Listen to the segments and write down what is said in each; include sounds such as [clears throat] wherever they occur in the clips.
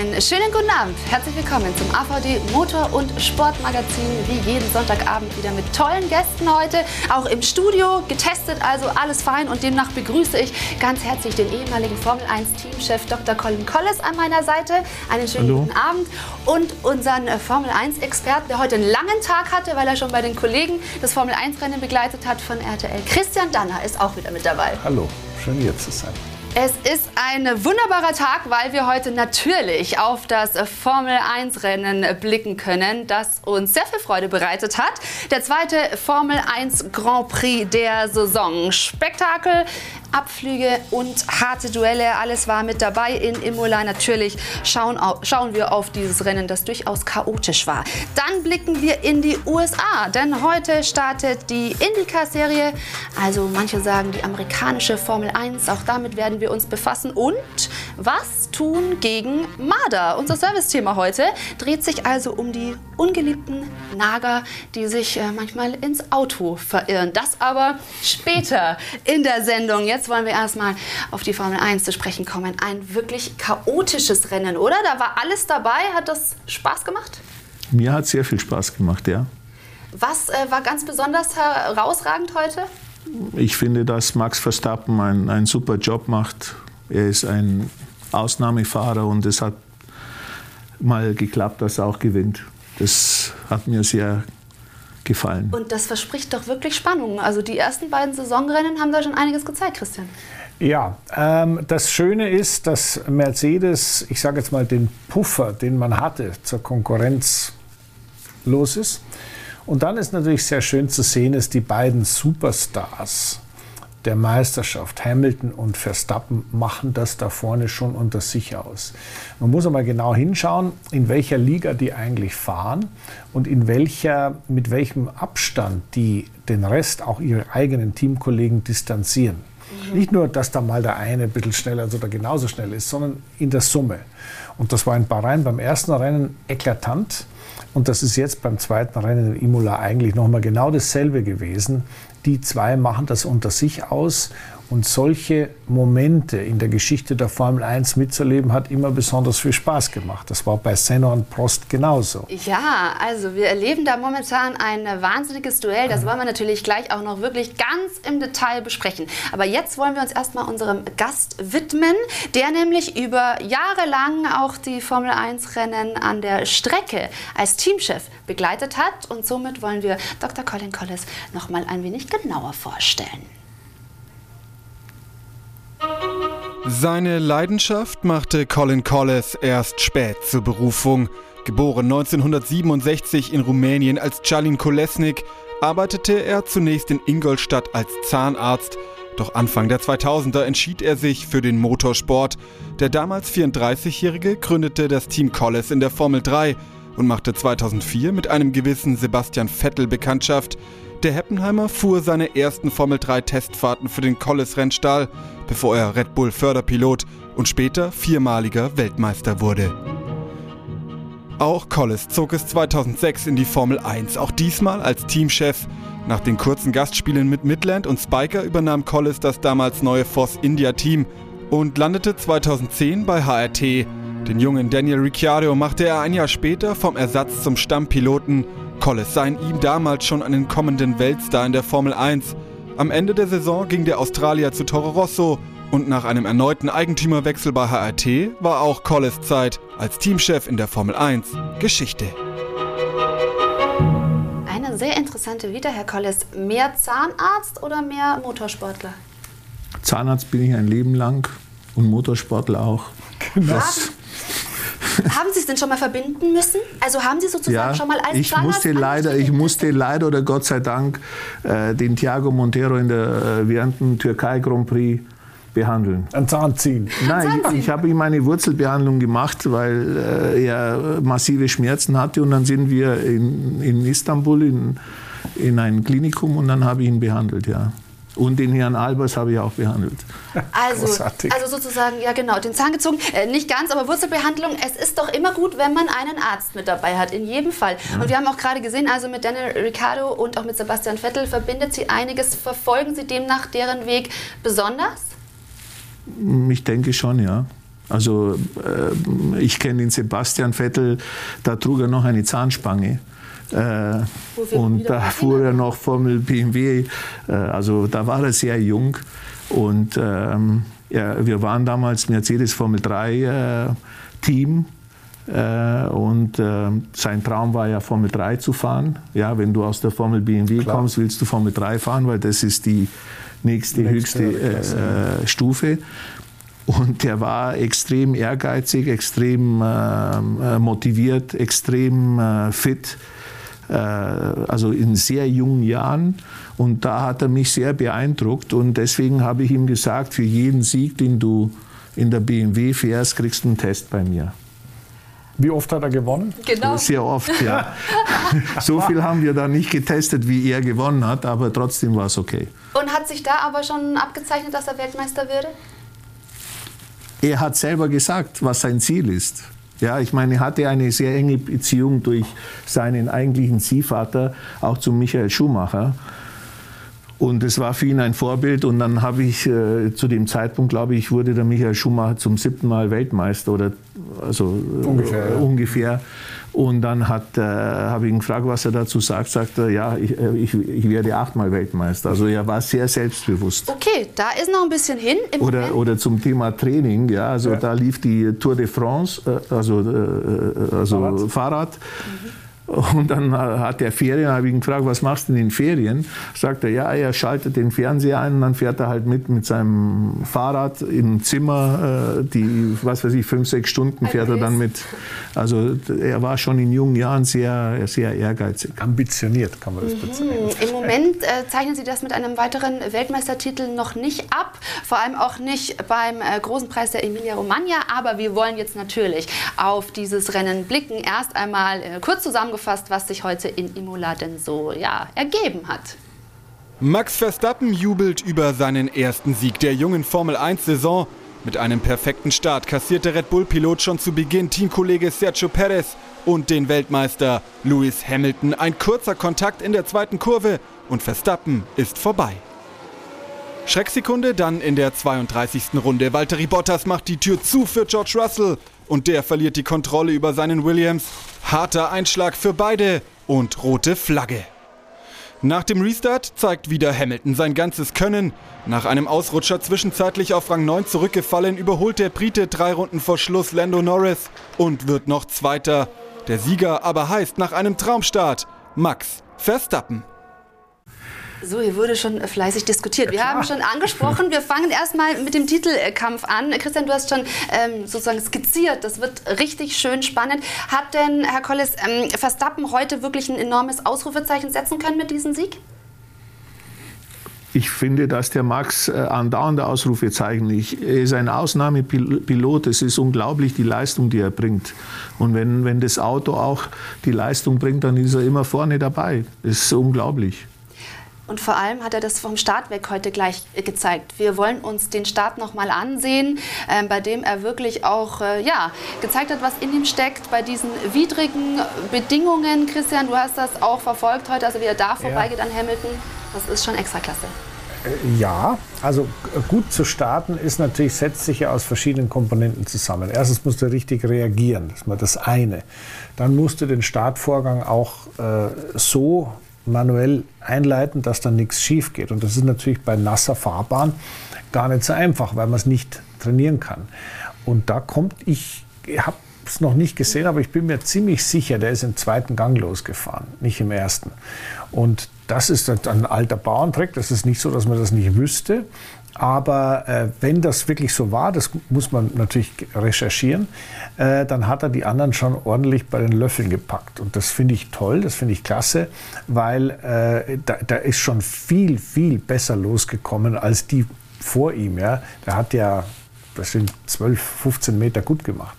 Einen schönen guten Abend. Herzlich willkommen zum AVD Motor- und Sportmagazin. Wie jeden Sonntagabend wieder mit tollen Gästen heute. Auch im Studio getestet, also alles fein. Und demnach begrüße ich ganz herzlich den ehemaligen Formel 1-Teamchef Dr. Colin Collis an meiner Seite. Einen schönen Hallo. guten Abend. Und unseren äh, Formel 1-Experten, der heute einen langen Tag hatte, weil er schon bei den Kollegen das Formel 1-Rennen begleitet hat von RTL. Christian Danner ist auch wieder mit dabei. Hallo, schön hier zu sein. Es ist ein wunderbarer Tag, weil wir heute natürlich auf das Formel 1 Rennen blicken können, das uns sehr viel Freude bereitet hat. Der zweite Formel 1 Grand Prix der Saison. Spektakel, Abflüge und harte Duelle, alles war mit dabei in Imola. Natürlich schauen, au- schauen wir auf dieses Rennen, das durchaus chaotisch war. Dann blicken wir in die USA, denn heute startet die IndyCar-Serie, also manche sagen die amerikanische Formel 1. Auch damit werden wir uns befassen. Und was tun gegen Marder? Unser Service-Thema heute dreht sich also um die ungeliebten Nager, die sich äh, manchmal ins Auto verirren. Das aber später in der Sendung. Jetzt wollen wir erstmal auf die Formel 1 zu sprechen kommen. Ein wirklich chaotisches Rennen, oder? Da war alles dabei. Hat das Spaß gemacht? Mir hat sehr viel Spaß gemacht, ja. Was äh, war ganz besonders herausragend heute? Ich finde, dass Max Verstappen einen, einen super Job macht. Er ist ein Ausnahmefahrer und es hat mal geklappt, dass er auch gewinnt. Das hat mir sehr gefallen. Und das verspricht doch wirklich Spannung. Also die ersten beiden Saisonrennen haben da schon einiges gezeigt, Christian. Ja, ähm, das Schöne ist, dass Mercedes, ich sage jetzt mal, den Puffer, den man hatte zur Konkurrenz, los ist. Und dann ist natürlich sehr schön zu sehen, dass die beiden Superstars der Meisterschaft, Hamilton und Verstappen, machen das da vorne schon unter sich aus. Man muss aber genau hinschauen, in welcher Liga die eigentlich fahren und in welcher, mit welchem Abstand die den Rest, auch ihre eigenen Teamkollegen, distanzieren. Nicht nur, dass da mal der eine ein bisschen schneller oder genauso schnell ist, sondern in der Summe. Und das war in Bahrain beim ersten Rennen eklatant. Und das ist jetzt beim zweiten Rennen in Imola eigentlich nochmal genau dasselbe gewesen. Die zwei machen das unter sich aus. Und solche Momente in der Geschichte der Formel 1 mitzuerleben, hat immer besonders viel Spaß gemacht. Das war bei Senna und Prost genauso. Ja, also wir erleben da momentan ein wahnsinniges Duell. Das wollen wir natürlich gleich auch noch wirklich ganz im Detail besprechen. Aber jetzt wollen wir uns erstmal unserem Gast widmen, der nämlich über Jahre lang auch die Formel 1 Rennen an der Strecke als Teamchef begleitet hat. Und somit wollen wir Dr. Colin Collis noch mal ein wenig genauer vorstellen. Seine Leidenschaft machte Colin Collis erst spät zur Berufung. Geboren 1967 in Rumänien als Calin Kolesnik, arbeitete er zunächst in Ingolstadt als Zahnarzt. Doch Anfang der 2000er entschied er sich für den Motorsport. Der damals 34-Jährige gründete das Team Collis in der Formel 3 und machte 2004 mit einem gewissen Sebastian Vettel Bekanntschaft. Der Heppenheimer fuhr seine ersten Formel 3 Testfahrten für den Collis-Rennstall, bevor er Red Bull Förderpilot und später viermaliger Weltmeister wurde. Auch Collis zog es 2006 in die Formel 1, auch diesmal als Teamchef. Nach den kurzen Gastspielen mit Midland und Spiker übernahm Collis das damals neue Force India Team und landete 2010 bei HRT. Den jungen Daniel Ricciardo machte er ein Jahr später vom Ersatz zum Stammpiloten. Collis sah in ihm damals schon einen kommenden Weltstar in der Formel 1. Am Ende der Saison ging der Australier zu Toro Rosso und nach einem erneuten Eigentümerwechsel bei HRT war auch Collis Zeit als Teamchef in der Formel 1 Geschichte. Eine sehr interessante Vita, Herr Collis. Mehr Zahnarzt oder mehr Motorsportler? Zahnarzt bin ich ein Leben lang und Motorsportler auch. Das, [laughs] haben Sie es denn schon mal verbinden müssen? Also haben Sie sozusagen ja, schon mal als ich musste leider, ich musste leider oder Gott sei Dank äh, den Thiago Montero in der äh, während dem Türkei Grand Prix behandeln. Ein Zahn ziehen? Nein, ich, ich habe ihm eine Wurzelbehandlung gemacht, weil äh, er massive Schmerzen hatte und dann sind wir in, in Istanbul in, in ein Klinikum und dann habe ich ihn behandelt, ja. Und den Herrn Albers habe ich auch behandelt. [laughs] Also, also sozusagen, ja genau, den Zahn gezogen. Äh, nicht ganz, aber Wurzelbehandlung. Es ist doch immer gut, wenn man einen Arzt mit dabei hat, in jedem Fall. Ja. Und wir haben auch gerade gesehen, also mit Daniel Ricciardo und auch mit Sebastian Vettel verbindet sie einiges. Verfolgen Sie demnach deren Weg besonders? Ich denke schon, ja. Also äh, ich kenne den Sebastian Vettel, da trug er noch eine Zahnspange. Äh, und da fuhr er noch Formel BMW. Äh, also da war er sehr jung. Und ähm, ja, wir waren damals Mercedes Formel 3 äh, Team. Äh, und äh, sein Traum war ja Formel 3 zu fahren. Ja, wenn du aus der Formel BMW Klar. kommst, willst du Formel 3 fahren, weil das ist die nächste, nächste höchste äh, Stufe. Und der war extrem ehrgeizig, extrem äh, motiviert, extrem äh, fit. Äh, also in sehr jungen Jahren. Und da hat er mich sehr beeindruckt. Und deswegen habe ich ihm gesagt, für jeden Sieg, den du in der BMW fährst, kriegst du einen Test bei mir. Wie oft hat er gewonnen? Genau. Sehr oft, ja. [laughs] so viel haben wir da nicht getestet, wie er gewonnen hat, aber trotzdem war es okay. Und hat sich da aber schon abgezeichnet, dass er Weltmeister würde? Er hat selber gesagt, was sein Ziel ist. Ja, ich meine, er hatte eine sehr enge Beziehung durch seinen eigentlichen Ziehvater, auch zu Michael Schumacher. Und es war für ihn ein Vorbild. Und dann habe ich äh, zu dem Zeitpunkt, glaube ich, wurde der Michael Schumacher zum siebten Mal Weltmeister oder also ungefähr. Äh, ungefähr. Und dann hat, äh, habe ich ihn gefragt, was er dazu sagt. Sagt er, ja, ich, äh, ich, ich werde achtmal Weltmeister. Also er war sehr selbstbewusst. Okay, da ist noch ein bisschen hin. oder, oder zum Thema Training, ja, also ja. da lief die Tour de France, äh, also, äh, also Fahrrad. Fahrrad. Mhm. Und dann hat er Ferien, habe ich ihn gefragt, was machst du denn in Ferien? Sagt er, ja, er schaltet den Fernseher ein und dann fährt er halt mit mit seinem Fahrrad im Zimmer, äh, die, was weiß ich, fünf, sechs Stunden fährt er dann mit. Also er war schon in jungen Jahren sehr, sehr ehrgeizig. Ambitioniert kann man das mhm. bezeichnen. Im Moment äh, zeichnen Sie das mit einem weiteren Weltmeistertitel noch nicht ab, vor allem auch nicht beim äh, großen Preis der Emilia Romagna, aber wir wollen jetzt natürlich auf dieses Rennen blicken. Erst einmal äh, kurz zusammengefasst zusammengefasst, was sich heute in Imola denn so ja, ergeben hat. Max Verstappen jubelt über seinen ersten Sieg der jungen Formel 1-Saison. Mit einem perfekten Start kassierte Red Bull-Pilot schon zu Beginn Teamkollege Sergio Perez und den Weltmeister Lewis Hamilton. Ein kurzer Kontakt in der zweiten Kurve und Verstappen ist vorbei. Schrecksekunde dann in der 32. Runde. Valtteri Bottas macht die Tür zu für George Russell und der verliert die Kontrolle über seinen Williams. Harter Einschlag für beide und rote Flagge. Nach dem Restart zeigt wieder Hamilton sein ganzes Können. Nach einem Ausrutscher zwischenzeitlich auf Rang 9 zurückgefallen, überholt der Brite drei Runden vor Schluss Lando Norris und wird noch Zweiter. Der Sieger aber heißt nach einem Traumstart Max Verstappen. So, hier wurde schon fleißig diskutiert. Wir haben schon angesprochen, wir fangen erstmal mit dem Titelkampf an. Christian, du hast schon ähm, sozusagen skizziert, das wird richtig schön spannend. Hat denn Herr Collis ähm, Verstappen heute wirklich ein enormes Ausrufezeichen setzen können mit diesem Sieg? Ich finde, dass der Max äh, andauernde Ausrufezeichen ist. Er ist ein Ausnahmepilot. Es ist unglaublich, die Leistung, die er bringt. Und wenn, wenn das Auto auch die Leistung bringt, dann ist er immer vorne dabei. Das ist unglaublich. Und vor allem hat er das vom Start weg heute gleich äh, gezeigt. Wir wollen uns den Start nochmal ansehen, äh, bei dem er wirklich auch äh, ja, gezeigt hat, was in ihm steckt, bei diesen widrigen Bedingungen. Christian, du hast das auch verfolgt heute, also wie er da vorbeigeht ja. an Hamilton. Das ist schon extra klasse. Äh, ja, also gut zu starten ist natürlich, setzt sich ja aus verschiedenen Komponenten zusammen. Erstens musst du richtig reagieren, das ist mal das eine. Dann musst du den Startvorgang auch äh, so manuell einleiten, dass dann nichts schief geht. Und das ist natürlich bei nasser Fahrbahn gar nicht so einfach, weil man es nicht trainieren kann. Und da kommt, ich habe es noch nicht gesehen, aber ich bin mir ziemlich sicher, der ist im zweiten Gang losgefahren, nicht im ersten. Und das ist ein alter Bauerntrick. Das ist nicht so, dass man das nicht wüsste. Aber äh, wenn das wirklich so war, das muss man natürlich recherchieren, äh, dann hat er die anderen schon ordentlich bei den Löffeln gepackt. Und das finde ich toll, das finde ich klasse, weil äh, da, da, ist schon viel, viel besser losgekommen als die vor ihm. Ja? Der hat ja bestimmt 12, 15 Meter gut gemacht.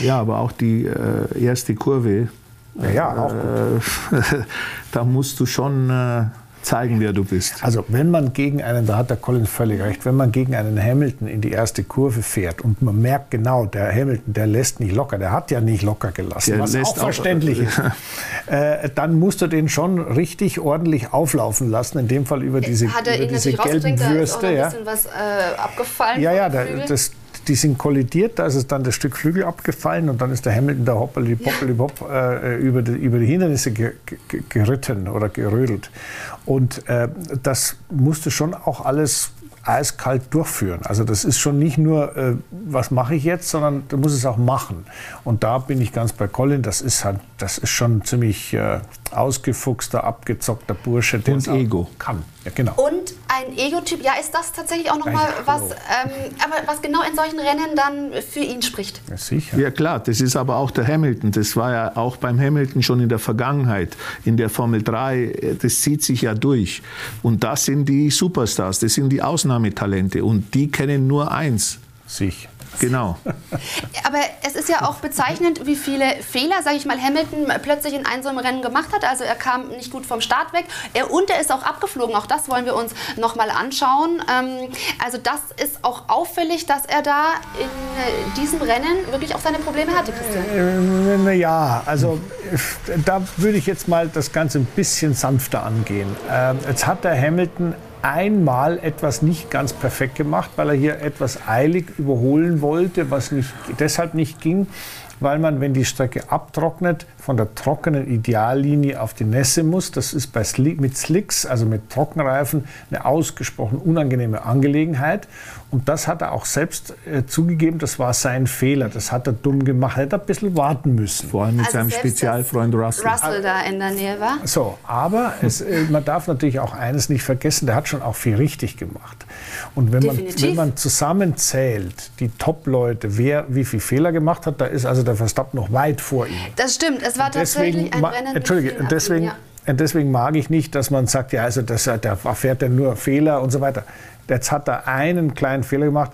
Ja, aber auch die äh, erste Kurve, ja, ja auch gut. [laughs] da musst du schon äh, zeigen, wer du bist. Also wenn man gegen einen, da hat der Colin völlig recht, wenn man gegen einen Hamilton in die erste Kurve fährt und man merkt genau, der Hamilton, der lässt nicht locker, der hat ja nicht locker gelassen, der was auch verständlich auch, ist, [laughs] äh, dann musst du den schon richtig ordentlich auflaufen lassen, in dem Fall über diese, hat er über diese gelben Würste. Da ist auch ein bisschen ja. was äh, abgefallen. Ja, ja, da, das, die sind kollidiert, da ist es dann das Stück Flügel abgefallen und dann ist der Hamilton da hoppeli poppeli pop äh, über, die, über die Hindernisse ge ge geritten oder gerödelt. Und äh, das musste schon auch alles eiskalt durchführen. Also das ist schon nicht nur, äh, was mache ich jetzt, sondern du musst es auch machen. Und da bin ich ganz bei Colin. Das ist halt, das ist schon ziemlich äh, ausgefuchster, abgezockter Bursche, der und Ego kann. Ja, genau. Und ein Ego-Typ, ja, ist das tatsächlich auch nochmal was, ähm, aber was genau in solchen Rennen dann für ihn spricht? Ja, sicher. Ja, klar, das ist aber auch der Hamilton. Das war ja auch beim Hamilton schon in der Vergangenheit, in der Formel 3. Das zieht sich ja durch. Und das sind die Superstars, das sind die Ausnahmetalente. Und die kennen nur eins. Sich. Genau. Aber es ist ja auch bezeichnend, wie viele Fehler, sage ich mal, Hamilton plötzlich in einem so einem Rennen gemacht hat. Also er kam nicht gut vom Start weg. Er, und er ist auch abgeflogen. Auch das wollen wir uns noch mal anschauen. Ähm, also das ist auch auffällig, dass er da in äh, diesem Rennen wirklich auch seine Probleme hatte, Christian. Äh, ja, also da würde ich jetzt mal das Ganze ein bisschen sanfter angehen. Ähm, jetzt hat der Hamilton einmal etwas nicht ganz perfekt gemacht, weil er hier etwas eilig überholen wollte, was nicht, deshalb nicht ging weil man, wenn die Strecke abtrocknet, von der trockenen Ideallinie auf die Nässe muss. Das ist bei Sli mit Slicks, also mit Trockenreifen, eine ausgesprochen unangenehme Angelegenheit. Und das hat er auch selbst äh, zugegeben, das war sein Fehler. Das hat er dumm gemacht. Er hätte ein bisschen warten müssen. Vor allem mit also seinem Spezialfreund Russell. Russell da in der Nähe war. So, aber es, äh, man darf natürlich auch eines nicht vergessen, der hat schon auch viel richtig gemacht. Und wenn, man, wenn man zusammenzählt, die Top-Leute, wer wie viel Fehler gemacht hat, da ist also der Verstappen noch weit vor ihm. Das stimmt, es war tatsächlich ein Rennen Entschuldige, deswegen, ja. Und deswegen mag ich nicht, dass man sagt, ja, also das, der fährt ja nur Fehler und so weiter. Jetzt hat er einen kleinen Fehler gemacht.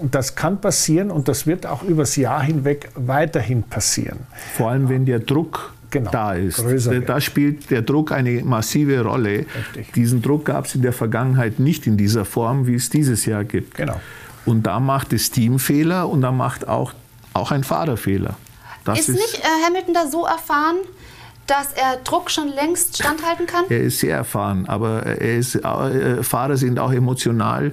Und das kann passieren und das wird auch übers Jahr hinweg weiterhin passieren. Vor allem, wenn der Druck genau, da ist. Da spielt der Druck eine massive Rolle. Richtig. Diesen Druck gab es in der Vergangenheit nicht in dieser Form, wie es dieses Jahr gibt. Genau. Und da macht das Team Fehler und da macht auch auch ein Fahrerfehler. Das ist, ist nicht äh, Hamilton da so erfahren, dass er Druck schon längst standhalten kann? Er ist sehr erfahren, aber er ist, äh, Fahrer sind auch emotional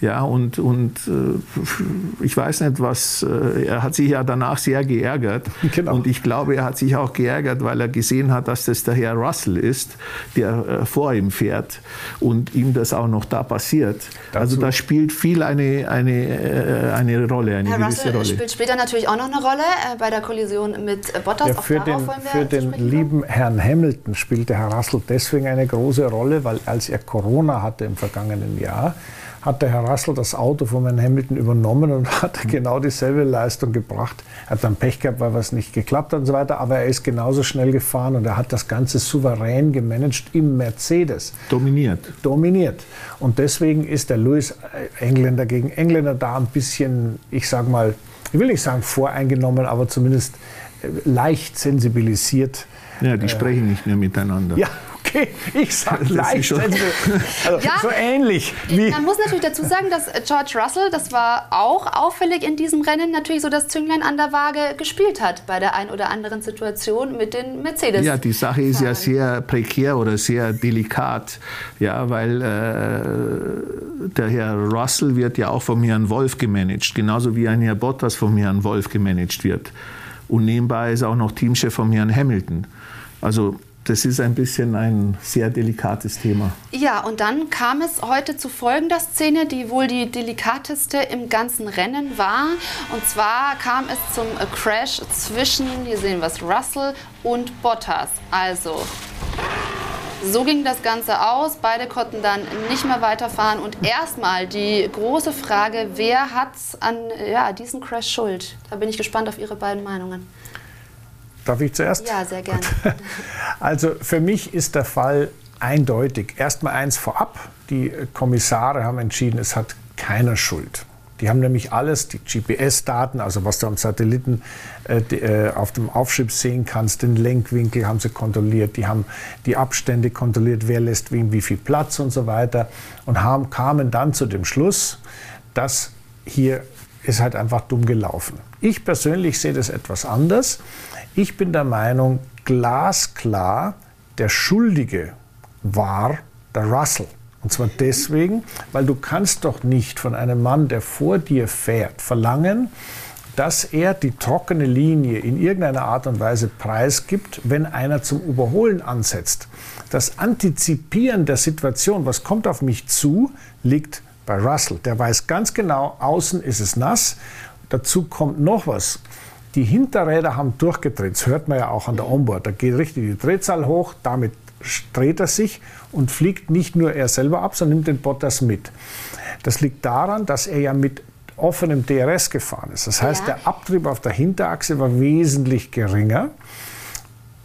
ja, und, und äh, ich weiß nicht, was, äh, er hat sich ja danach sehr geärgert. [laughs] Genau. Und ich glaube, er hat sich auch geärgert, weil er gesehen hat, dass das der Herr Russell ist, der äh, vor ihm fährt und ihm das auch noch da passiert. Dazu also da spielt viel eine, eine, äh, eine Rolle, eine Herr gewisse Russell Rolle. spielt später natürlich auch noch eine Rolle äh, bei der Kollision mit Bottas. Ja, für den, für den lieben Herrn Hamilton spielte Herr Russell deswegen eine große Rolle, weil als er Corona hatte im vergangenen Jahr, hat der Herr Russell das Auto von Herrn Hamilton übernommen und [laughs] hat genau dieselbe Leistung gebracht. Er hat dann Pech gehabt, weil was nicht geklappt hat und so weiter, aber er ist genauso schnell gefahren und er hat das Ganze souverän gemanagt im Mercedes. Dominiert. Dominiert. Und deswegen ist der Lewis äh, Engländer gegen Engländer da ein bisschen, ich sag mal, ich will nicht sagen voreingenommen, aber zumindest äh, leicht sensibilisiert. Ja, die äh, sprechen nicht mehr miteinander. Ja, okay, ich sage leicht. Also ja, so ähnlich. Wie man muss natürlich dazu sagen, dass George Russell, das war auch auffällig in diesem Rennen, natürlich so das Zünglein an der Waage gespielt hat bei der ein oder anderen Situation mit den Mercedes. Ja, die Sache ist ja sehr prekär oder sehr delikat, ja, weil äh, der Herr Russell wird ja auch vom Herrn Wolf gemanagt, genauso wie ein Herr Bottas vom Herrn Wolf gemanagt wird. Und nebenbei ist auch noch Teamchef vom Herrn Hamilton. Also das ist ein bisschen ein sehr delikates Thema. Ja, und dann kam es heute zu folgender Szene, die wohl die delikateste im ganzen Rennen war. Und zwar kam es zum Crash zwischen, hier sehen wir es, Russell und Bottas. Also So ging das Ganze aus. Beide konnten dann nicht mehr weiterfahren. Und erstmal die große Frage, wer hat an ja, diesem Crash Schuld? Da bin ich gespannt auf Ihre beiden Meinungen. Darf ich zuerst? Ja, sehr gerne. [laughs] Also für mich ist der Fall eindeutig. Erstmal eins vorab. Die Kommissare haben entschieden, es hat keiner Schuld. Die haben nämlich alles, die GPS-Daten, also was du am Satelliten äh, die, äh, auf dem Aufschrieb sehen kannst, den Lenkwinkel haben sie kontrolliert, die haben die Abstände kontrolliert, wer lässt wem wie viel Platz und so weiter und haben, kamen dann zu dem Schluss, dass hier ist halt einfach dumm gelaufen. Ich persönlich sehe das etwas anders. Ich bin der Meinung, glasklar, der Schuldige war der Russell. Und zwar deswegen, weil du kannst doch nicht von einem Mann, der vor dir fährt, verlangen, dass er die trockene Linie in irgendeiner Art und Weise preisgibt, wenn einer zum Überholen ansetzt. Das Antizipieren der Situation, was kommt auf mich zu, liegt bei Russell. Der weiß ganz genau, außen ist es nass. Dazu kommt noch was. Die Hinterräder haben durchgedreht. Das hört man ja auch an der Onboard. Da geht richtig die Drehzahl hoch, damit dreht er sich und fliegt nicht nur er selber ab, sondern nimmt den Bottas mit. Das liegt daran, dass er ja mit offenem DRS gefahren ist. Das heißt, ja. der Abtrieb auf der Hinterachse war wesentlich geringer.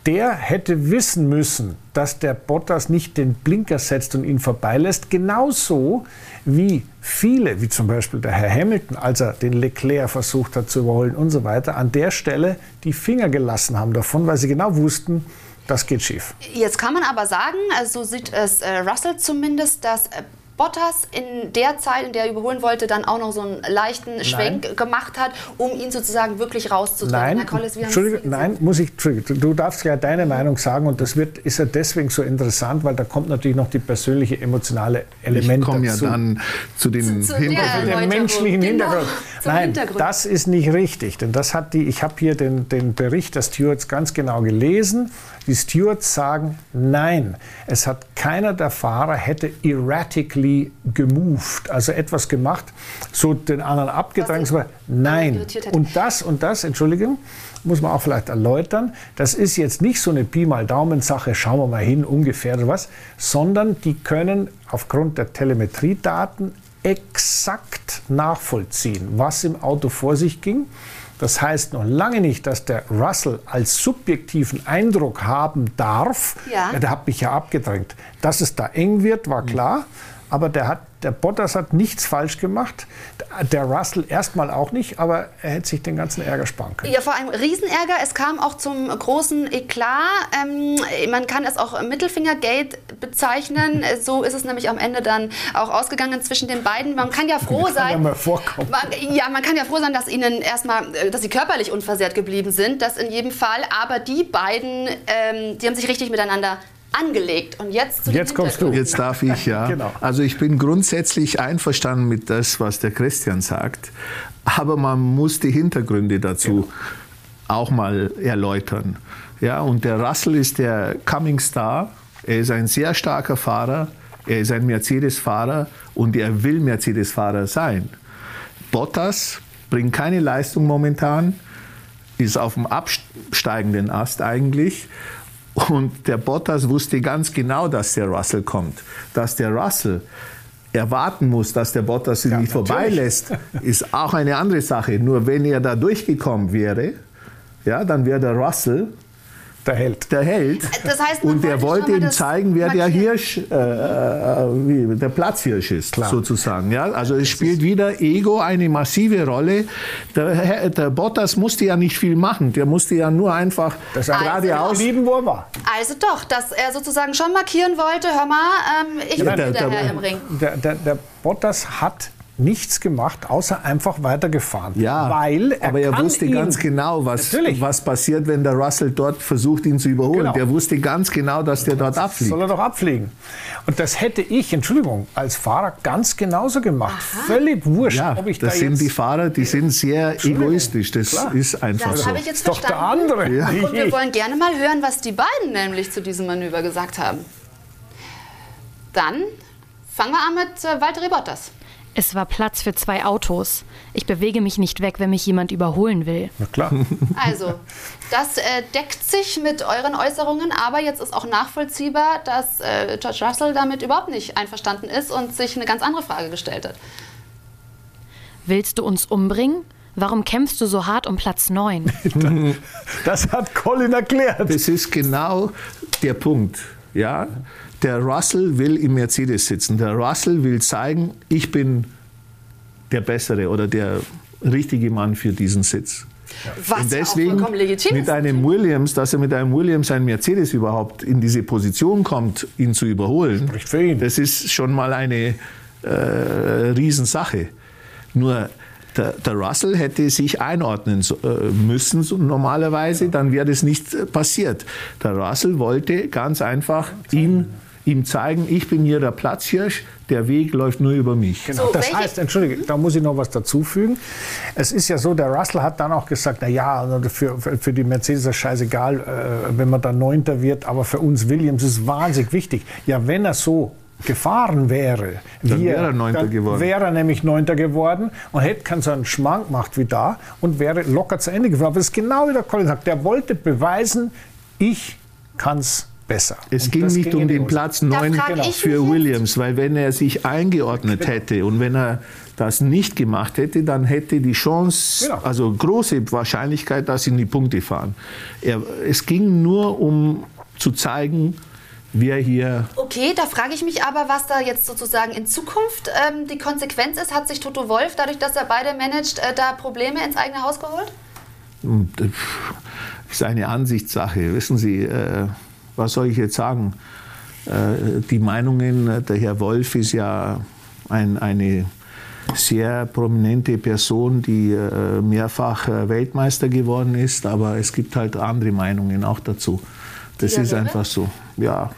Der hätte wissen müssen, dass der Bottas nicht den Blinker setzt und ihn vorbeilässt. Genauso wie viele, wie zum Beispiel der Herr Hamilton, als er den Leclerc versucht hat zu überholen und so weiter, an der Stelle die Finger gelassen haben davon, weil sie genau wussten, das geht schief. Jetzt kann man aber sagen, also so sieht es äh, Russell zumindest, dass äh, Bottas in der Zeit, in der er überholen wollte, dann auch noch so einen leichten Schwenk nein. gemacht hat, um ihn sozusagen wirklich rauszudrängen. Nein, Collis, Entschuldigung, nein, muss ich, du darfst ja deine Meinung sagen und das wird, ist ja deswegen so interessant, weil da kommt natürlich noch die persönliche, emotionale Element ich komme ja dann zu den zu, zu Hintergrund. menschlichen genau, Hintergrund. Nein, Hintergrund. das ist nicht richtig, denn das hat die, ich habe hier den, den Bericht der Stewards ganz genau gelesen. Die Stewards sagen, nein, es hat keiner der Fahrer hätte erratically gemoved, also etwas gemacht, so den anderen abgedrängt. Nein. Und das und das, Entschuldigung, muss man auch vielleicht erläutern. Das ist jetzt nicht so eine Pi mal Daumen-Sache, schauen wir mal hin, ungefähr oder was, sondern die können aufgrund der Telemetriedaten exakt nachvollziehen, was im Auto vor sich ging das heißt noch lange nicht, dass der Russell als subjektiven Eindruck haben darf, ja. ja der hat mich ja abgedrängt. Dass es da eng wird, war klar, aber der hat der Bottas hat nichts falsch gemacht. Der Russell erstmal auch nicht, aber er hätte sich den ganzen Ärger sparen können. Ja, vor allem Riesenärger. Es kam auch zum großen Eklat. Ähm, man kann es auch Mittelfingergate bezeichnen. So ist es nämlich am Ende dann auch ausgegangen zwischen den beiden. Man kann ja froh [laughs] sein. Ja, mal vorkommen. Man, ja, man kann ja froh sein, dass ihnen erstmal, äh, dass sie körperlich unversehrt geblieben sind. Das in jedem Fall. Aber die beiden, ähm, die haben sich richtig miteinander angelegt. Und jetzt zu Jetzt kommst du. Jetzt darf ich, ja. [laughs] genau. Also ich bin grundsätzlich einverstanden mit das, was der Christian sagt. Aber man muss die Hintergründe dazu genau. auch mal erläutern. Ja, und der Russell ist der Coming Star. Er ist ein sehr starker Fahrer. Er ist ein Mercedes-Fahrer und er will Mercedes-Fahrer sein. Bottas bringt keine Leistung momentan, ist auf dem absteigenden Ast eigentlich und der Bottas wusste ganz genau, dass der Russell kommt. Dass der Russell erwarten muss, dass der Bottas ihn ja, nicht vorbeilässt, [laughs] ist auch eine andere Sache. Nur wenn er da durchgekommen wäre, ja, dann wäre der Russell der Held. Der Held. Das heißt, und der wollte ihm zeigen, wer der Hirsch, äh, äh, der Platzhirsch ist, Klar. sozusagen. Ja? Also es spielt wieder Ego eine massive Rolle. Der, der, Bottas musste ja nicht viel machen. Der musste ja nur einfach das geradeaus lieben, wo er war. Also doch, dass er sozusagen schon markieren wollte, hör mal, ähm, ich ja, bin der, der, Herr im Ring. Der, der, der Bottas hat nichts gemacht, außer einfach weitergefahren. Ja, weil er aber er wusste ganz genau, was, was passiert, wenn der Russell dort versucht, ihn zu überholen. Genau. Der wusste ganz genau, dass der dort abfliegt. Soll er doch abfliegen. Und das hätte ich, Entschuldigung, als Fahrer ganz genauso gemacht. Aha. Völlig wurscht, ja, ob ich das da sind die Fahrer, die sind sehr egoistisch. Das Klar. ist einfach das so. Das habe ich jetzt doch der andere. Ja. Und wir [laughs] wollen gerne mal hören, was die beiden nämlich zu diesem Manöver gesagt haben. Dann fangen wir an mit äh, Walter Bottas. Es war Platz für zwei Autos. Ich bewege mich nicht weg, wenn mich jemand überholen will. Na klar. [laughs] Also, das äh, deckt sich mit euren Äußerungen, aber jetzt ist auch nachvollziehbar, dass äh, George Russell damit überhaupt nicht einverstanden ist und sich eine ganz andere Frage gestellt hat. Willst du uns umbringen? Warum kämpfst du so hart um Platz 9? [laughs] Das hat Colin erklärt. Das ist genau der Punkt. Ja? Der Russell will im Mercedes sitzen. Der Russell will zeigen, ich bin der Bessere oder der richtige Mann für diesen Sitz. Was Und ja auch deswegen vollkommen legitim mit einem Williams, dass er mit einem Williams ein Mercedes überhaupt in diese Position kommt, ihn zu überholen, Spricht für ihn. das ist schon mal eine äh, Riesensache. Nur der, der Russell hätte sich einordnen äh, müssen so normalerweise, dann wäre das nicht passiert. Der Russell wollte ganz einfach ihm, ihm zeigen, ich bin hier der Platzhirsch, der Weg läuft nur über mich. Genau. So, das heißt, entschuldige, da muss ich noch was dazufügen. Es ist ja so, der Russell hat dann auch gesagt, na ja, für, für die Mercedes ist das scheißegal, äh, wenn man dann Neunter wird, aber für uns Williams ist es wahnsinnig wichtig. Ja, wenn er so gefahren wäre, Dann wie wäre er Neunter dann geworden. Wäre er nämlich Neunter geworden und hätte keinen so einen Schmank gemacht wie da und wäre locker zu Ende gefahren. Aber das ist genau wie der Colin sagt, der wollte beweisen, ich kann es besser. Es Und ging das nicht ging um den. Platz 9 frag ich mich für jetzt- Williams, weil wenn er sich eingeordnet hätte und wenn er das nicht gemacht hätte, dann hätte die Chance, Genau. also große Wahrscheinlichkeit, dass sie in die Punkte fahren. Er, es ging nur um zu zeigen, wer hier Okay, da frage ich mich aber, was da jetzt sozusagen in Zukunft ähm, die Konsequenz ist. Hat sich Toto Wolf, dadurch, dass er beide managt, äh, da Probleme ins eigene Haus geholt? Und, äh, ist eine Ansichtssache. Wissen Sie, äh, was soll ich jetzt sagen? Äh, die Meinungen, äh, der Herr Wolf ist ja ein, eine sehr prominente Person, die äh, mehrfach äh, Weltmeister geworden ist, aber es gibt halt andere Meinungen auch dazu. Das ist einfach so. Ja.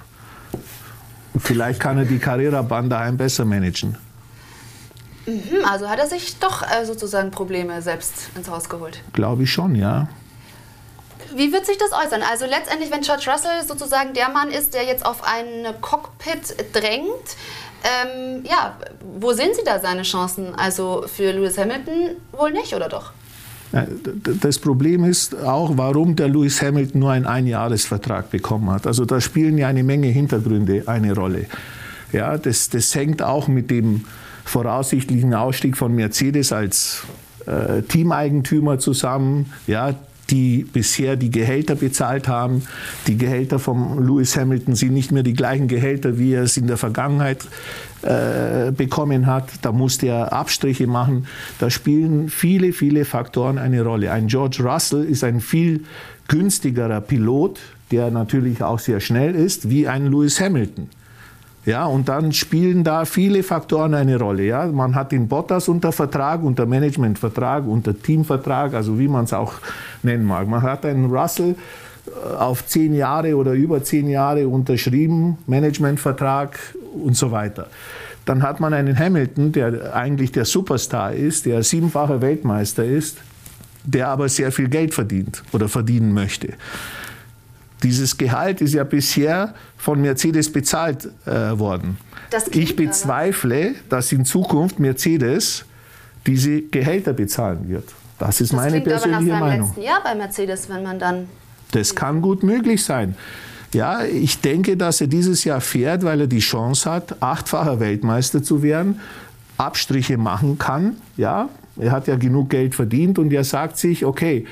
Vielleicht kann er die Carrera-Bahn daheim besser managen. Hm, also hat er sich doch sozusagen Probleme selbst ins Haus geholt. Glaube ich schon, ja. Wie wird sich das äußern? Also letztendlich, wenn George Russell sozusagen der Mann ist, der jetzt auf ein Cockpit drängt, ähm, ja, wo sehen Sie da seine Chancen? Also für Lewis Hamilton wohl nicht, oder doch? D- Das Problem ist auch, warum der Lewis Hamilton nur einen Einjahresvertrag bekommen hat. Also da spielen ja eine Menge Hintergründe eine Rolle. Ja, das, das hängt auch mit dem voraussichtlichen Ausstieg von Mercedes als äh, Teameigentümer zusammen. Ja, die bisher die Gehälter bezahlt haben. Die Gehälter von Lewis Hamilton sind nicht mehr die gleichen Gehälter, wie er es in der Vergangenheit äh, bekommen hat. Da musste er Abstriche machen. Da spielen viele, viele Faktoren eine Rolle. Ein George Russell ist ein viel günstigerer Pilot, der natürlich auch sehr schnell ist, wie ein Lewis Hamilton. Ja, und dann spielen da viele Faktoren eine Rolle. Ja. Man hat den Bottas unter Vertrag, unter Managementvertrag, unter Teamvertrag, also wie man es auch nennen mag. Man hat einen Russell äh, auf zehn Jahre oder über zehn Jahre unterschrieben, Managementvertrag und so weiter. Dann hat man einen Hamilton, der eigentlich der Superstar ist, der siebenfacher Weltmeister ist, der aber sehr viel Geld verdient oder verdienen möchte. Dieses Gehalt ist ja bisher von Mercedes bezahlt äh, worden. Ich bezweifle, dass in Zukunft Mercedes diese Gehälter bezahlen wird. Das ist Das meine aber nach persönliche seinem Meinung. letzten Jahr bei Mercedes, wenn man dann Das kann gut möglich sein. Ja, ich denke, dass er dieses Jahr fährt, weil er die Chance hat, achtfacher Weltmeister zu werden, Abstriche machen kann. Ja, er hat ja genug Geld verdient und er sagt sich, okay,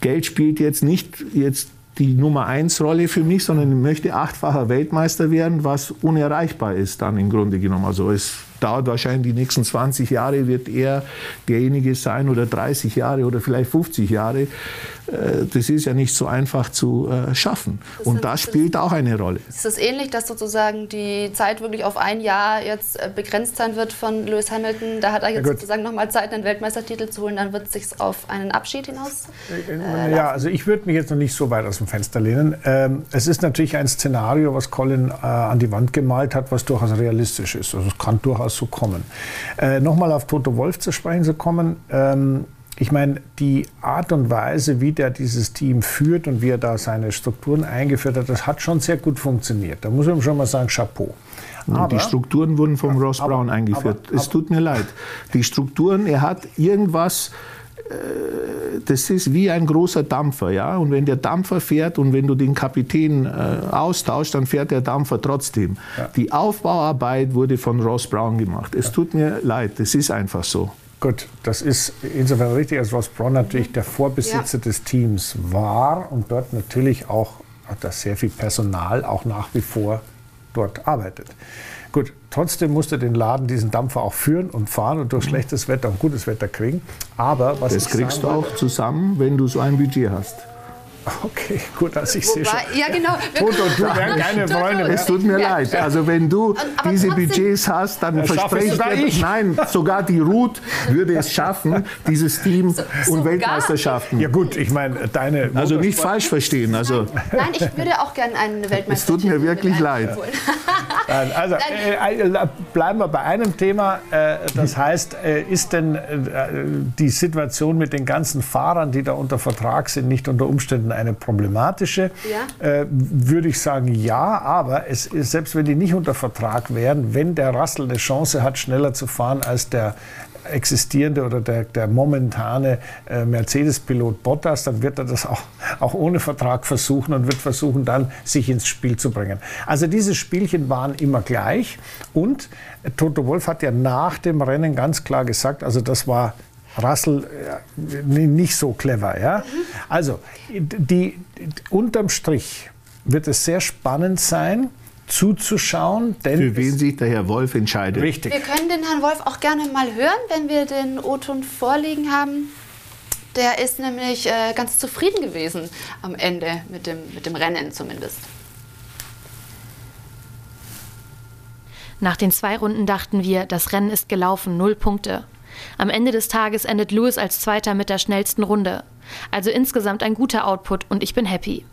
Geld spielt jetzt nicht jetzt die Nummer eins Rolle für mich, sondern ich möchte achtfacher Weltmeister werden, was unerreichbar ist dann im Grunde genommen. Also es dauert wahrscheinlich die nächsten 20 Jahre, wird er derjenige sein oder 30 Jahre oder vielleicht 50 Jahre. Äh, Das ist ja nicht so einfach zu äh, schaffen. Und sind- das spielt auch eine Rolle. ist es ähnlich, dass sozusagen die Zeit wirklich auf ein Jahr jetzt äh, begrenzt sein wird von Lewis Hamilton. Da hat er jetzt gut. sozusagen nochmal Zeit, einen Weltmeistertitel zu holen. Dann wird es sich auf einen Abschied hinaus. Äh, ja, also ich würde mich jetzt noch nicht so weit aus dem Fenster lehnen. Ähm, es ist natürlich ein Szenario, was Colin äh, an die Wand gemalt hat, was durchaus realistisch ist. Also es kann durchaus so kommen. Äh, Nochmal auf Toto Wolf zu sprechen zu kommen. Ähm, ich meine, die Art und Weise, wie der dieses Team führt und wie er da seine Strukturen eingeführt hat, das hat schon sehr gut funktioniert. Da muss man schon mal sagen, Chapeau. Aber, die Strukturen wurden vom Ross aber, Brown eingeführt. Aber, es tut mir leid. Die Strukturen, er hat irgendwas, das ist wie ein großer Dampfer, ja. Und wenn der Dampfer fährt und wenn du den Kapitän äh, austauschst, dann fährt der Dampfer trotzdem. Ja. Die Aufbauarbeit wurde von Ross Brown gemacht. Es tut mir leid, das ist einfach so. Gut, das ist insofern richtig, als Ross Brown natürlich der Vorbesitzer ja. des Teams war und dort natürlich auch hat das sehr viel Personal auch nach wie vor dort arbeitet. Gut, trotzdem musste den Laden diesen Dampfer auch führen und fahren und durch schlechtes Wetter und gutes Wetter kriegen. Aber was das kriegst du auch zusammen, wenn du so ein Budget hast. [laughs] Okay, gut, also ich sehe schon. Ja, genau. Toto und du werden keine Freunde. Es tut mir ja. leid. Also wenn du aber diese Budgets hast, dann verspreche ich dir, nein, sogar die Ruth würde es schaffen, dieses Team so, und Weltmeisterschaften. Ja gut, ich meine, deine... Also nicht falsch verstehen. Also nein, ich würde auch gerne einen Weltmeister. Es tut mir wirklich leid. also äh, äh, bleiben wir bei einem Thema. Äh, das heißt, äh, ist denn die Situation mit den ganzen Fahrern, die da unter Vertrag sind, nicht unter Umständen eine problematische. Ja. Äh, würde ich sagen, ja, aber es ist, selbst wenn die nicht unter Vertrag wären, wenn der Russell eine Chance hat, schneller zu fahren als der existierende oder der, der momentane äh, Mercedes-Pilot Bottas, dann wird er das auch, auch ohne Vertrag versuchen und wird versuchen, dann sich ins Spiel zu bringen. Also diese Spielchen waren immer gleich und Toto Wolf hat ja nach dem Rennen ganz klar gesagt, also das war Russell äh, nicht so clever. Ja? Also, die, unterm Strich wird es sehr spannend sein, zuzuschauen. Denn Für wen sich der Herr Wolf entscheidet. Richtig. Wir können den Herrn Wolf auch gerne mal hören, wenn wir den O-Ton vorliegen haben. Der ist nämlich äh, ganz zufrieden gewesen am Ende mit dem, mit dem Rennen zumindest. Nach den zwei Runden dachten wir, das Rennen ist gelaufen, null Punkte. Am Ende des Tages endet Lewis als Zweiter mit der schnellsten Runde. Also insgesamt ein guter Output und ich bin happy.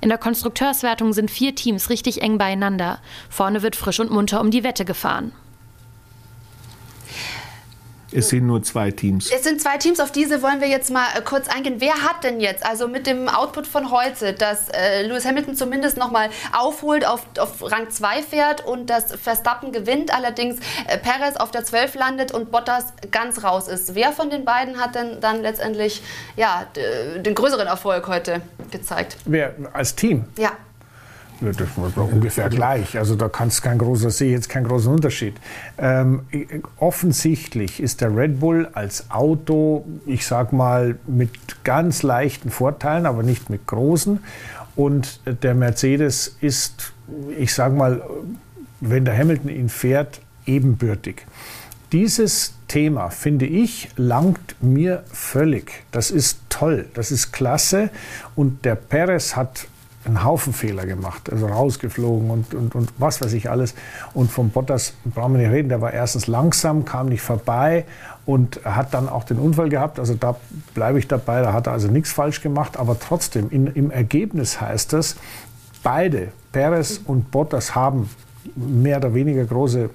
In der Konstrukteurswertung sind vier Teams richtig eng beieinander. Vorne wird frisch und munter um die Wette gefahren. Es sind nur zwei Teams. Es sind zwei Teams, auf diese wollen wir jetzt mal äh, kurz eingehen. Wer hat denn jetzt, also mit dem Output von heute, dass äh, Lewis Hamilton zumindest nochmal aufholt, auf, auf Rang 2 fährt und dass Verstappen gewinnt, allerdings äh, Perez auf der 12 landet und Bottas ganz raus ist. Wer von den beiden hat denn dann letztendlich ja, den größeren Erfolg heute gezeigt? Wer als Team? Ja. Das war ungefähr gleich. Also da kann es kein großer, sehe jetzt keinen großen Unterschied. Ähm, offensichtlich ist der Red Bull als Auto, ich sag mal, mit ganz leichten Vorteilen, aber nicht mit großen. Und der Mercedes ist, ich sag mal, wenn der Hamilton ihn fährt, ebenbürtig. Dieses Thema, finde ich, langt mir völlig. Das ist toll, das ist klasse. Und der Perez hat einen Haufen Fehler gemacht, also rausgeflogen und, und, und was weiß ich alles. Und von Bottas brauchen wir nicht reden, der war erstens langsam, kam nicht vorbei und hat dann auch den Unfall gehabt. Also da bleibe ich dabei, da hat er also nichts falsch gemacht, aber trotzdem, in, im Ergebnis heißt das, beide, Perez und Bottas, haben mehr oder weniger große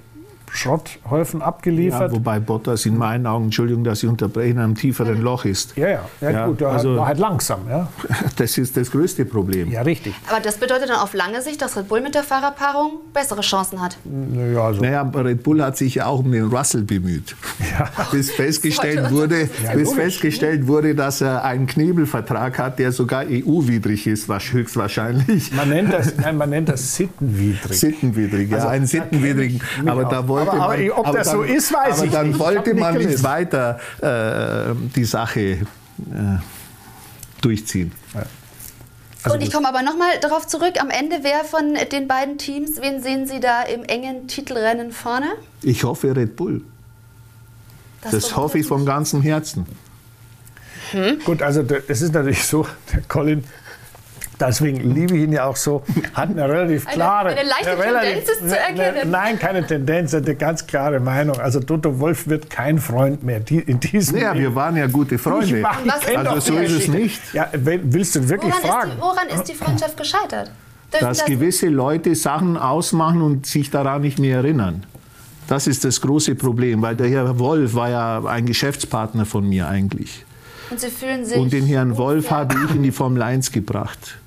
Schrotthäufen abgeliefert. Ja, wobei Bottas in meinen Augen, Entschuldigung, dass ich unterbreche, in einem tieferen Loch ist. Ja, ja, ja, ja gut, also, war halt langsam. Ja. [laughs] Das ist das größte Problem. Ja, richtig. Aber das bedeutet dann auf lange Sicht, dass Red Bull mit der Fahrerpaarung bessere Chancen hat. Naja, also. naja Red Bull hat sich ja auch um den Russell bemüht. Ja. Bis, festgestellt wurde, ja, bis festgestellt wurde, dass er einen Knebelvertrag hat, der sogar EU-widrig ist, höchstwahrscheinlich. Man nennt das, [laughs] nein, man nennt das sittenwidrig. Sittenwidrig, ja, also, einen sittenwidrigen. Aber da wollte aber, aber man, ob das dann, so ist, weiß aber ich dann nicht. wollte man nicht, nicht weiter äh, die Sache äh, durchziehen. Ja. Also und ich komme aber nochmal darauf zurück, am Ende, wer von den beiden Teams, wen sehen Sie da im engen Titelrennen vorne? Ich hoffe Red Bull. Das, das hoffe ich von ganzem Herzen. Hm? Gut, also es ist natürlich so, der [laughs] Colin deswegen liebe ich ihn ja auch so, hat eine relativ [laughs] klare. Eine, eine leichte eine relativ, Tendenz ist zu erkennen. Eine, nein, keine Tendenz, eine ganz klare Meinung. Also Toto Wolf wird kein Freund mehr in diesem. Ja, wir waren ja gute Freunde. also so ist es nicht. Ja, willst du wirklich woran fragen? Ist die, woran ist die Freundschaft gescheitert? Dass das gewisse Leute Sachen ausmachen und sich daran nicht mehr erinnern. Das ist das große Problem, weil der Herr Wolf war ja ein Geschäftspartner von mir eigentlich. Und Sie fühlen sich. Und den Herrn Wolf habe ich in die Formel 1 gebracht.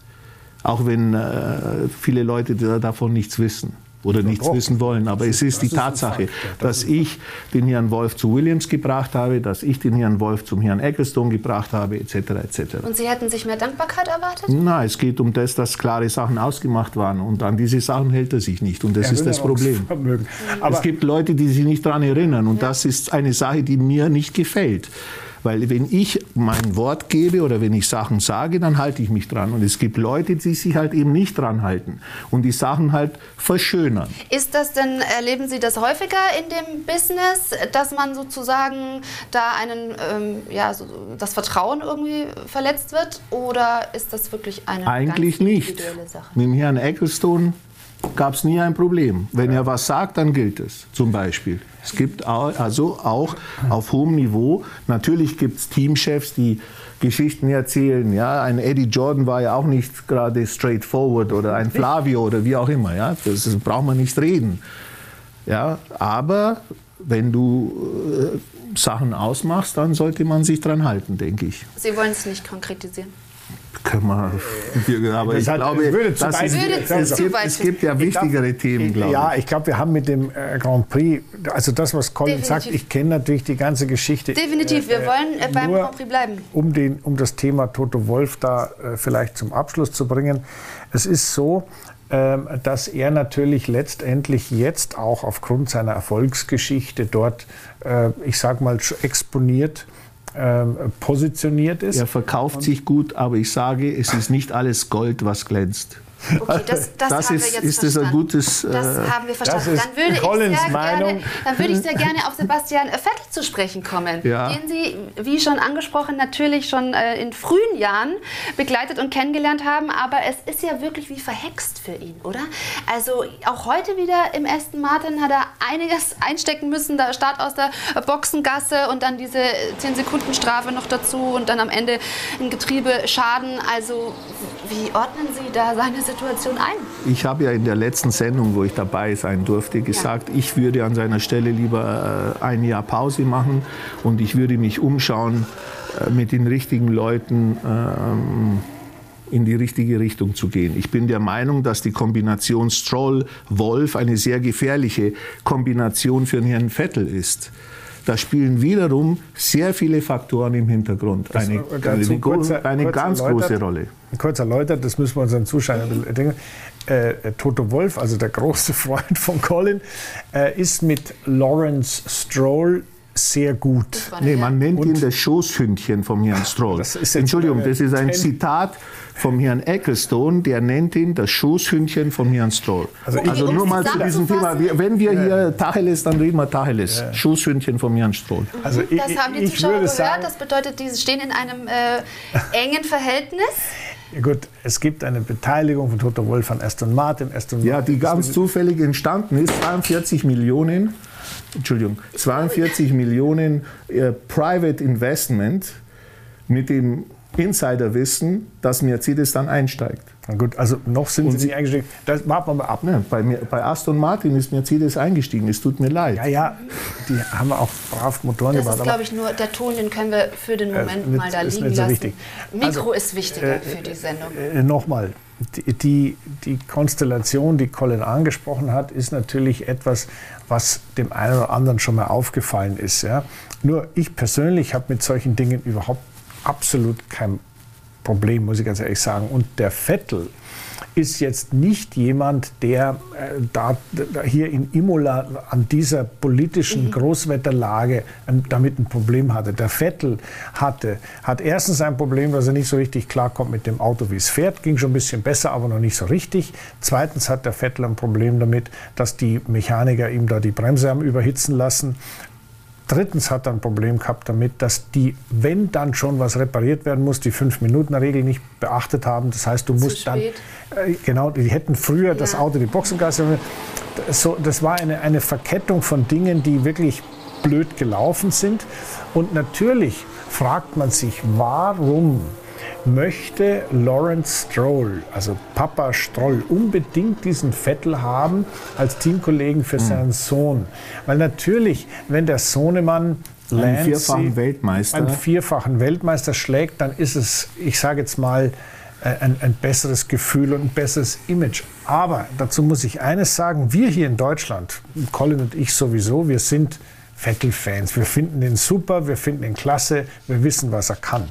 Auch wenn äh, viele Leute davon nichts wissen oder nichts doch. wissen wollen. Aber es ist die ist Tatsache, Fakt, ja, das dass ich den Herrn Wolf zu Williams gebracht habe, dass ich den Herrn Wolf zum Herrn Ecclestone gebracht habe, etc. etc. Und Sie hätten sich mehr Dankbarkeit erwartet? Na, es geht um das, dass klare Sachen ausgemacht waren und an diese Sachen hält er sich nicht und das ist das Problem. Es gibt Leute, die sich nicht daran erinnern und das ist eine Sache, die mir nicht gefällt. Weil wenn ich mein Wort gebe oder wenn ich Sachen sage, dann halte ich mich dran. Und es gibt Leute, die sich halt eben nicht dran halten und die Sachen halt verschönern. Ist das denn, erleben Sie das häufiger in dem Business, dass man sozusagen da einen, ähm, ja, so das Vertrauen irgendwie verletzt wird? Oder ist das wirklich eine Eigentlich ganz nicht. Sache? Mit dem Herrn Ecclestone gab es nie ein Problem. Wenn er was sagt, dann gilt es, zum Beispiel. Es gibt also auch auf hohem Niveau, natürlich gibt es Teamchefs, die Geschichten erzählen. Ja, ein Eddie Jordan war ja auch nicht gerade straightforward oder ein Flavio oder wie auch immer. Ja, das ist- braucht man nicht reden. Ja, aber wenn du äh, Sachen ausmachst, dann sollte man sich dran halten, denke ich. Sie wollen es nicht konkretisieren. Können wir, aber Das ich hat- glaube, würde zu weit- ist, es, gibt, weit es gibt ja wichtigere Themen, glaube ich. Ja, ich glaube, wir haben mit dem äh, Grand Prix, also das, was Colin Definitiv. sagt, ich kenne natürlich die ganze Geschichte. Definitiv, wir wollen äh, beim nur Grand Prix bleiben. Um, den, um das Thema Toto Wolf da äh, vielleicht zum Abschluss zu bringen. Es ist so, ähm, dass er natürlich letztendlich jetzt auch aufgrund seiner Erfolgsgeschichte dort, äh, ich sag mal, exponiert, ähm, positioniert ist. Er verkauft sich gut, aber ich sage, es ist nicht alles Gold, was glänzt. Okay, das, das, Das haben ist- wir jetzt ist das ein verstanden. gutes, äh, Das haben wir verstanden. das ist Dann würde ich, sehr gerne, Meinung. dann würde ich sehr gerne auf Sebastian Vettel zu sprechen kommen, Ja. den Sie, wie schon angesprochen, natürlich schon äh, in frühen Jahren begleitet und kennengelernt haben. Aber es ist ja wirklich wie verhext für ihn, oder? Also auch heute wieder im Aston Martin hat er einiges [laughs] einstecken müssen. Da Start aus der Boxengasse und dann diese 10-Sekunden-Strafe noch dazu und dann am Ende ein Getriebeschaden. Also wie ordnen Sie da seine Situation ein? Ich habe ja in der letzten Sendung, wo ich dabei sein durfte, gesagt, ich würde an seiner Stelle lieber äh, ein Jahr Pause machen und ich würde mich umschauen, äh, mit den richtigen Leuten ähm, in die richtige Richtung zu gehen. Ich bin der Meinung, dass die Kombination Stroll-Wolf eine sehr gefährliche Kombination für den Herrn Vettel ist. Da spielen wiederum sehr viele Faktoren im Hintergrund eine, eine, eine kurz ganz erläutert. große Rolle. Kurz erläutert, das müssen wir unseren Zuschauern ein bisschen denken. Äh, äh, Toto Wolf, also der große [laughs] Freund von Colin, äh, ist mit Lawrence Stroll sehr gut. Nee, man nennt ihn das Schoßhündchen vom Herrn Stroll. Das Entschuldigung, das ist ein Zitat vom Herrn Ecclestone, der nennt ihn das Schoßhündchen vom Herrn Stroll. Also, ich- nur um mal zu diesem Thema. Wenn wir hier Tacheles, dann reden wir Tacheles. Schoßhündchen vom Herrn Stroll. Also ich, Das haben die ich Zuschauer würde gehört. sagen, das bedeutet, die stehen in einem äh, engen Verhältnis. [laughs] ja gut, es gibt eine Beteiligung von Toto Wolf an Aston Martin. Aston Ja, Martin die ganz zufällig entstanden ist, 42 Millionen, Entschuldigung, 42 Millionen äh, Private Investment mit dem Insiderwissen, dass Mercedes dann einsteigt. Na gut, also noch sind sie nicht eingestiegen. Das warten wir mal ab. Ne, bei, mir, bei Aston Martin ist Mercedes eingestiegen. Es tut mir leid. Ja, ja, die haben auch brav Motoren Das gebaut. ist, aber- glaube ich, nur der Ton, den können wir für den Moment nicht- mal da ist liegen nicht so lassen. wichtig. Mikro Also, ist wichtiger für die Sendung. Äh, Nochmal, die, die, die Konstellation, die Colin angesprochen hat, ist natürlich etwas, was dem einen oder anderen schon mal aufgefallen ist. Ja? Nur ich persönlich habe mit solchen Dingen überhaupt absolut kein Problem, muss ich ganz ehrlich sagen. Und der Vettel ist jetzt nicht jemand, der äh, da, da hier in Imola an dieser politischen Großwetterlage ähm, damit ein Problem hatte. Der Vettel hatte, hat erstens ein Problem, dass er nicht so richtig klarkommt mit dem Auto, wie es fährt. Ging schon ein bisschen besser, aber noch nicht so richtig. Zweitens hat der Vettel ein Problem damit, dass die Mechaniker ihm da die Bremse haben überhitzen lassen. Drittens hat er ein Problem gehabt damit, dass die, wenn dann schon was repariert werden muss, die Fünf-Minuten-Regel nicht beachtet haben. Das heißt, du musst dann. spät. Äh, genau, die hätten früher das Ja. Auto, die Boxengasse. So, das war eine, eine Verkettung von Dingen, die wirklich blöd gelaufen sind. Und natürlich fragt man sich, warum möchte Lawrence Stroll, also Papa Stroll, unbedingt diesen Vettel haben als Teamkollegen für seinen Sohn. Weil natürlich, wenn der Sohnemann einen vierfachen Weltmeister. einen vierfachen Weltmeister schlägt, dann ist es, ich sage jetzt mal, äh, ein, ein, besseres Gefühl und ein besseres Image. Aber dazu muss ich eines sagen, wir hier in Deutschland, Colin und ich sowieso, wir sind Vettel-Fans. Wir finden ihn super, wir finden ihn klasse, wir wissen, was er kann.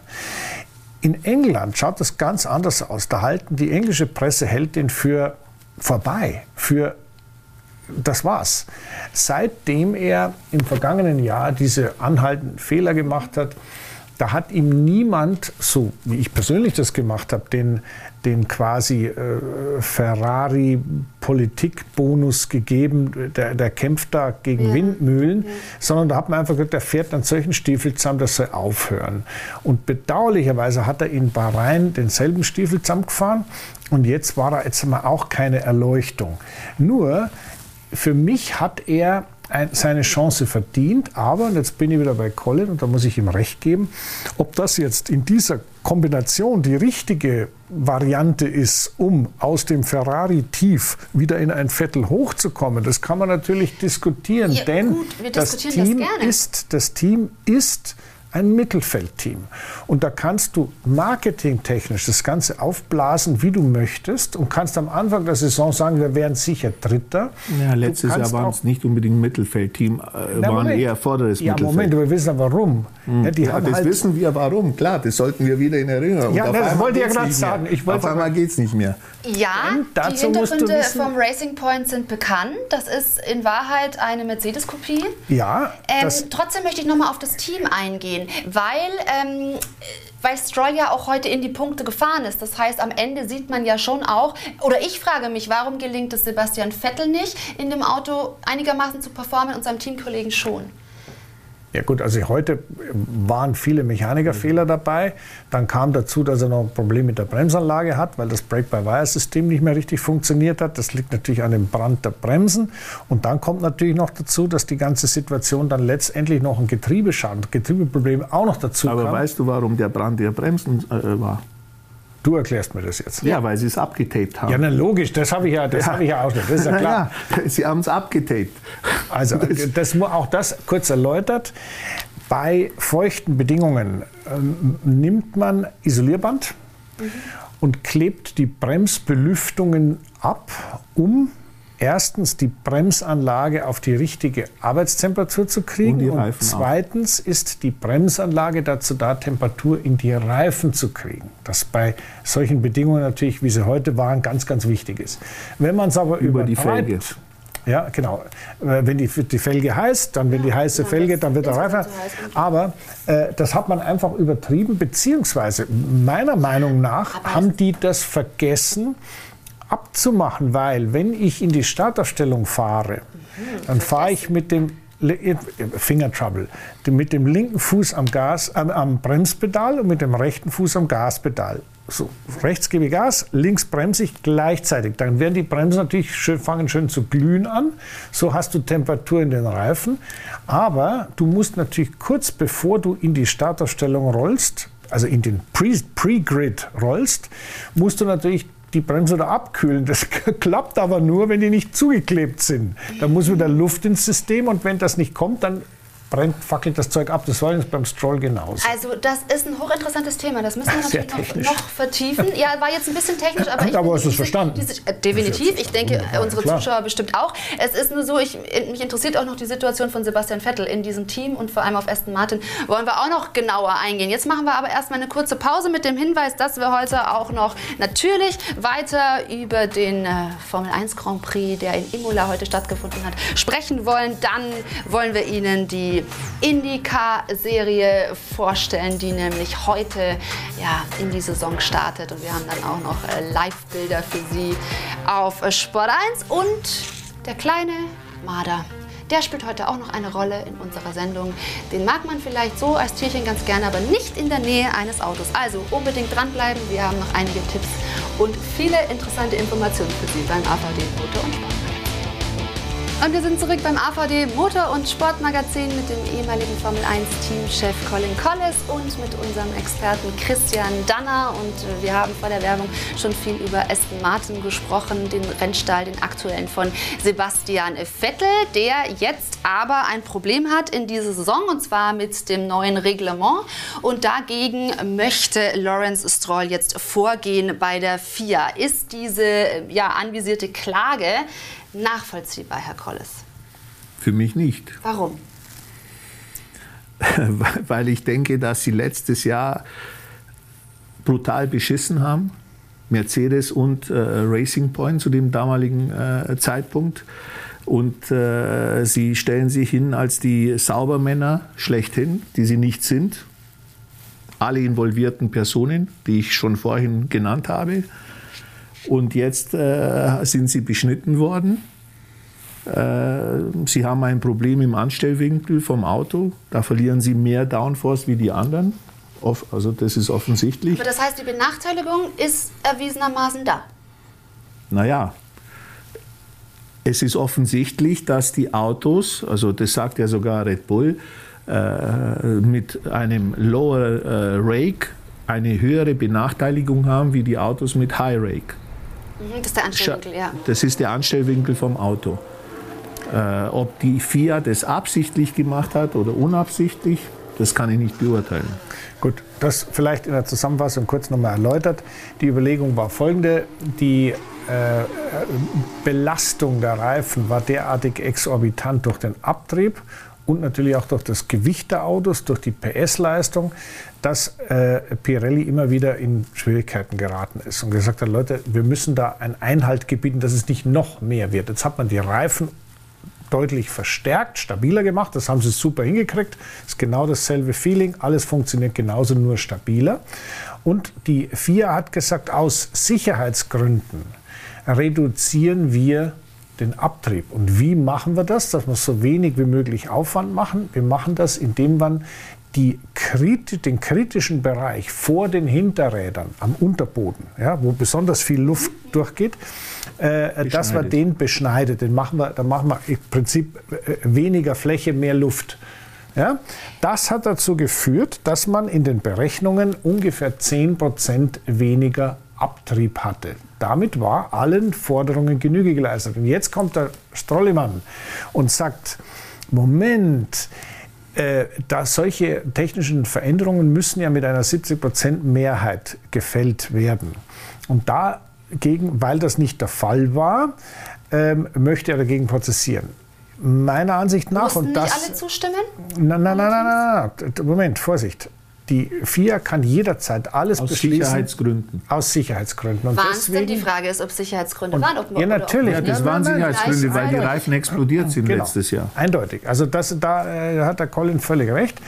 In England schaut das ganz anders aus. Da halten die englische Presse hält ihn für vorbei, für das war's. Seitdem er im vergangenen Jahr diese anhaltenden Fehler gemacht hat, da hat ihm niemand, so wie ich persönlich das gemacht habe, den, den quasi äh, Ferrari-Politikbonus gegeben, der, der kämpft da gegen ja. Windmühlen, ja. sondern da hat man einfach gesagt, der fährt an solchen Stiefel zusammen, das soll aufhören. Und bedauerlicherweise hat er in Bahrain denselben Stiefel zusammengefahren und jetzt war er jetzt mal auch keine Erleuchtung. Nur, für mich hat er seine Chance verdient, aber, und jetzt bin ich wieder bei Colin und da muss ich ihm recht geben, ob das jetzt in dieser Kombination die richtige Variante ist, um aus dem Ferrari-Tief wieder in ein Vettel hochzukommen, das kann man natürlich diskutieren, ja, denn gut, das, Team das, ist, das Team ist ein Mittelfeldteam. Und da kannst du marketingtechnisch das Ganze aufblasen, wie du möchtest und kannst am Anfang der Saison sagen, wir wären sicher Dritter. Ja, letztes Jahr waren es nicht unbedingt ein Mittelfeldteam, äh, Na, waren Moment. eher vorderes ja, Mittelfeld. Moment, wir wissen aber warum. Hm. Ja, ja das halt wissen wir warum, klar, das sollten wir wieder in Erinnerung. Ja, das wollte ich ja gerade sagen. Ich auf einmal geht es nicht mehr. Ja, die Hintergründe vom Racing Point sind bekannt. Das ist in Wahrheit eine Mercedes-Kopie. Ja. Ähm, trotzdem möchte ich nochmal auf das Team eingehen, weil, ähm, weil Stroll ja auch heute in die Punkte gefahren ist. Das heißt, am Ende sieht man ja schon auch, oder ich frage mich, warum gelingt es Sebastian Vettel nicht, in dem Auto einigermaßen zu performen und seinem Teamkollegen schon? Ja gut, also heute waren viele Mechanikerfehler dabei. Dann kam dazu, dass er noch ein Problem mit der Bremsanlage hat, weil das Brake-by-Wire-System nicht mehr richtig funktioniert hat. Das liegt natürlich an dem Brand der Bremsen. Und dann kommt natürlich noch dazu, dass die ganze Situation dann letztendlich noch ein Getriebeschaden, Getriebeproblem auch noch dazu Aber kam. Aber weißt du, warum der Brand der Bremsen äh, war? Du erklärst mir das jetzt. Ja, weil sie es abgetaped haben. Ja, na, logisch, das habe ich ja, das ja. habe ich ja auch nicht. Das ist ja [laughs] klar. Ja, sie haben es abgetaped. Also, das, auch das kurz erläutert. Bei feuchten Bedingungen ähm, nimmt man Isolierband mhm. und klebt die Bremsbelüftungen ab, um erstens die Bremsanlage auf die richtige Arbeitstemperatur zu kriegen und, und zweitens auch. ist die Bremsanlage dazu da, Temperatur in die Reifen zu kriegen. Das bei solchen Bedingungen natürlich, wie sie heute waren, ganz, ganz wichtig ist. Wenn man es aber über die Felge ja, genau. Äh, wenn die, die Felge heiß, dann wenn die heiße Felge, dann wird der Reifen. Aber äh, das hat man einfach übertrieben, beziehungsweise meiner Meinung nach haben die das vergessen, abzumachen, weil wenn ich in die Startaufstellung fahre, dann fahre ich mit dem Finger Trouble, mit dem linken Fuß am Gas, äh, am Bremspedal und mit dem rechten Fuß am Gaspedal. So, rechts gebe ich Gas, links bremse ich gleichzeitig. Dann werden die Bremsen natürlich schön, fangen schön zu glühen an. So hast du Temperatur in den Reifen. Aber du musst natürlich kurz bevor du in die Startaufstellung rollst, also in den Pre-Grid rollst, musst du natürlich die Bremse da abkühlen. Das [laughs] klappt aber nur, wenn die nicht zugeklebt sind. Da muss wieder Luft ins System und wenn das nicht kommt, dann brennt, fackelt das Zeug ab. Das war jetzt beim Stroll genauso. Also das ist ein hochinteressantes Thema. Das müssen wir natürlich noch, noch, vertiefen. Ja, war jetzt ein bisschen technisch, aber [laughs] ich aber es verstanden? Diese, äh, definitiv. Ich denke, unsere klar. Zuschauer bestimmt auch. Es ist nur so, ich, mich interessiert auch noch die Situation von Sebastian Vettel in diesem Team und vor allem auf Aston Martin wollen wir auch noch genauer eingehen. Jetzt machen wir aber erstmal eine kurze Pause mit dem Hinweis, dass wir heute auch noch natürlich weiter über den äh, Formel 1 Grand Prix, der in Imola heute stattgefunden hat, sprechen wollen. Dann wollen wir Ihnen die IndyCar-Serie vorstellen, die nämlich heute ja, in die Saison startet. Und wir haben dann auch noch äh, Live-Bilder für Sie auf äh, Sport 1 und der kleine Marder. Der spielt heute auch noch eine Rolle in unserer Sendung. Den mag man vielleicht so als Tierchen ganz gerne, aber nicht in der Nähe eines Autos. Also unbedingt dranbleiben. Wir haben noch einige Tipps und viele interessante Informationen für Sie beim AVD Motor und Sport. Und wir sind zurück beim AVD Motor- und Sportmagazin mit dem ehemaligen Formel 1-Teamchef Colin Collis und mit unserem Experten Christian Danner. Und wir haben vor der Werbung schon viel über Aston Martin gesprochen, den Rennstall, den aktuellen von Sebastian Vettel, der jetzt aber ein Problem hat in dieser Saison und zwar mit dem neuen Reglement. Und dagegen möchte Lawrence Stroll jetzt vorgehen bei der FIA. Ist diese ja, anvisierte Klage nachvollziehbar, Herr Kolles? Für mich nicht. Warum? [laughs] Weil ich denke, dass sie letztes Jahr brutal beschissen haben. Mercedes und äh, Racing Point zu dem damaligen äh, Zeitpunkt. Und äh, sie stellen sich hin als die Saubermänner schlechthin, die sie nicht sind. Alle involvierten Personen, die ich schon vorhin genannt habe. Und jetzt äh, sind sie beschnitten worden. Äh, sie haben ein Problem im Anstellwinkel vom Auto. Da verlieren sie mehr Downforce wie die anderen. Also das ist offensichtlich. Aber das heißt, die Benachteiligung ist erwiesenermaßen da. Naja, es ist offensichtlich, dass die Autos, also das sagt ja sogar Red Bull, äh, mit einem Lower äh, Rake eine höhere Benachteiligung haben wie die Autos mit High Rake. Mhm, das ist der Anstellwinkel, ja. Das ist der Anstellwinkel vom Auto. Äh, ob die FIA das absichtlich gemacht hat oder unabsichtlich, das kann ich nicht beurteilen. Gut, das vielleicht in der Zusammenfassung kurz nochmal erläutert. Die Überlegung war folgende. Die äh, Belastung der Reifen war derartig exorbitant durch den Abtrieb und natürlich auch durch das Gewicht der Autos, durch die PS-Leistung, dass äh, Pirelli immer wieder in Schwierigkeiten geraten ist und gesagt hat, Leute, wir müssen da einen Einhalt gebieten, dass es nicht noch mehr wird. Jetzt hat man die Reifen deutlich verstärkt, stabiler gemacht. Das haben sie super hingekriegt. Ist genau dasselbe Feeling. Alles funktioniert genauso, nur stabiler. Und die FIA hat gesagt, aus Sicherheitsgründen reduzieren wir den Abtrieb. Und wie machen wir das? Dass wir so wenig wie möglich Aufwand machen. Wir machen das, indem man die, den kritischen Bereich vor den Hinterrädern am Unterboden, ja, wo besonders viel Luft durchgeht, äh, dass man den beschneidet. Den machen wir, dann machen wir im Prinzip äh, weniger Fläche, mehr Luft. Ja? Das hat dazu geführt, dass man in den Berechnungen ungefähr 10% weniger Abtrieb hatte. Damit war allen Forderungen Genüge geleistet. Und jetzt kommt der Strollemann und sagt, Moment, äh, da solche technischen Veränderungen müssen ja mit einer 70% Mehrheit gefällt werden. Und dagegen, weil das nicht der Fall war, ähm, möchte er dagegen prozessieren. Meiner Ansicht nach Mussten und das. nicht alle zustimmen? Nein, nein, nein, nein, nein, Moment, Vorsicht. Die FIA kann jederzeit alles aus beschließen. Aus Sicherheitsgründen. Aus Sicherheitsgründen. Waren es denn die Frage ist, ob Sicherheitsgründe waren? Ob, ja, natürlich. Ja, das ja, waren Sicherheitsgründe, weil die Reifen explodiert sind genau. letztes Jahr. Eindeutig. Also das, da äh, hat der Colin völlig recht.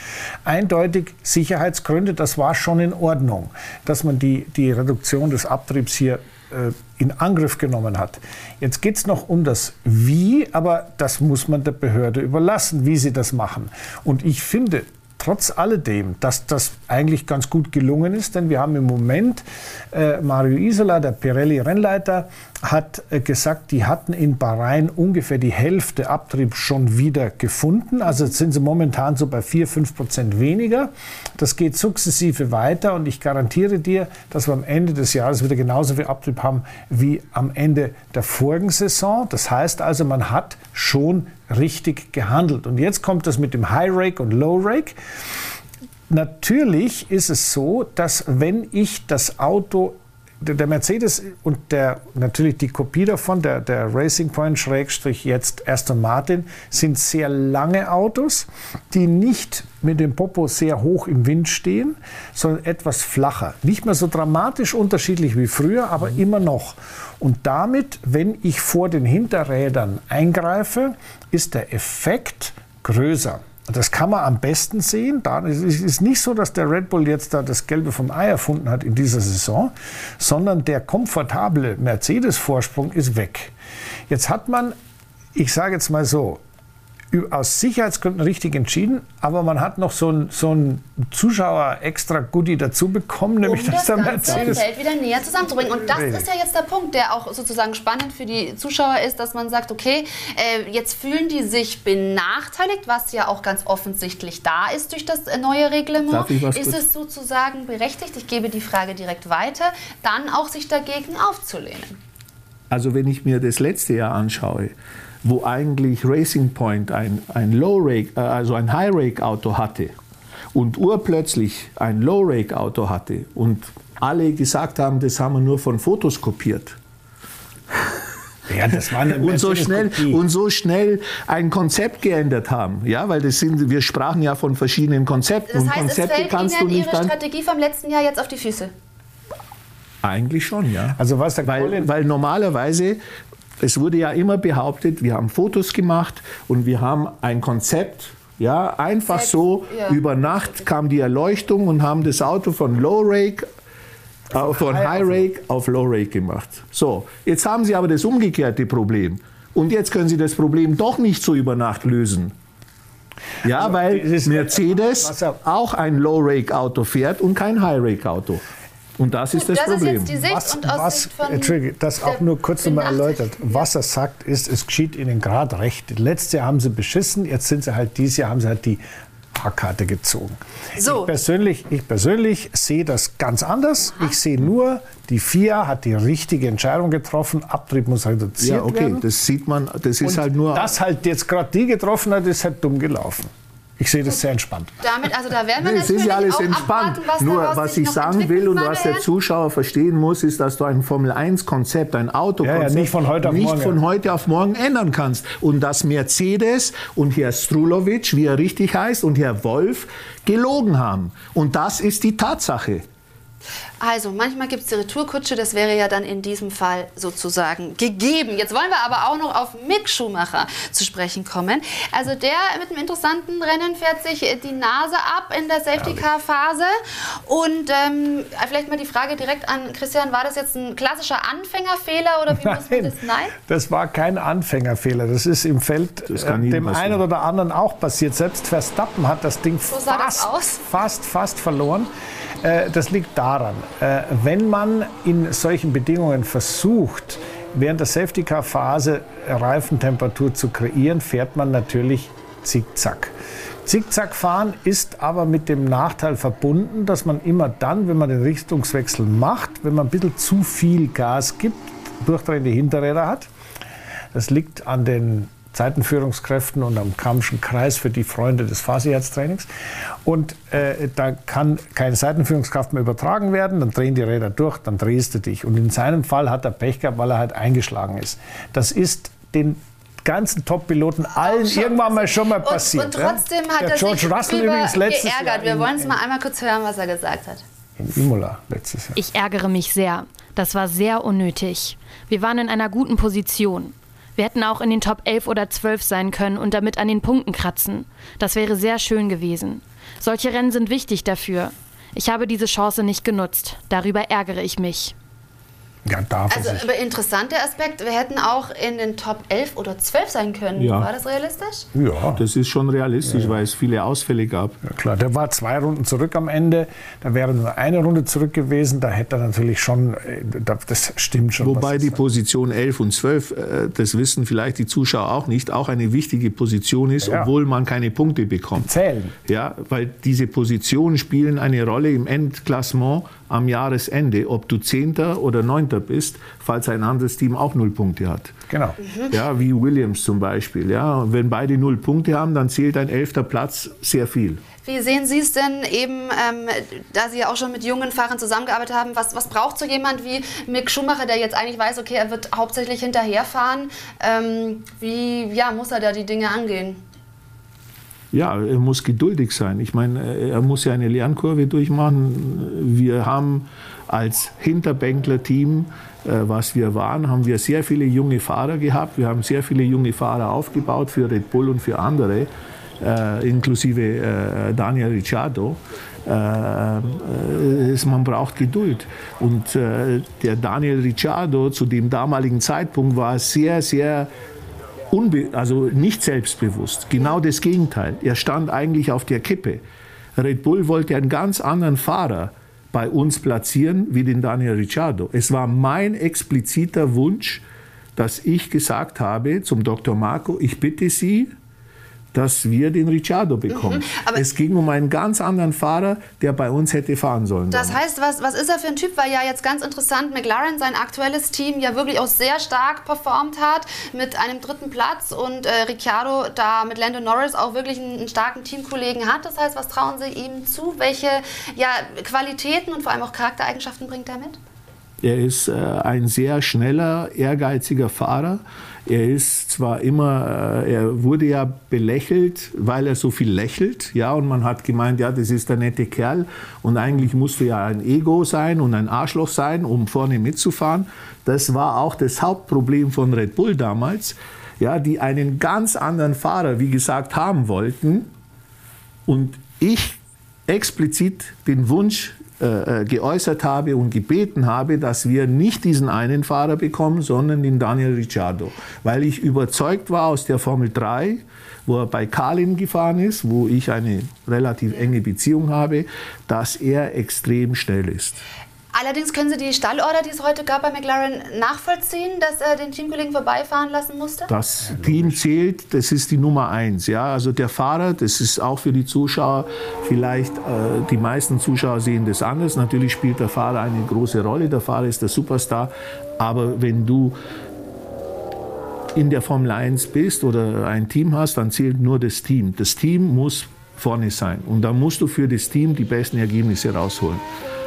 Eindeutig Sicherheitsgründe, das war schon in Ordnung, dass man die, die Reduktion des Abtriebs hier äh, in Angriff genommen hat. Jetzt geht es noch um das Wie, aber das muss man der Behörde überlassen, wie sie das machen. Und ich finde, trotz alledem, dass das eigentlich ganz gut gelungen ist, denn wir haben im Moment, äh, Mario Isola, der Pirelli-Rennleiter, hat äh, gesagt, die hatten in Bahrain ungefähr die Hälfte Abtrieb schon wieder gefunden. Also sind sie momentan so bei 4, 5 Prozent weniger. Das geht sukzessive weiter und ich garantiere dir, dass wir am Ende des Jahres wieder genauso viel Abtrieb haben wie am Ende der vorigen Saison. Das heißt also, man hat schon richtig gehandelt. Und jetzt kommt das mit dem High Rake und Low Rake. Natürlich ist es so, dass wenn ich das Auto der Mercedes und der, natürlich die Kopie davon, der, der Racing Point Schrägstrich jetzt Aston Martin, sind sehr lange Autos, die nicht mit dem Popo sehr hoch im Wind stehen, sondern etwas flacher. Nicht mehr so dramatisch unterschiedlich wie früher, aber mhm. immer noch. Und damit, wenn ich vor den Hinterrädern eingreife, ist der Effekt größer. Das kann man am besten sehen. Es ist nicht so, dass der Red Bull jetzt da das Gelbe vom Ei erfunden hat in dieser Saison, sondern der komfortable Mercedes-Vorsprung ist weg. Jetzt hat man, ich sage jetzt mal so, aus Sicherheitsgründen richtig entschieden, aber man hat noch so ein, so ein Zuschauer extra Goodie dazu bekommen, nämlich um dass das der ganze Mercedes. Feld wieder näher zusammenzubringen. Und das ist ja jetzt der Punkt, der auch sozusagen spannend für die Zuschauer ist, dass man sagt, okay, äh, jetzt fühlen die sich benachteiligt, was ja auch ganz offensichtlich da ist durch das äh, neue Reglement. Darf ich was ist es sozusagen berechtigt, ich gebe die Frage direkt weiter, dann auch sich dagegen aufzulehnen? Also wenn ich mir das letzte Jahr anschaue, wo eigentlich Racing Point ein, ein Low-Rake, äh, also ein High-Rake-Auto hatte und urplötzlich ein Low-Rake-Auto hatte und alle gesagt haben, das haben wir nur von Fotos kopiert. Ja, das war eine [laughs] Und so, schnell, und so schnell ein Konzept geändert haben. Ja, weil das sind, wir sprachen ja von verschiedenen Konzepten. Das und heißt, es Konzepte fällt kannst du Ihnen nicht Ihre. Strategie vom letzten Jahr jetzt auf die Füße. Eigentlich schon, ja. Also was der weil, Colin- weil normalerweise, es wurde ja immer behauptet, wir haben Fotos gemacht und wir haben ein Konzept. Ja, einfach Selbst- so ja. über Nacht kam die Erleuchtung und haben das Auto von Low Rake äh, von High Rake auf Low Rake gemacht. So, jetzt haben sie aber das umgekehrte Problem. Und jetzt können sie das Problem doch nicht so über Nacht lösen. Ja, weil das ist- Mercedes er- auch ein Low Rake Auto fährt und kein High Rake Auto. Und das ist das, das Problem. ist jetzt die Sicht was, was Entschuldige, das auch nur kurz nochmal erläutert. Was er sagt, ist, es geschieht Ihnen gerade recht. Letztes Jahr haben Sie beschissen, jetzt sind Sie halt, dieses Jahr haben Sie halt die Fahrkarte gezogen. So. Ich, persönlich, ich persönlich sehe das ganz anders. Ich sehe nur, die FIA hat die richtige Entscheidung getroffen, Abtrieb muss reduziert Ja, okay, werden. das sieht man, das ist Und halt nur. dass halt jetzt gerade die getroffen hat, ist halt dumm gelaufen. Ich sehe das sehr entspannt. Damit, also da werden wir Nee, es ist ja alles auch entspannt. abwarten, was Nur was ich sagen will und was der. Zuschauer verstehen muss, ist, dass du ein Formel-1-Konzept, ein Autokonzept Ja, ja, nicht von heute auf nicht morgen. von heute auf morgen ändern kannst. Und dass Mercedes und Herr Strulovic, wie er richtig heißt, und Herr Wolf gelogen haben. Und das ist die Tatsache. Also, manchmal gibt es die Retourkutsche, das wäre ja dann in diesem Fall sozusagen gegeben. Jetzt wollen wir aber auch noch auf Mick Schumacher zu sprechen kommen. Also, der mit einem interessanten Rennen fährt sich die Nase ab in der Safety-Car-Phase. Und ähm, vielleicht mal die Frage direkt an Christian: War das jetzt ein klassischer Anfängerfehler oder wie muss man das? Nein? das war kein Anfängerfehler. Das ist im Feld Das äh, dem passieren. einen oder anderen auch passiert. Selbst Verstappen hat das Ding sah das fast, aus. fast, fast verloren. Äh, das liegt daran, äh, wenn man in solchen Bedingungen versucht, während der Safety-Car-Phase Reifentemperatur zu kreieren, fährt man natürlich zickzack. Zickzack fahren ist aber mit dem Nachteil verbunden, dass man immer dann, wenn man den Richtungswechsel macht, wenn man ein bisschen zu viel Gas gibt, durchdrehende Hinterräder hat. Das liegt an den Zeitenführungskräften und am Kammschen Kreis für die Freunde des Fahrsicherheitstrainings. Und äh, da kann keine Seitenführungskraft mehr übertragen werden, dann drehen die Räder durch, dann drehst du dich. Und in seinem Fall hat er Pech gehabt, weil er halt eingeschlagen ist. Das ist den ganzen Top-Piloten allen schon irgendwann mal schon mal Und, passiert. und trotzdem ja? hat Der er George sich Russell übrigens letztes geärgert. Jahr Wir in- wollen es mal einmal kurz hören, was er gesagt hat. in Imola letztes Jahr. Ich ärgere mich sehr. Das war sehr unnötig. Wir waren in einer guten Position. Wir hätten auch in den Top 11 oder 12 sein können und damit an den Punkten kratzen. Das wäre sehr schön gewesen. Solche Rennen sind wichtig dafür. Ich habe diese Chance nicht genutzt. Darüber ärgere ich mich. Ja, darf Also, aber interessanter Aspekt, wir hätten auch in den Top 11 oder 12 sein können. Ja. War das realistisch? Ja. Das ist schon realistisch, weil es viele Ausfälle gab. Ja, klar, der war zwei Runden zurück am Ende. Da wäre nur eine Runde zurück gewesen. Da hätte er natürlich schon, äh, da- das stimmt schon. Wobei die. Position 11 und 12, äh, das wissen vielleicht die Zuschauer auch nicht, auch eine wichtige Position ist, Ja. obwohl man keine Punkte bekommt. zählen. Ja, weil diese Positionen spielen eine Rolle im Endklassement am Jahresende, ob du Zehnter oder Neunter bist, falls ein anderes Team auch null Punkte hat. Genau. Ja, wie Williams zum Beispiel. Ja, und wenn beide null Punkte haben, dann zählt ein elfter Platz sehr viel. Wie sehen Sie es denn eben, ähm, da Sie ja auch schon mit jungen Fahrern zusammengearbeitet haben, was, was braucht so jemand wie Mick Schumacher, der jetzt eigentlich weiß, okay, er wird hauptsächlich hinterherfahren? Ähm, wie ja, muss er da die Dinge angehen? Ja, er muss geduldig sein. Ich meine, er muss ja eine Lernkurve durchmachen. Wir haben als Hinterbänkler-Team, äh, was wir waren, haben wir sehr viele junge Fahrer gehabt. Wir haben sehr viele junge Fahrer aufgebaut für Red Bull und für andere, äh, inklusive äh, Daniel Ricciardo. Äh, es, man braucht Geduld. Und äh, der Daniel Ricciardo zu dem damaligen Zeitpunkt war sehr, sehr also nicht selbstbewusst. Genau das Gegenteil. Er stand eigentlich auf der Kippe. Red Bull wollte einen ganz anderen Fahrer bei uns platzieren wie den Daniel Ricciardo. Es war mein expliziter Wunsch, dass ich gesagt habe zum Dr. Marco, ich bitte Sie, dass wir den Ricciardo bekommen. Mhm, es ging um einen ganz anderen Fahrer, der bei uns hätte fahren sollen. Das heißt, was, was ist er für ein Typ? Weil ja jetzt ganz interessant McLaren, sein aktuelles Team, ja wirklich auch sehr stark performt hat mit einem dritten Platz und äh, Ricciardo da mit Lando Norris auch wirklich einen, einen, starken Teamkollegen hat. Das heißt, was trauen Sie ihm zu? Welche ja, Qualitäten und vor allem auch Charaktereigenschaften bringt er mit? Er ist äh, ein sehr schneller, ehrgeiziger Fahrer. Er ist zwar immer, äh, er wurde ja belächelt, weil er so viel lächelt, ja, und man hat gemeint, ja, das ist der nette Kerl und eigentlich musst du ja ein Ego sein und ein Arschloch sein, um vorne mitzufahren. Das war auch das Hauptproblem von Red Bull damals, ja, die einen ganz anderen Fahrer, wie gesagt, haben wollten und ich explizit den Wunsch äh, äh, geäußert habe und gebeten habe, dass wir nicht diesen einen Fahrer bekommen, sondern den Daniel Ricciardo. Weil ich überzeugt war aus der Formel 3, wo er bei Carlin gefahren ist, wo ich eine relativ enge Beziehung habe, dass er extrem schnell ist. Allerdings können Sie die Stallorder, die es heute gab bei McLaren, nachvollziehen, dass er den Teamkollegen vorbeifahren lassen musste? Das Team zählt, das ist die Nummer eins. Ja? Also der Fahrer, das ist auch für die Zuschauer, vielleicht äh, die meisten Zuschauer sehen das anders. Natürlich spielt der Fahrer eine große Rolle, der Fahrer ist der Superstar. Aber wenn du in der Formel 1 bist oder ein Team hast, dann zählt nur das Team. Das Team muss vorne sein. Und dann musst du für das Team die besten Ergebnisse rausholen.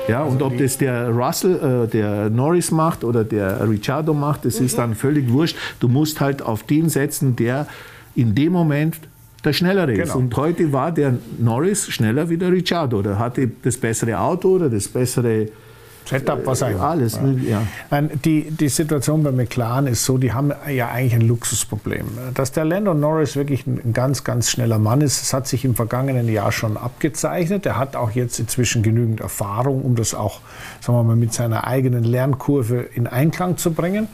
Ja, also und ob das der Russell, äh, der Norris macht oder der Ricciardo macht, das mhm. ist dann völlig wurscht. Du musst halt auf den setzen, der in dem Moment der Schnellere genau. ist. Und heute war der Norris schneller wie der Ricciardo. Der hatte das bessere Auto oder das bessere Setup, was eigentlich. Alles, ja. ja. Die, die Situation bei McLaren ist so, die haben ja eigentlich ein Luxusproblem. Dass der Lando Norris wirklich ein ganz, ganz schneller Mann ist, das hat sich im vergangenen Jahr schon abgezeichnet. Er hat auch jetzt inzwischen genügend Erfahrung, um das auch sagen wir mal, mit seiner eigenen Lernkurve in Einklang zu bringen.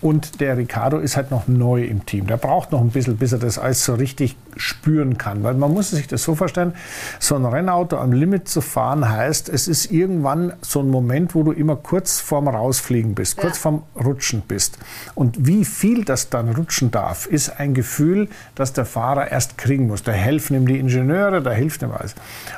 Und der Ricardo ist halt noch neu im Team. Der braucht noch ein bisschen, bis er das alles so richtig spüren kann. Weil man muss sich das so vorstellen, so ein Rennauto am Limit zu fahren heißt, es ist irgendwann so ein Moment, wo du immer kurz vorm Rausfliegen bist, kurz ja. vorm Rutschen bist. Und wie viel das dann rutschen darf, ist ein Gefühl, das der Fahrer erst kriegen muss. Da helfen ihm die Ingenieure, da hilft ihm alles.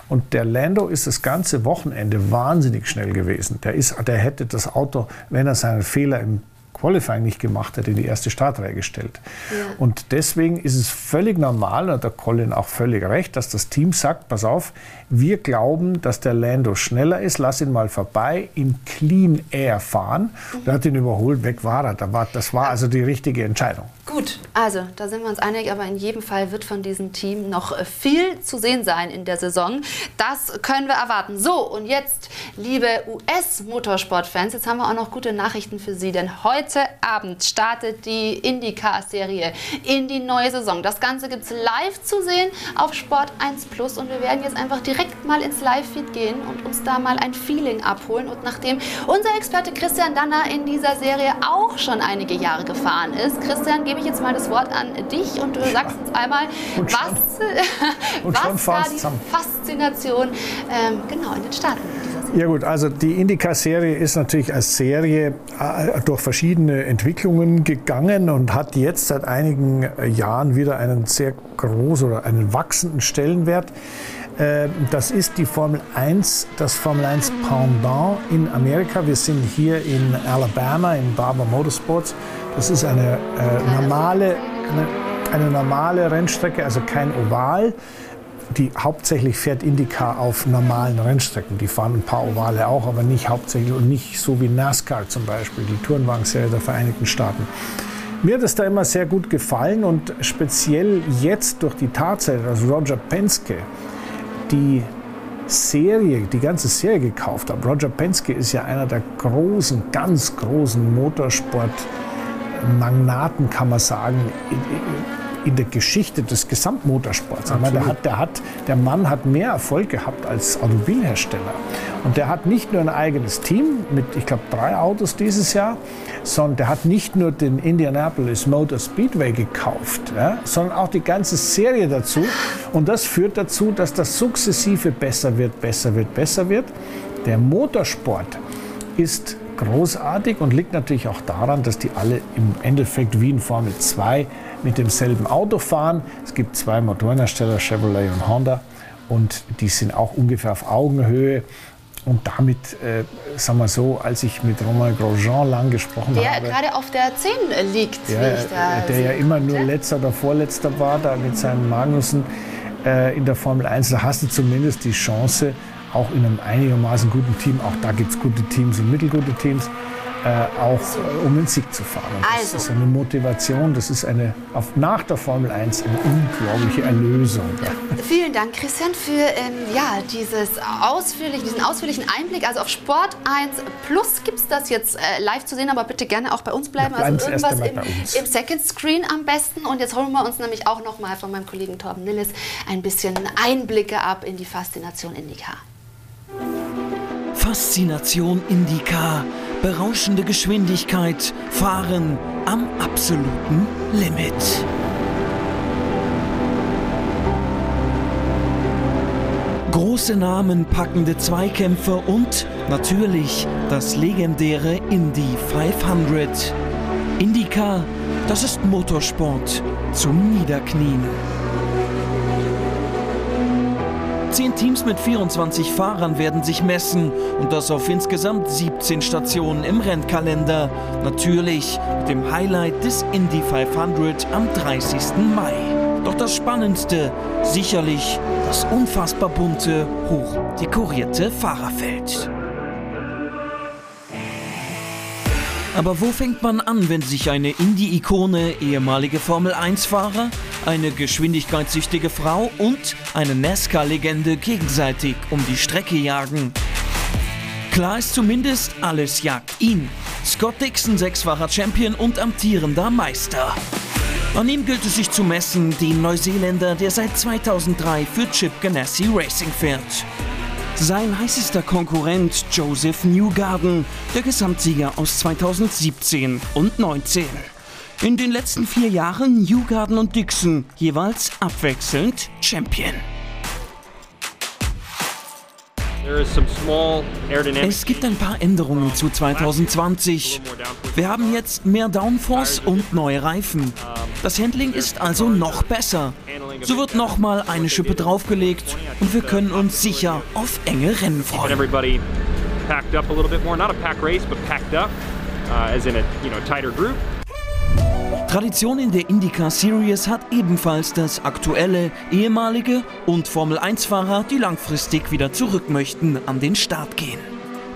Und der Lando ist das ganze Wochenende wahnsinnig schnell gewesen. Der, ist, der hätte das Auto, wenn er seinen Fehler im Qualifying nicht gemacht hat, in die erste Startreihe gestellt. Ja. Und deswegen ist es völlig normal, und da hat Colin auch völlig recht, dass das Team sagt, pass auf, wir glauben, dass der Lando schneller ist, lass ihn mal vorbei, in Clean Air fahren. Mhm. Er hat ihn überholt, weg war er. Das war also die richtige Entscheidung. Gut, also da sind wir uns einig, aber in jedem Fall wird von diesem Team noch äh, viel zu sehen sein in der Saison. Das können wir erwarten. So, und jetzt, liebe US-Motorsport-Fans, jetzt haben wir auch noch gute Nachrichten für Sie, denn heute Abend startet die IndyCar-Serie in die neue Saison. Das Ganze gibt es live zu sehen auf Sport 1 Plus und wir werden jetzt einfach direkt mal ins Live-Feed gehen und uns da mal ein Feeling abholen. Und nachdem unser Experte Christian Danner in dieser Serie auch schon einige Jahre gefahren ist, Christian, gebe ich jetzt mal das Wort an dich und du sagst uns einmal, was, [laughs] was war die Faszination ähm, genau in den Staaten. Ja gut, also die Indica-Serie ist natürlich als Serie äh, durch verschiedene Entwicklungen gegangen und hat jetzt seit einigen Jahren wieder einen sehr großen oder einen wachsenden Stellenwert. Äh, das ist die Formel 1, das Formel 1 Pendant in Amerika. Wir sind hier in Alabama, in Barber Motorsports. Das ist eine äh, normale, eine, eine, normale Rennstrecke, also kein Oval. Die hauptsächlich fährt IndyCar auf normalen Rennstrecken. Die fahren ein paar Ovale auch, aber nicht hauptsächlich und nicht so wie NASCAR zum Beispiel, die Tourenwagen-Serie der Vereinigten Staaten. Mir hat es da immer sehr gut gefallen und speziell jetzt durch die Tatsache, dass Roger Penske die Serie, die ganze Serie gekauft hat. Roger Penske ist ja einer der großen, ganz großen Motorsport- Magnaten, kann man sagen, in der Geschichte des Gesamtmotorsports. Meine, der, hat, der, hat, der Mann hat mehr Erfolg gehabt als Automobilhersteller. Und der hat nicht nur ein eigenes Team mit, ich glaube, drei Autos dieses Jahr, sondern der hat nicht nur den Indianapolis Motor Speedway gekauft, ja, sondern auch die ganze Serie dazu. Und das führt dazu, dass das sukzessive besser wird, besser wird, besser wird. Der Motorsport ist großartig und liegt natürlich auch daran, dass die alle im Endeffekt wie in Formel 2 mit demselben Auto fahren. Es gibt zwei Motorenhersteller, Chevrolet und Honda, und die sind auch ungefähr auf Augenhöhe. Und damit, äh, sagen wir so, als ich mit Romain Grosjean lang gesprochen der habe. Der gerade auf der 10 liegt, der, wie ich da Der ja immer nur letzter oder vorletzter war, da mit seinem Magnussen äh, in der Formel 1. Da hast du zumindest die Chance, auch in einem einigermaßen guten Team, auch da gibt es gute Teams und mittelgute Teams, äh, auch äh, um den Sieg zu fahren. Und das Also. ist eine Motivation, das ist eine, auf, nach der Formel 1 eine unglaubliche Erlösung. Vielen Dank, Christian, für ähm, ja, dieses ausführlich, diesen ausführlichen Einblick. Also auf Sport 1 Plus gibt es das jetzt äh, live zu sehen, aber bitte gerne auch bei uns bleiben. Ja, also irgendwas im, im Second Screen am besten. Und jetzt holen wir uns nämlich auch noch mal von meinem Kollegen Torben Nilles ein bisschen Einblicke ab in die Faszination IndyCar. Faszination Indica, berauschende Geschwindigkeit, Fahren am absoluten Limit. Große Namen, packende Zweikämpfe und natürlich das legendäre Indy 500. Indica, das ist Motorsport zum Niederknien. Zehn Teams mit 24 Fahrern werden sich messen und das auf insgesamt 17 Stationen im Rennkalender. Natürlich mit dem Highlight des Indy 500 am 30. Mai. Doch das Spannendste, sicherlich das unfassbar bunte, hoch dekorierte Fahrerfeld. Aber wo fängt man an, wenn sich eine Indie-Ikone, ehemalige Formel-1-Fahrer, eine geschwindigkeitssüchtige Frau und eine NASCAR-Legende gegenseitig um die Strecke jagen? Klar ist zumindest, alles jagt ihn. Scott Dixon, sechsfacher Champion und amtierender Meister. An ihm gilt es sich zu messen, den Neuseeländer, der seit 2003 für Chip Ganassi Racing fährt. Sein heißester Konkurrent Joseph Newgarden, der Gesamtsieger aus 2017 und 19. In den letzten vier Jahren Newgarden und Dixon jeweils abwechselnd Champion. Es gibt ein paar Änderungen zu 2020. Wir haben jetzt mehr Downforce und neue Reifen. Das Handling ist also noch besser. So wird nochmal eine Schippe draufgelegt und wir können uns sicher auf enge Rennen freuen. packed up a little bit more. Not a pack race, but packed up, uh, as in a tighter group. Tradition in der IndyCar Series hat ebenfalls das aktuelle, ehemalige und Formel-1-Fahrer, die langfristig wieder zurück möchten, an den Start gehen.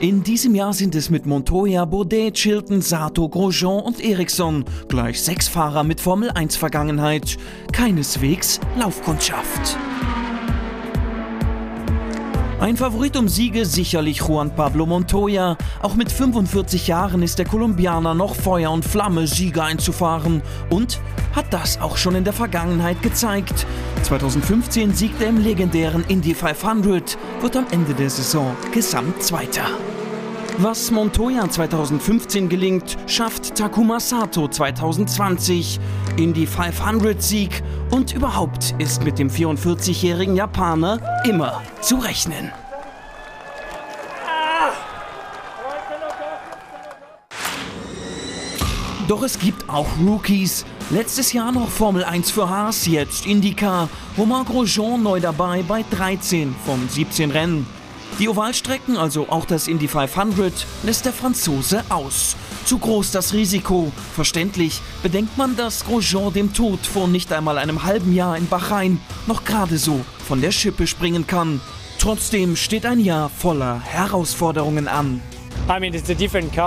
In diesem Jahr sind es mit Montoya, Baudet, Chilton, Sato, Grosjean und Ericsson gleich sechs Fahrer mit Formel-1-Vergangenheit. Keineswegs Laufkundschaft. Ein Favorit um Siege sicherlich Juan Pablo Montoya. Auch mit 45 Jahren ist der Kolumbianer noch Feuer und Flamme, Siege einzufahren und hat das auch schon in der Vergangenheit gezeigt. 2015 siegte er im legendären Indy 500, wird am Ende der Saison Gesamtzweiter. Was Montoya 2015 gelingt, schafft Takuma Sato 2020. Indy 500 Sieg und überhaupt ist mit dem 44-jährigen Japaner immer zu rechnen. Doch es gibt auch Rookies. Letztes Jahr noch Formel 1 für Haas, jetzt IndyCar. Romain Grosjean neu dabei bei 13 von 17 Rennen. Die Ovalstrecken, also auch das Indy 500, lässt der Franzose aus. Zu groß das Risiko. Verständlich bedenkt man, dass Grosjean dem Tod vor nicht einmal einem halben Jahr in Bahrain noch gerade so von der Schippe springen kann. Trotzdem steht ein Jahr voller Herausforderungen an.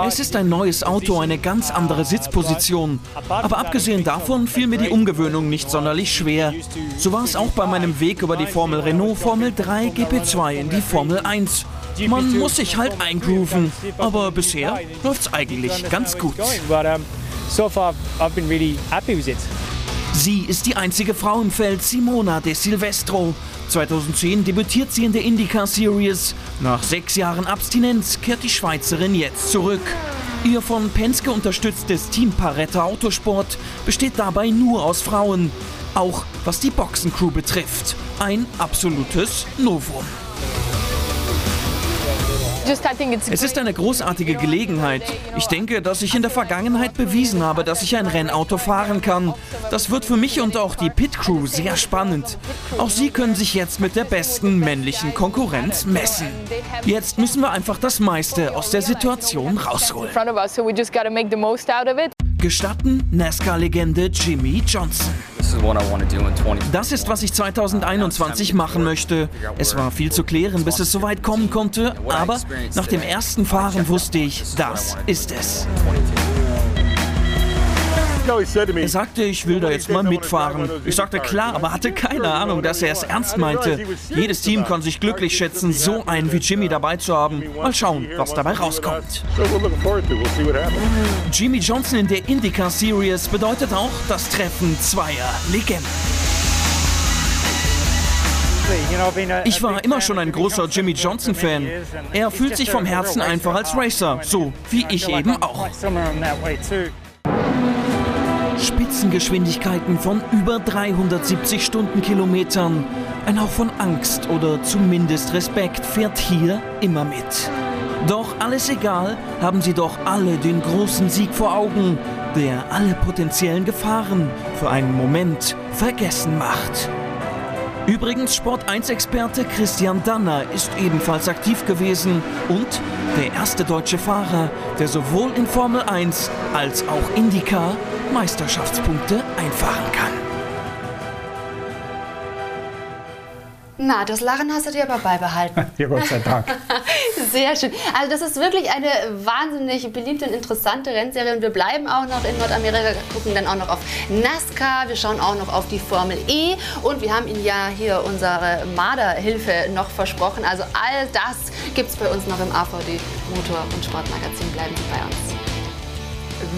Es ist ein neues Auto, eine ganz andere Sitzposition. Aber abgesehen davon fiel mir die Umgewöhnung nicht sonderlich schwer. So war es auch bei meinem Weg über die Formel Renault Formel 3 GP2 in die Formel 1. Man muss sich halt eingrooven, aber bisher läuft's eigentlich ganz gut. Sie ist die einzige Frau im Feld, Simona de Silvestro. 2010 debütiert sie in der IndyCar Series. Nach sechs Jahren Abstinenz kehrt die Schweizerin jetzt zurück. Ihr von Penske unterstütztes Team Paretta Autosport besteht dabei nur aus Frauen. Auch was die Boxencrew betrifft. Ein absolutes Novum. Es ist eine großartige Gelegenheit. Ich denke, dass ich in der Vergangenheit bewiesen habe, dass ich ein Rennauto fahren kann. Das wird für mich und auch die Pit Crew sehr spannend. Auch sie können sich jetzt mit der besten männlichen Konkurrenz messen. Jetzt müssen wir einfach das meiste aus der Situation rausholen. Gestatten NASCAR-Legende Jimmy Johnson. Das ist, was ich 2021 machen möchte. Es war viel zu klären, bis es soweit kommen konnte, aber nach dem ersten Fahren wusste ich, das ist es. Er sagte, ich will da jetzt mal mitfahren. Ich sagte klar, aber hatte keine Ahnung, dass er es ernst meinte. Jedes Team kann sich glücklich schätzen, so einen wie Jimmy dabei zu haben. Mal schauen, was dabei rauskommt. Jimmy Johnson in der IndyCar Series bedeutet auch das Treffen zweier Legenden. Ich war immer schon ein großer Jimmy Johnson-Fan. Er fühlt sich vom Herzen einfach als Racer, so wie ich eben auch. Spitzengeschwindigkeiten von über 370 Stundenkilometern. Ein Hauch von Angst oder zumindest Respekt fährt hier immer mit. Doch alles egal, haben sie doch alle den großen Sieg vor Augen, der alle potenziellen Gefahren für einen Moment vergessen macht. Übrigens, Sport 1-Experte Christian Danner ist ebenfalls aktiv gewesen und der erste deutsche Fahrer, der sowohl in Formel 1 als auch IndyCar Meisterschaftspunkte einfahren kann. Na, das Lachen hast du dir aber beibehalten. [laughs] ja, Gott sei Dank. [laughs] Sehr schön. Also das ist wirklich eine wahnsinnig beliebte und interessante Rennserie und wir bleiben auch noch in Nordamerika, gucken dann auch noch auf NASCAR, wir schauen auch noch auf die Formel E und wir haben Ihnen ja hier unsere Marderhilfe noch versprochen. Also all das gibt es bei uns noch im AVD Motor- und Sportmagazin. Bleiben Sie bei uns.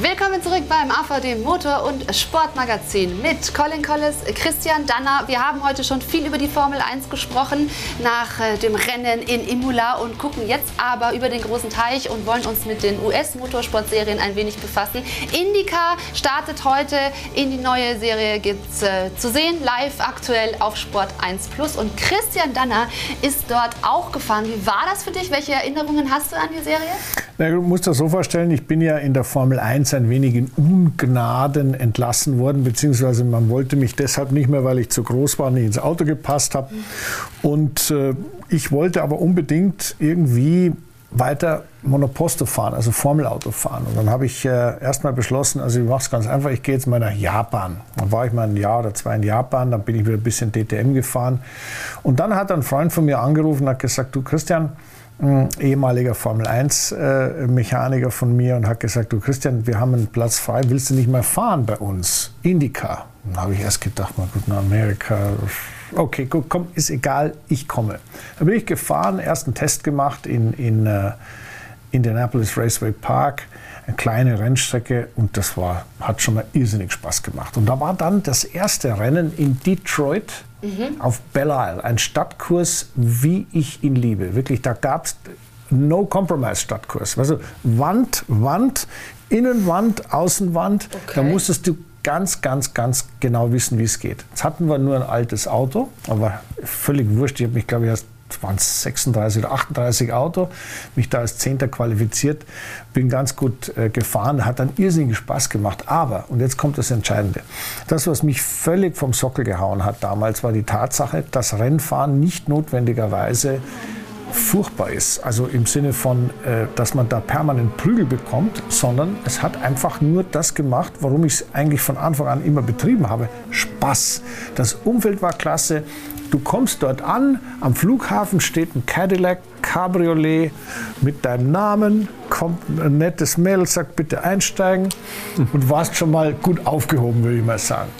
Willkommen zurück beim AVD Motor- und Sportmagazin mit Colin Collis, Christian Danner. Wir haben heute schon viel über die Formel 1 gesprochen nach äh, dem Rennen in Imola und gucken jetzt aber über den großen Teich und wollen uns mit den US-Motorsportserien ein wenig befassen. IndyCar startet heute in die neue Serie gibt's äh, zu sehen, live aktuell auf Sport 1 Plus und Christian Danner ist dort auch gefahren. Wie war das für dich? Welche Erinnerungen hast du an die Serie? Na, du musst das so vorstellen, ich bin ja in der Formel 1 ein wenig in Ungnaden entlassen worden, beziehungsweise man wollte mich deshalb nicht mehr, weil ich zu groß war, nicht ins Auto gepasst habe. Und äh, ich wollte aber unbedingt irgendwie weiter Monoposto fahren, also Formelauto fahren. Und dann habe ich äh, erstmal beschlossen, also ich mache es ganz einfach, ich gehe jetzt mal nach Japan. Dann war ich mal ein Jahr oder zwei in Japan, dann bin ich wieder ein bisschen DTM gefahren. Und dann hat ein Freund von mir angerufen und hat gesagt, du Christian, ehemaliger Formel 1 äh, Mechaniker von mir und hat gesagt, du Christian, wir haben einen Platz frei, willst du nicht mehr fahren bei uns? Indica. Dann habe ich erst gedacht, mal gut, nach Amerika. Okay, gut, komm, ist egal, ich komme. Dann bin ich gefahren, ersten Test gemacht in, in uh, Indianapolis Raceway Park, eine kleine Rennstrecke und das war, hat schon mal irrsinnig Spaß gemacht. Und da war dann das erste Rennen in Detroit mhm. auf Belle Isle. Ein Stadtkurs, wie ich ihn liebe. Wirklich, da gab es No Compromise Stadtkurs. Also Wand, Wand, Innenwand, Außenwand. Okay. Da musstest du ganz, ganz, ganz genau wissen, wie es geht. Jetzt hatten wir nur ein altes Auto, aber völlig wurscht. Ich habe mich, glaube ich, erst waren es 36 oder 38 Auto, mich da als Zehnter qualifiziert, bin ganz gut äh, gefahren, hat dann irrsinnig Spaß gemacht. Aber, und jetzt kommt das Entscheidende, das, was mich völlig vom Sockel gehauen hat damals, war die Tatsache, dass Rennfahren nicht notwendigerweise furchtbar ist. Also im Sinne von, äh, dass man da permanent Prügel bekommt, sondern es hat einfach nur das gemacht, warum ich es eigentlich von Anfang an immer betrieben habe. Spaß. Das Umfeld war klasse. Du kommst dort an, am Flughafen steht ein Cadillac Cabriolet mit deinem Namen, kommt ein nettes Mädel, sagt bitte einsteigen und warst schon mal gut aufgehoben, würde ich mal sagen.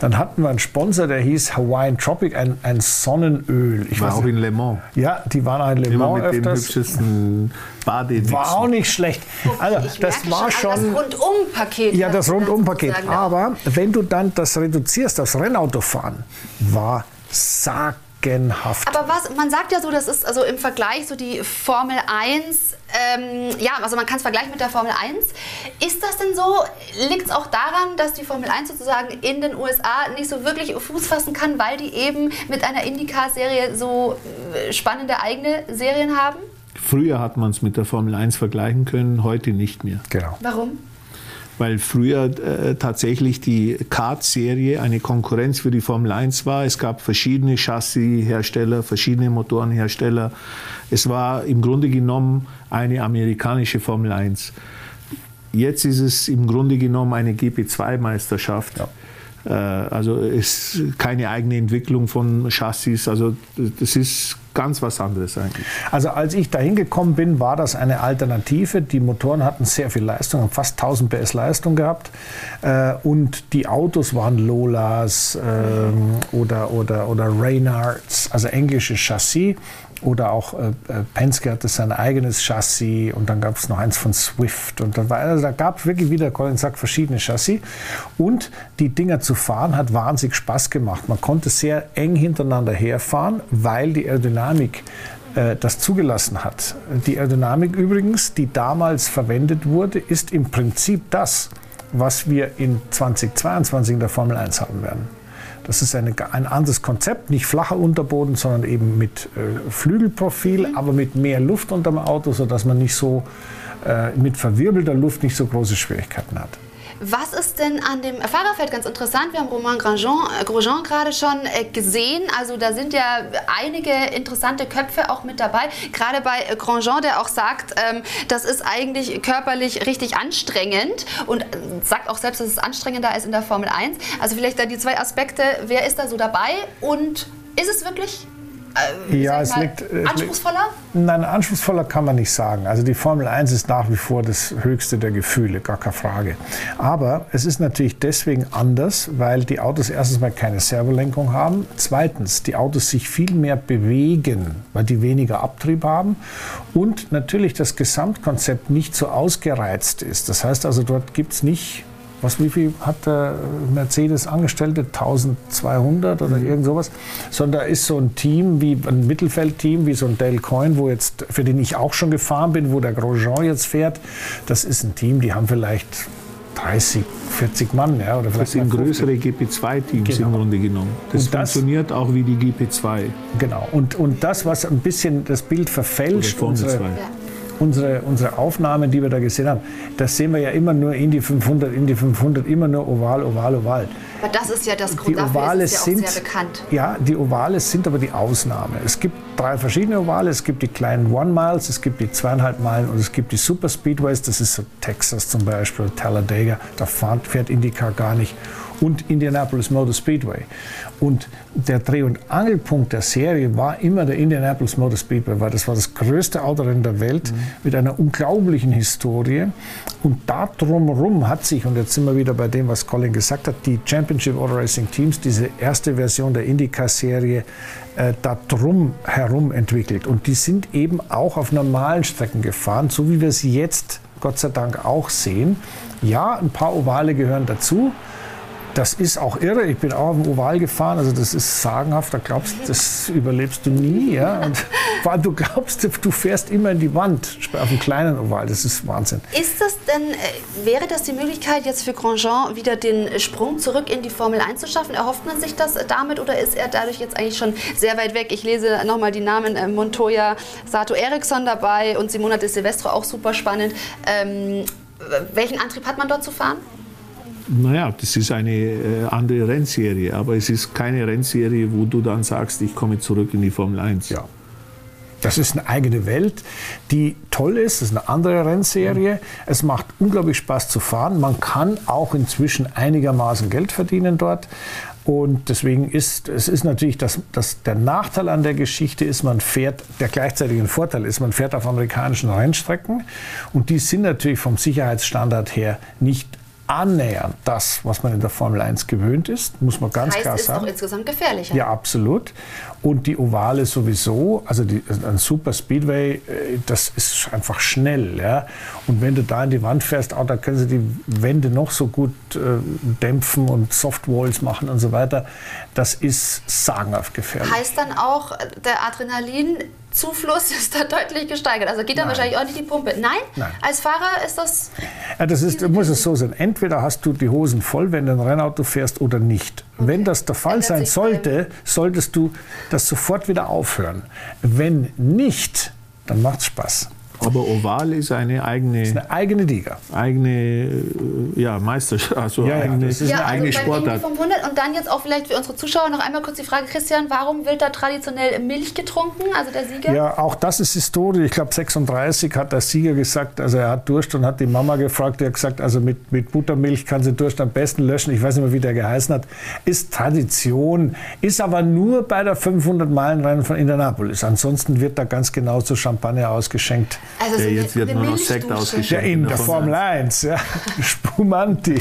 Dann hatten wir einen Sponsor, der hieß Hawaiian Tropic, ein, ein Sonnenöl. Ich war auch in Le Mans. Ja, die waren auch in Le Mans Immer mit öfters. dem hübschesten Bademix. War auch nicht schlecht. Also Ich das merke war schon. Das Rundumpaket. Ja, das was du da Rundumpaket. Aber wenn du dann das reduzierst aufs Rennautofahren, war sagenhaft. Aber was, man sagt ja so, das ist also im Vergleich so die Formel 1, ähm, ja, also man kann es vergleichen mit der Formel 1. Ist das denn so, liegt es auch daran, dass die Formel 1 sozusagen in den USA nicht so wirklich Fuß fassen kann, weil die eben mit einer IndyCar-Serie so äh, spannende eigene Serien haben? Früher hat man es mit der Formel 1 vergleichen können, heute nicht mehr. Genau. Warum? Weil früher äh, tatsächlich die Kart-Serie eine Konkurrenz für die Formel 1 war. Es gab verschiedene Chassishersteller, verschiedene Motorenhersteller. Es war im Grunde genommen eine amerikanische Formel 1. Jetzt ist es im Grunde genommen eine GP2-Meisterschaft. Äh, also es ist keine eigene Entwicklung von Chassis. Also das ist ganz was anderes eigentlich. Also als ich da hingekommen bin, war das eine Alternative. Die Motoren hatten sehr viel Leistung, haben fast 1000 PS Leistung gehabt. Äh, und die Autos waren Lolas ähm, oder, oder, oder Reynards, also englische Chassis. Oder auch äh, äh, Penske hatte sein eigenes Chassis und dann gab es noch eins von Swift. Und dann war, also da gab es wirklich wieder, Colin sagt, verschiedene Chassis. Und die Dinger zu fahren hat wahnsinnig Spaß gemacht. Man konnte sehr eng hintereinander herfahren, weil die Aerodynamik äh, das zugelassen hat. Die Aerodynamik übrigens, die damals verwendet wurde, ist im Prinzip das, was wir in 2022 in der Formel 1 haben werden. Das ist eine, ein anderes Konzept, nicht flacher Unterboden, sondern eben mit äh, Flügelprofil, aber mit mehr Luft unter dem Auto, sodass man nicht so äh, mit verwirbelter Luft nicht so große Schwierigkeiten hat. Was ist denn an dem Fahrerfeld ganz interessant? Wir haben Romain Grosjean, äh, Grosjean gerade schon äh, gesehen. Also da sind ja einige interessante Köpfe auch mit dabei. Gerade bei äh, Grosjean, der auch sagt, ähm, das ist eigentlich körperlich richtig anstrengend und sagt auch selbst, dass es anstrengender ist in der Formel 1. Also vielleicht da die zwei Aspekte. Wer ist da so dabei und ist es wirklich äh, Ja, liegt- es liegt- anspruchsvoller? Nein, anspruchsvoller kann man nicht sagen. Also die Formel 1 ist nach wie vor das höchste der Gefühle, gar keine Frage. Aber es ist natürlich deswegen anders, weil die Autos erstens mal keine Servolenkung haben. Zweitens, die Autos sich viel mehr bewegen, weil die weniger Abtrieb haben. Und natürlich das Gesamtkonzept nicht so ausgereizt ist. Das heißt also, dort gibt es nicht was, wie viel hat der Mercedes Angestellte? 1200 oder irgend sowas? Sondern da ist so ein Team, wie ein Mittelfeldteam, wie so ein Dale Coyne, wo jetzt, für den ich auch schon gefahren bin, wo der Grosjean jetzt fährt. Das ist ein Team, die haben vielleicht 30, 40 Mann, ja, oder Das vielleicht sind mal 50. größere GP2-Teams Genau. im Grunde genommen. Das, Und das- funktioniert auch wie die GP2 Genau. Und, und das, was ein bisschen das Bild verfälscht, Formel unsere, 2. unsere, unsere Aufnahmen, die wir da gesehen haben, das sehen wir ja immer nur in die 500, in die 500, immer nur oval, oval, oval. Aber das ist ja das Die Grund, dafür Ovale ist es ja sind, sehr bekannt. ja, die Ovale sind aber die Ausnahme. Es gibt drei verschiedene Ovale. Es gibt die kleinen One Miles, es gibt die zweieinhalb Meilen und es gibt die Super Speedways. Das ist so Texas zum Beispiel, Talladega. Da fährt, fährt IndyCar gar nicht. Und Indianapolis Motor Speedway. Und der Dreh- und Angelpunkt der Serie war immer der Indianapolis Motor Speedway, weil das war das größte Autorennen der Welt mit einer unglaublichen Historie. Und da drumherum hat sich, und jetzt sind wir wieder bei dem, was Colin gesagt hat, die Championship Auto Racing Teams, diese erste Version der IndyCar-Serie, äh, da drum herum entwickelt. Und die sind eben auch auf normalen Strecken gefahren, so wie wir sie jetzt Gott sei Dank auch sehen. Ja, ein paar Ovale gehören dazu. Das ist auch irre. Ich bin auch dem Oval gefahren. Also das ist sagenhaft. Da glaubst das überlebst du nie. Ja? Und [laughs] vor allem du glaubst, du fährst immer in die Wand auf einem kleinen Oval. Das ist Wahnsinn. Ist das denn, äh, wäre das die Möglichkeit jetzt für Grosjean wieder den Sprung zurück in die Formel 1 zu schaffen? Erhofft man sich das damit oder ist er dadurch jetzt eigentlich schon sehr weit weg? Ich lese nochmal die Namen äh, Montoya, Sato Eriksson dabei und Simona de Silvestro auch super spannend. Ähm, welchen Antrieb hat man dort zu fahren? Naja, das ist eine äh, andere Rennserie, aber es ist keine Rennserie, wo du dann sagst, ich komme zurück in die Formel 1. Ja. Das ist eine eigene Welt, die toll ist. Das ist eine andere Rennserie. Es macht unglaublich Spaß zu fahren. Man kann auch inzwischen einigermaßen Geld verdienen dort. Und deswegen ist es ist natürlich das, das, der Nachteil an der Geschichte ist, man fährt, der gleichzeitig ein Vorteil ist, man fährt auf amerikanischen Rennstrecken und die sind natürlich vom Sicherheitsstandard her nicht annähernd das, was man in der Formel 1 gewöhnt ist, muss man ganz heißt, klar ist sagen. doch insgesamt gefährlicher. Ja, absolut. Und die Ovale sowieso, also die, ein Super Speedway, äh, das ist einfach schnell. Ja? Und wenn du da in die Wand fährst, auch da können sie die Wände noch so gut äh, dämpfen und Softwalls machen und so weiter. Das ist sagenhaft gefährlich. Heißt dann auch, der Adrenalinzufluss [laughs] ist da deutlich gesteigert. Also geht Nein. wahrscheinlich ordentlich die Pumpe. Nein? Nein. Als Fahrer ist das. Ja, das ist, muss es so sein. Entweder hast du die Hosen voll, wenn du ein Rennauto fährst, oder nicht. Wenn das der Fall Ändert sein sollte, solltest du das sofort wieder aufhören. Wenn nicht, dann macht's Spaß. Aber Oval ist eine eigene, Eine eigene Liga. eigene äh, ja, Meisterschaft, also Ja, ja, eigene, das ist Ja, eine also eigene Sportart. 500 und dann jetzt auch vielleicht für unsere Zuschauer noch einmal kurz die Frage, Christian, warum wird da traditionell Milch getrunken, also der Sieger? Ja, auch das ist Historie. Ich glaube, 36 hat der Sieger gesagt, also er hat Durst und hat die Mama gefragt. Er hat gesagt, also mit, mit Buttermilch kann sie Durst am besten löschen. Ich weiß nicht mehr, wie der geheißen hat. Ist Tradition, ist aber nur bei der 500-Meilen-Rennen von Indianapolis. Ansonsten wird da ganz genau so Champagner ausgeschenkt. Also so Ja, eine- jetzt wird nur noch Sekt ausgeschenkt. Ja, in der Formel 1, ja. [laughs] Spumanti.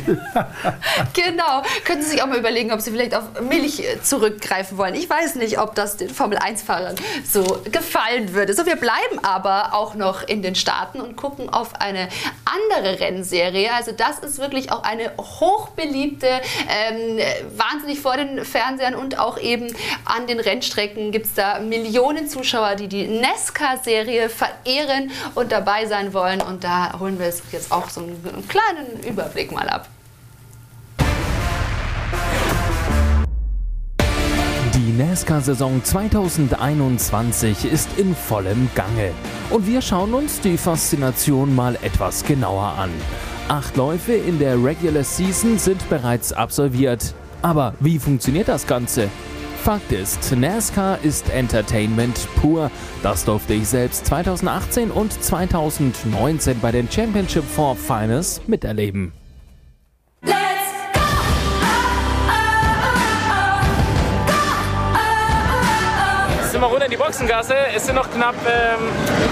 Genau. Können Sie sich auch mal überlegen, ob Sie vielleicht auf Milch äh, zurückgreifen wollen. Ich weiß nicht, ob das den Formel-1-Fahrern so gefallen würde. So, wir bleiben aber auch noch in den Staaten und gucken auf eine andere Rennserie. Also das ist wirklich auch eine hochbeliebte, ähm, wahnsinnig vor den Fernsehern und auch eben an den Rennstrecken gibt es da Millionen Zuschauer, die die NASCAR-Serie verehren und dabei sein wollen. Und da holen wir jetzt auch so einen, einen kleinen Überblick mal ab. Die NASCAR-Saison 2021 ist in vollem Gange. Und wir schauen uns die Faszination mal etwas genauer an. Acht Läufe in der Regular Season sind bereits absolviert. Aber wie funktioniert das Ganze? Fakt ist, NASCAR ist Entertainment pur. Das durfte ich selbst 2018 und 2019 bei den Championship Four Finals miterleben. Jetzt in die Boxengasse. Es sind noch knapp ähm,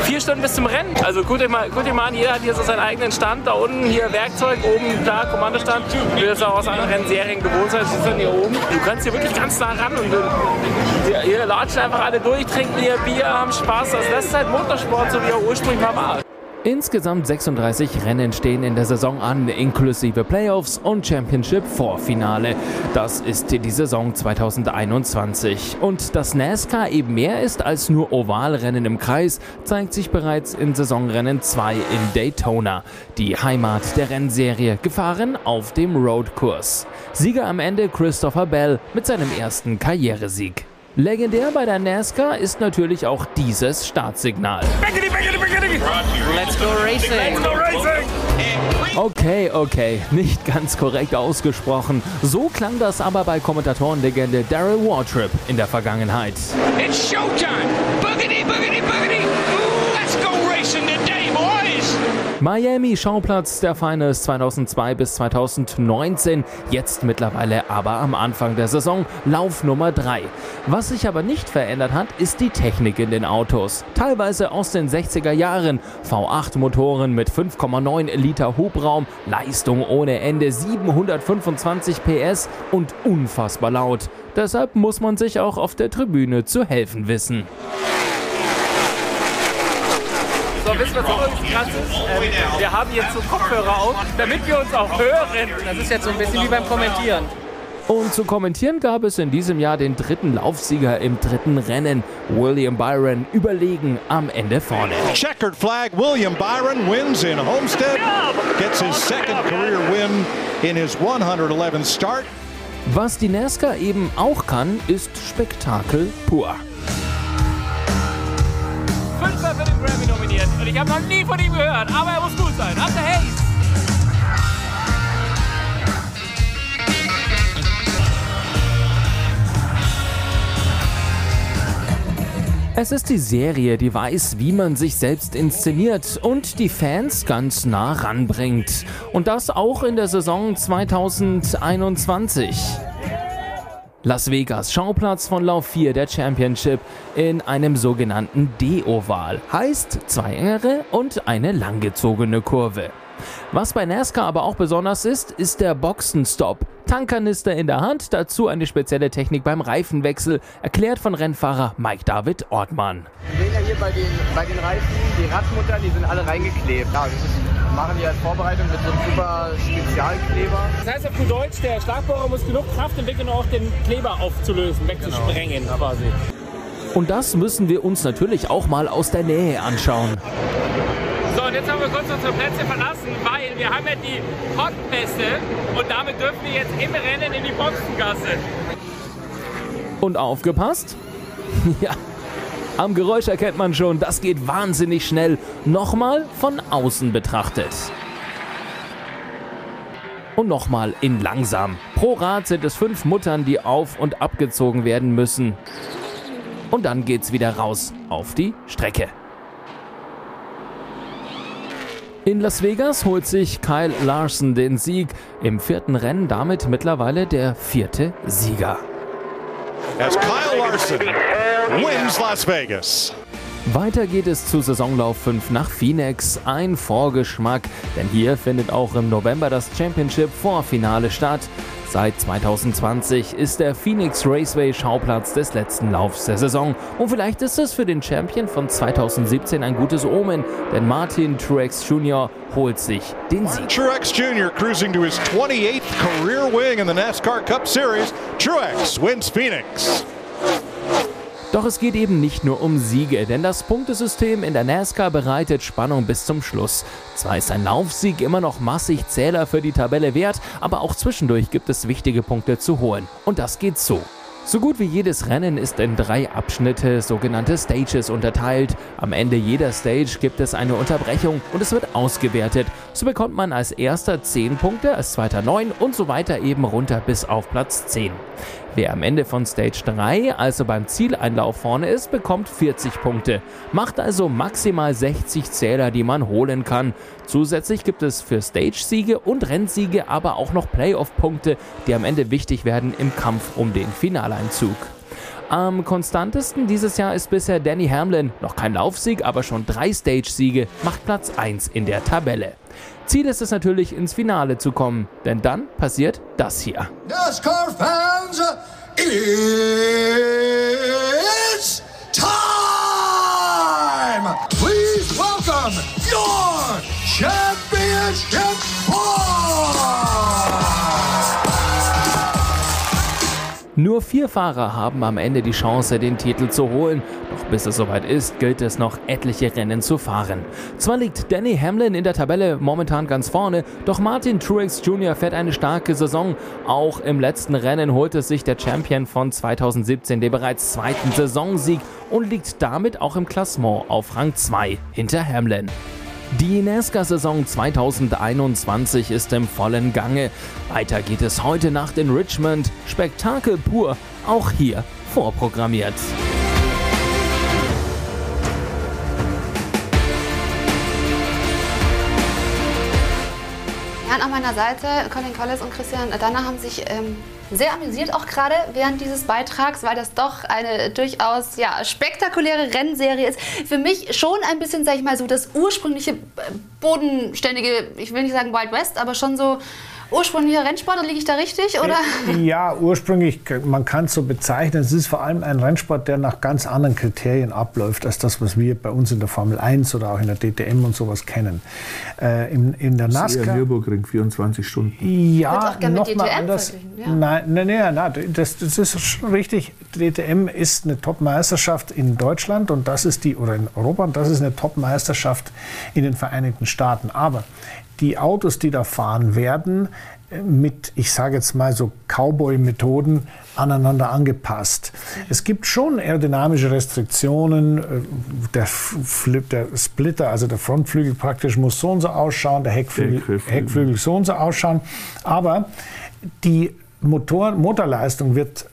vier Stunden bis zum Rennen. Also mal, guckt euch mal an, jeder hat hier so seinen eigenen Stand. Da unten hier Werkzeug, oben da Kommandostand. Wie wir das auch aus anderen Rennserien gewohnt sind, das ist dann hier oben. Du kannst hier wirklich ganz nah ran und hier, latschen einfach alle durch, trinken hier Bier, haben Spaß. Das ist halt Motorsport, so wie er ursprünglich mal war. Insgesamt 36 Rennen stehen in der Saison an, inklusive Playoffs und Championship Vorfinale. Das ist die Saison 2021. Und dass NASCAR eben mehr ist als nur Ovalrennen im Kreis, zeigt sich bereits in Saisonrennen 2 in Daytona, die Heimat der Rennserie, gefahren auf dem Roadkurs. Sieger am Ende Christopher Bell mit seinem ersten Karrieresieg. Legendär bei der NASCAR ist natürlich auch dieses Startsignal. Let's go racing! Let's go racing! Okay, okay, nicht ganz korrekt ausgesprochen. So klang das aber bei Kommentatorenlegende Daryl Wartrip in der Vergangenheit. It's showtime! Boogity, boogity, boogity! Miami Schauplatz der Finals 2002 bis 2019, jetzt mittlerweile aber am Anfang der Saison Lauf Nummer 3. Was sich aber nicht verändert hat, ist die Technik in den Autos. Teilweise aus den 60er Jahren, V8 Motoren mit 5,9 Liter Hubraum, Leistung ohne Ende 725 PS und unfassbar laut. Deshalb muss man sich auch auf der Tribüne zu helfen wissen. So, wisst ihr, was auch übrigens krass ist? Ähm, wir haben jetzt so Kopfhörer auf, damit wir uns auch hören. Das ist jetzt so ein bisschen wie beim Kommentieren. Und zu kommentieren gab es in diesem Jahr den dritten Laufsieger im dritten Rennen. William Byron überlegen am Ende vorne. Checkered flag, William Byron wins in Homestead, gets his second career win in his 111th start. Was die NASCAR eben auch kann, ist Spektakel pur. Nominiert und ich habe noch nie von ihm gehört, aber er muss gut sein. After Hayes! Es ist die Serie, die weiß, wie man sich selbst inszeniert und die Fans ganz nah ranbringt. Und das auch in der Saison 2021. Las Vegas, Schauplatz von Lauf 4 der Championship in einem sogenannten D-Oval. Heißt zwei engere und eine langgezogene Kurve. Was bei NASCAR aber auch besonders ist, ist der Boxenstopp. Tankkanister in der Hand, dazu eine spezielle Technik beim Reifenwechsel, erklärt von Rennfahrer Mike David Ortmann. Wir sehen ja hier bei den, bei den Reifen, die Radmuttern, die sind alle reingeklebt. Ja, das ist, machen wir als Vorbereitung mit so einem super Spezialkleber. Das heißt auf gut Deutsch, der Schlagbohrer muss genug Kraft entwickeln, um auch den Kleber aufzulösen, wegzusprengen genau. quasi. Und das müssen wir uns natürlich auch mal aus der Nähe anschauen. So, und jetzt haben wir kurz unsere Plätze verlassen, weil wir haben ja die Hotpässe und damit dürfen wir jetzt im Rennen in die Boxengasse. Und aufgepasst? [laughs] ja, am Geräusch erkennt man schon, das geht wahnsinnig schnell. Nochmal von außen betrachtet. Und nochmal in langsam. Pro Rad sind es fünf Muttern, die auf- und abgezogen werden müssen. Und dann geht's wieder raus auf die Strecke. In Las Vegas holt sich Kyle Larson den Sieg. Im vierten Rennen damit mittlerweile der vierte Sieger. As Kyle Larson wins Las Vegas. Weiter geht es zu Saisonlauf 5 nach Phoenix. Ein Vorgeschmack, denn hier findet auch im November das Championship Vorfinale statt. Seit 2020 ist der Phoenix Raceway Schauplatz des letzten Laufs der Saison. Und vielleicht ist es für den Champion von 2017 ein gutes Omen, denn Martin Truex Jr. holt sich den Sieg. Truex Jr. cruising to his 28th career win in the NASCAR Cup Series. Truex wins Phoenix. Doch es geht eben nicht nur um Siege, denn das Punktesystem in der NASCAR bereitet Spannung bis zum Schluss. Zwar ist ein Laufsieg immer noch massig Zähler für die Tabelle wert, aber auch zwischendurch gibt es wichtige Punkte zu holen. Und das geht so. So gut wie jedes Rennen ist in drei Abschnitte, sogenannte Stages, unterteilt. Am Ende jeder Stage gibt es eine Unterbrechung und es wird ausgewertet. So bekommt man als erster 10 Punkte, als zweiter 9 und so weiter eben runter bis auf Platz 10. Wer am Ende von Stage 3, also beim Zieleinlauf vorne ist, bekommt 40 Punkte. Macht also maximal 60 Zähler, die man holen kann. Zusätzlich gibt es für Stage-Siege und Rennsiege aber auch noch Playoff-Punkte, die am Ende wichtig werden im Kampf um den Finaleinzug. Am konstantesten dieses Jahr ist bisher Danny Hamlin. Noch kein Laufsieg, aber schon drei Stage-Siege, macht Platz 1 in der Tabelle. Ziel ist es natürlich, ins Finale zu kommen, denn dann passiert das hier. NASCAR-Fans, it's time! Please welcome your championship Nur vier Fahrer haben am Ende die Chance, den Titel zu holen. Doch bis es soweit ist, gilt es noch etliche Rennen zu fahren. Zwar liegt Danny Hamlin in der Tabelle momentan ganz vorne, doch Martin Truex Jr. fährt eine starke Saison. Auch im letzten Rennen holte sich der Champion von 2017 den bereits zweiten Saisonsieg und liegt damit auch im Klassement auf Rang 2 hinter Hamlin. Die NASCAR-Saison 2021 ist im vollen Gange. Weiter geht es heute Nacht in Richmond. Spektakel pur, auch hier vorprogrammiert. Und an meiner Seite, Colin Collis und Christian Danner haben sich ähm, sehr amüsiert, auch gerade während dieses Beitrags, weil das doch eine durchaus ja, spektakuläre Rennserie ist. Für mich schon ein bisschen, sag ich mal, so das ursprüngliche, äh, bodenständige, ich will nicht sagen Wild West, aber schon so ursprünglicher Rennsport, liege ich da richtig? Oder? Ja, ursprünglich, man kann es so bezeichnen. Es ist vor allem ein Rennsport, der nach ganz anderen Kriterien abläuft, als das, was wir bei uns in der Formel 1 oder auch in der DTM und sowas kennen. Äh, in, in der Das ist NASCAR. eher Nürburgring, 24 Stunden. Ja, nochmal DTM anders. ja. Nein, nein, nein, nein das, das ist schon richtig. Die DTM ist eine Top-Meisterschaft in Deutschland und das ist die, oder in Europa, und das ist eine Top-Meisterschaft in den Vereinigten Staaten. Aber die Autos, die da fahren, werden mit, ich sage jetzt mal so Cowboy-Methoden aneinander angepasst. Es gibt schon aerodynamische Restriktionen. äh, Der, Flip, der Splitter, also der Frontflügel praktisch muss so und so ausschauen, der Heckflügel, Heckflügel. Heckflügel so und so ausschauen. Aber die Motor, Motorleistung wird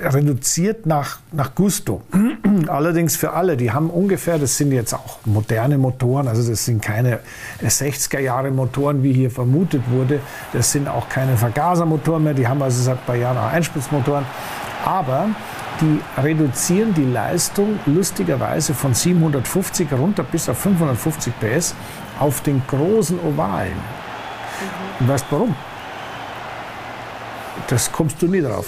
reduziert nach, nach Gusto. [clears throat] Allerdings für alle, die haben ungefähr, das sind jetzt auch moderne Motoren, also das sind keine 60er Jahre Motoren, wie hier vermutet wurde. Das sind auch keine Vergasermotoren mehr, die haben also seit ein paar Jahren auch Einspritzmotoren. Aber die reduzieren die Leistung lustigerweise von 750 runter bis auf 550 PS auf den großen Ovalen. Und weißt du warum? Das kommst du nie drauf.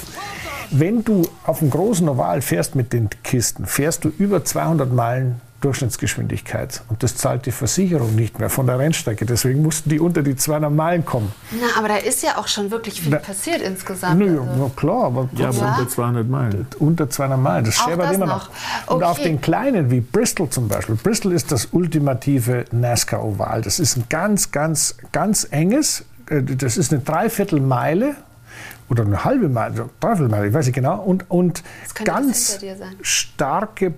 Wenn du auf dem großen Oval fährst mit den Kisten, fährst du über 200 Meilen Durchschnittsgeschwindigkeit. Und das zahlt die Versicherung nicht mehr von der Rennstrecke. Deswegen mussten die unter die 200 Meilen kommen. Na, aber da ist ja auch schon wirklich viel Na, passiert insgesamt. Nö, Also. na klar, aber Ja, aber Ja. unter 200 Meilen. unter 200 Meilen. Das das immer noch. noch. Und Okay. auf den kleinen, wie Bristol zum Beispiel. Bristol ist das ultimative NASCAR-Oval. Das ist ein ganz, ganz, ganz enges, äh, das ist eine Dreiviertelmeile oder eine halbe Meile, Dreiviertelmeile, ich weiß nicht genau, und, und ganz starke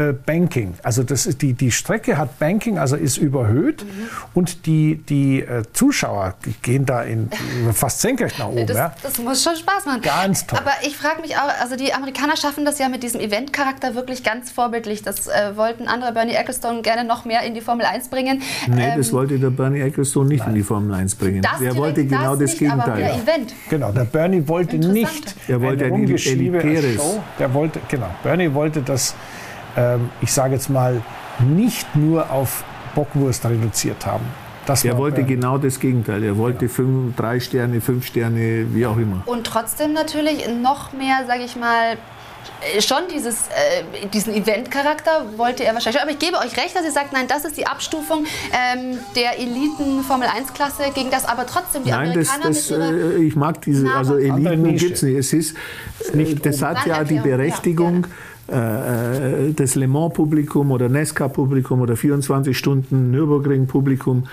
äh, Banking. Also das ist die, die Strecke hat Banking, also ist überhöht Mhm. und die, die äh, Zuschauer gehen da in, fast senkrecht nach oben. Das, ja. das muss schon Spaß machen. Ganz toll. Aber ich frage mich auch, also die Amerikaner schaffen das ja mit diesem Eventcharakter wirklich ganz vorbildlich. Das äh, wollten andere Bernie Ecclestone gerne noch mehr in die Formel 1 bringen. Nee, Ähm, das wollte der Bernie Ecclestone nicht in die Formel 1 bringen. das Der direkt wollte genau das, nicht, aber Gegenteil. mehr Event. Genau, der Bernie wollte nicht Er wollte eine eine. Show. Der wollte, genau, Bernie wollte das, ähm, ich sage jetzt mal, nicht nur auf Bockwurst reduziert haben. Das Er war wollte genau das Gegenteil. Er wollte fünf, drei Sterne, fünf Sterne, wie auch immer. Und trotzdem natürlich noch mehr, sage ich mal, schon dieses, äh, diesen Event-Charakter wollte er wahrscheinlich. Aber ich gebe euch recht, dass ihr sagt, nein, das ist die Abstufung ähm, der Eliten-Formel-1-Klasse, gegen das aber trotzdem die Nein, das, Amerikaner das, mit ihrer äh, ich mag diese, also Eliten gibt es nicht. Es ist, äh, das hat ja die Erklärung, ja, Berechtigung, äh, äh, das Le Mans-Publikum oder NASCAR-Publikum oder 24 Stunden Nürburgring-Publikum.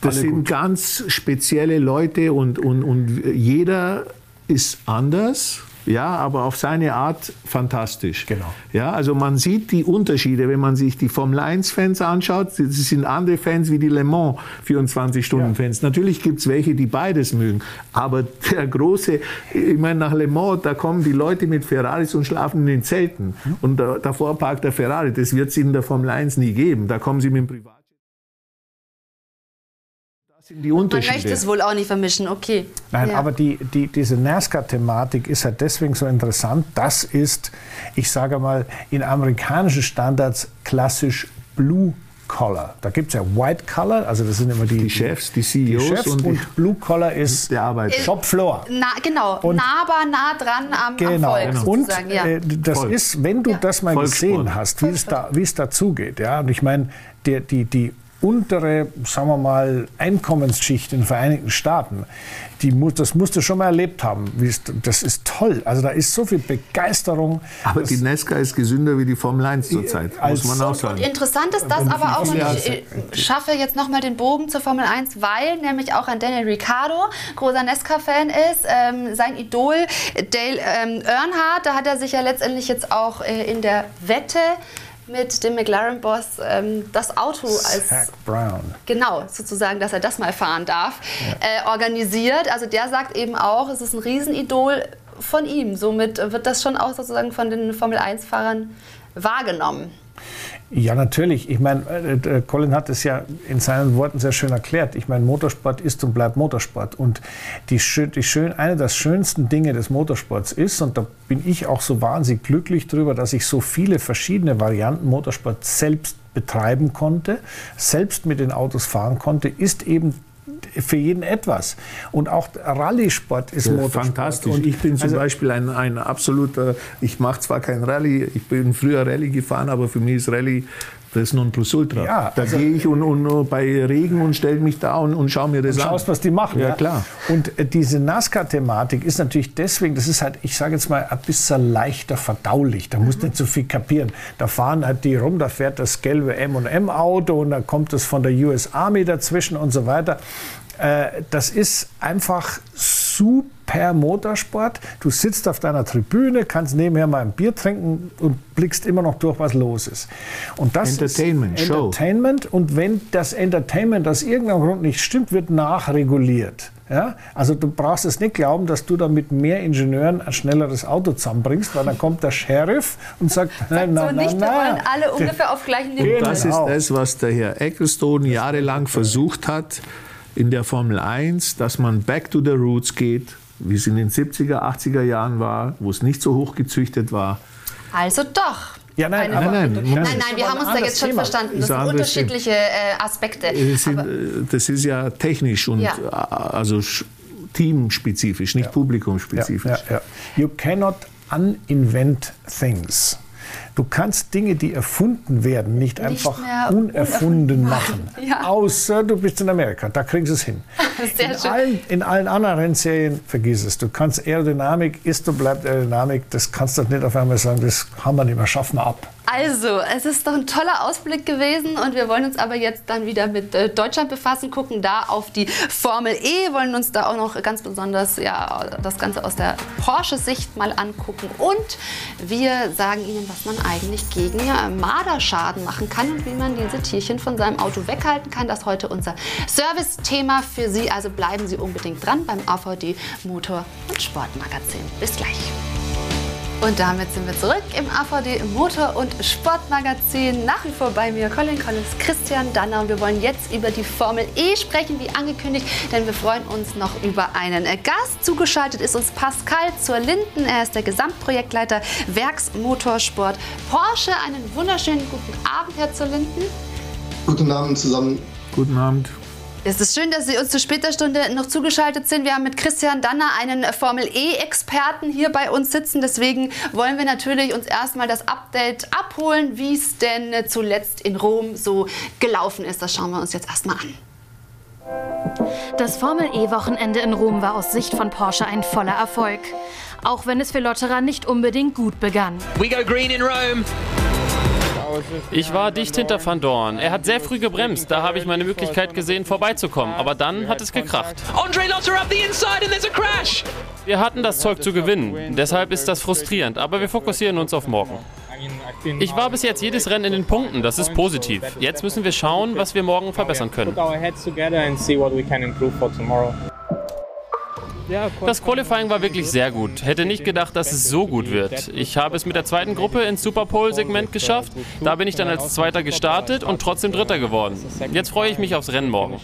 Das Alle sind gut. ganz spezielle Leute und, und, und jeder ist anders. Ja, aber auf seine Art fantastisch. Genau. Ja, also man sieht die Unterschiede, wenn man sich die Formel 1-Fans anschaut. Das sind andere Fans wie die Le Mans 24-Stunden-Fans. Natürlich gibt es welche, die beides mögen. Aber der große, ich meine, nach Le Mans, da kommen die Leute mit Ferraris und schlafen in den Zelten. Und da, davor parkt der Ferrari. Das wird es in der Formel 1 nie geben. Da kommen sie mit dem Privat. Die Man Unterschiede. möchte es wohl auch nicht vermischen, okay. Nein, Ja. aber die, die, diese NASCAR-Thematik ist halt deswegen so interessant. Das ist, ich sage mal, in amerikanischen Standards klassisch Blue Collar. Da gibt es ja White Collar, also das sind immer die, Die Chefs, die CEOs Chefs und und, die- Blue Collar ist der Arbeit. Shop Floor. Na, genau, Und- nahbar, nah dran am, Genau. am Volk Und sozusagen. ja. äh, das Volk. ist, wenn du das mal Volkssport. gesehen hast, wie es, da, wie es. Ja? Und ich meine, der, die, die untere, sagen wir mal, Einkommensschicht in den Vereinigten Staaten, die muss, das musst du schon mal erlebt haben. Das ist toll. Also da ist so viel Begeisterung. Aber die NASCAR ist gesünder wie die Formel 1 zurzeit, muss man auch Und sagen. interessant ist das aber auch, und ich schaffe jetzt nochmal den Bogen zur Formel 1, weil nämlich auch ein Daniel Ricciardo großer Nesca-Fan ist, ähm, sein Idol Dale ähm, Earnhardt, da hat er sich ja letztendlich jetzt auch äh, in der Wette mit dem McLaren-Boss ähm, das Auto als Zach Brown. Genau, sozusagen, dass er das mal fahren darf, äh, organisiert. Also der sagt eben auch, es ist ein Riesenidol von ihm. Somit wird das schon auch sozusagen von den Formel-1-Fahrern wahrgenommen. Ja, natürlich. Ich meine, äh, äh, Colin hat es ja in seinen Worten sehr schön erklärt. Ich meine, Motorsport ist und bleibt Motorsport. Und die, schön, die schön, eine der schönsten Dinge des Motorsports ist, und da bin ich auch so wahnsinnig glücklich drüber, dass ich so viele verschiedene Varianten Motorsport selbst betreiben konnte, selbst mit den Autos fahren konnte, ist eben für jeden etwas. Und auch Rallye-Sport ist Ja, Motorsport. Fantastisch. Und ich bin zum also- Beispiel ein, ein absoluter, ich mache zwar kein Rallye, ich bin früher Rallye gefahren, aber für mich ist Rallye das Nonplusultra. Ja, da also- gehe ich und, und bei Regen und stelle mich da und, und schaue mir das und an. schaust, was die machen. Ja, klar. Und äh, diese NASCAR-Thematik ist natürlich deswegen, das ist halt, ich sage jetzt mal, ein bisschen leichter verdaulich. Da musst du nicht so viel kapieren. Da fahren halt die rum, da fährt das gelbe M&M-Auto und dann kommt das von der US Army dazwischen und so weiter. Äh, Das ist einfach super Motorsport. Du sitzt auf deiner Tribüne, kannst nebenher mal ein Bier trinken und blickst immer noch durch, was los ist. Und das Entertainment, ist Show. Entertainment und wenn das Entertainment aus irgendeinem Grund nicht stimmt, wird nachreguliert. Ja? Also du brauchst es nicht glauben, dass du da mit mehr Ingenieuren ein schnelleres Auto zusammenbringst, weil dann kommt der Sheriff und sagt, nein, so nein, nicht, nein, wir wollen nein. alle ungefähr auf gleichem Niveau das ist Genau. das, was der Herr Ecclestone jahrelang versucht hat in der Formel 1, dass man back to the roots geht, wie es in den 70er, 80er Jahren war, wo es nicht so hoch gezüchtet war. Also doch. Ja, nein, nein, nein, Moment. nein, wir haben uns da jetzt schon Thema. verstanden. Das sind unterschiedliche äh, Aspekte. Sind, äh, das ist ja technisch und Ja. äh, also sch- teamspezifisch, nicht publikumspezifisch. Ja, ja, ja. You cannot uninvent things. Du kannst Dinge, die erfunden werden, nicht, einfach mehr unerfunden machen. machen. [laughs] Ja. Außer du bist in Amerika, da kriegen sie es hin. [laughs] In, schön. allen, in allen anderen Rennserien vergiss es. Du kannst Aerodynamik, ist und bleibt Aerodynamik, das kannst du nicht auf einmal sagen, das haben wir nicht mehr, schaffen wir ab. Also, es ist doch ein toller Ausblick gewesen und wir wollen uns aber jetzt dann wieder mit äh, Deutschland befassen, gucken da auf die Formel E, wollen uns da auch noch ganz besonders ja, das Ganze aus der Porsche-Sicht mal angucken und wir sagen Ihnen, was man eigentlich gegen Marderschaden machen kann und wie man diese Tierchen von seinem Auto weghalten kann. Das ist heute unser Service-Thema für Sie, also bleiben Sie unbedingt dran beim AVD Motor- und Sportmagazin. Bis gleich. Und damit sind wir zurück im AVD Motor- und Sportmagazin. Nach wie vor bei mir Colin Collins, Christian Danner. Und wir wollen jetzt über die Formel E sprechen, wie angekündigt, denn wir freuen uns noch über einen Gast. Zugeschaltet ist uns Pascal zur Linden. Er ist der Gesamtprojektleiter Werksmotorsport Porsche. Einen wunderschönen guten Abend, Herr zur Linden. Guten Abend zusammen. Guten Abend. Es ist schön, dass Sie uns zu später Stunde noch zugeschaltet sind. Wir haben mit Christian Danner einen Formel E-Experten hier bei uns sitzen. Deswegen wollen wir natürlich uns erstmal das Update abholen, wie es denn zuletzt in Rom so gelaufen ist. Das schauen wir uns jetzt erstmal an. Das Formel E-Wochenende in Rom war aus Sicht von Porsche ein voller Erfolg. Auch wenn es für Lotterer nicht unbedingt gut begann. We go green in Rome. Ich war dicht hinter Van Dorn. Er hat sehr früh gebremst. Da habe ich meine Möglichkeit gesehen, vorbeizukommen. Aber dann hat es gekracht. Andre Lotter up the inside and there's a crash. Wir hatten das Zeug zu gewinnen. Deshalb ist das frustrierend. Aber wir fokussieren uns auf morgen. Ich war bis jetzt jedes Rennen in den Punkten. Das ist positiv. Jetzt müssen wir schauen, was wir morgen verbessern können. Das Qualifying war wirklich sehr gut. Hätte nicht gedacht, dass es so gut wird. Ich habe es mit der zweiten Gruppe ins Superpole-Segment geschafft. Da bin ich dann als Zweiter gestartet und trotzdem Dritter geworden. Jetzt freue ich mich aufs Rennen morgen.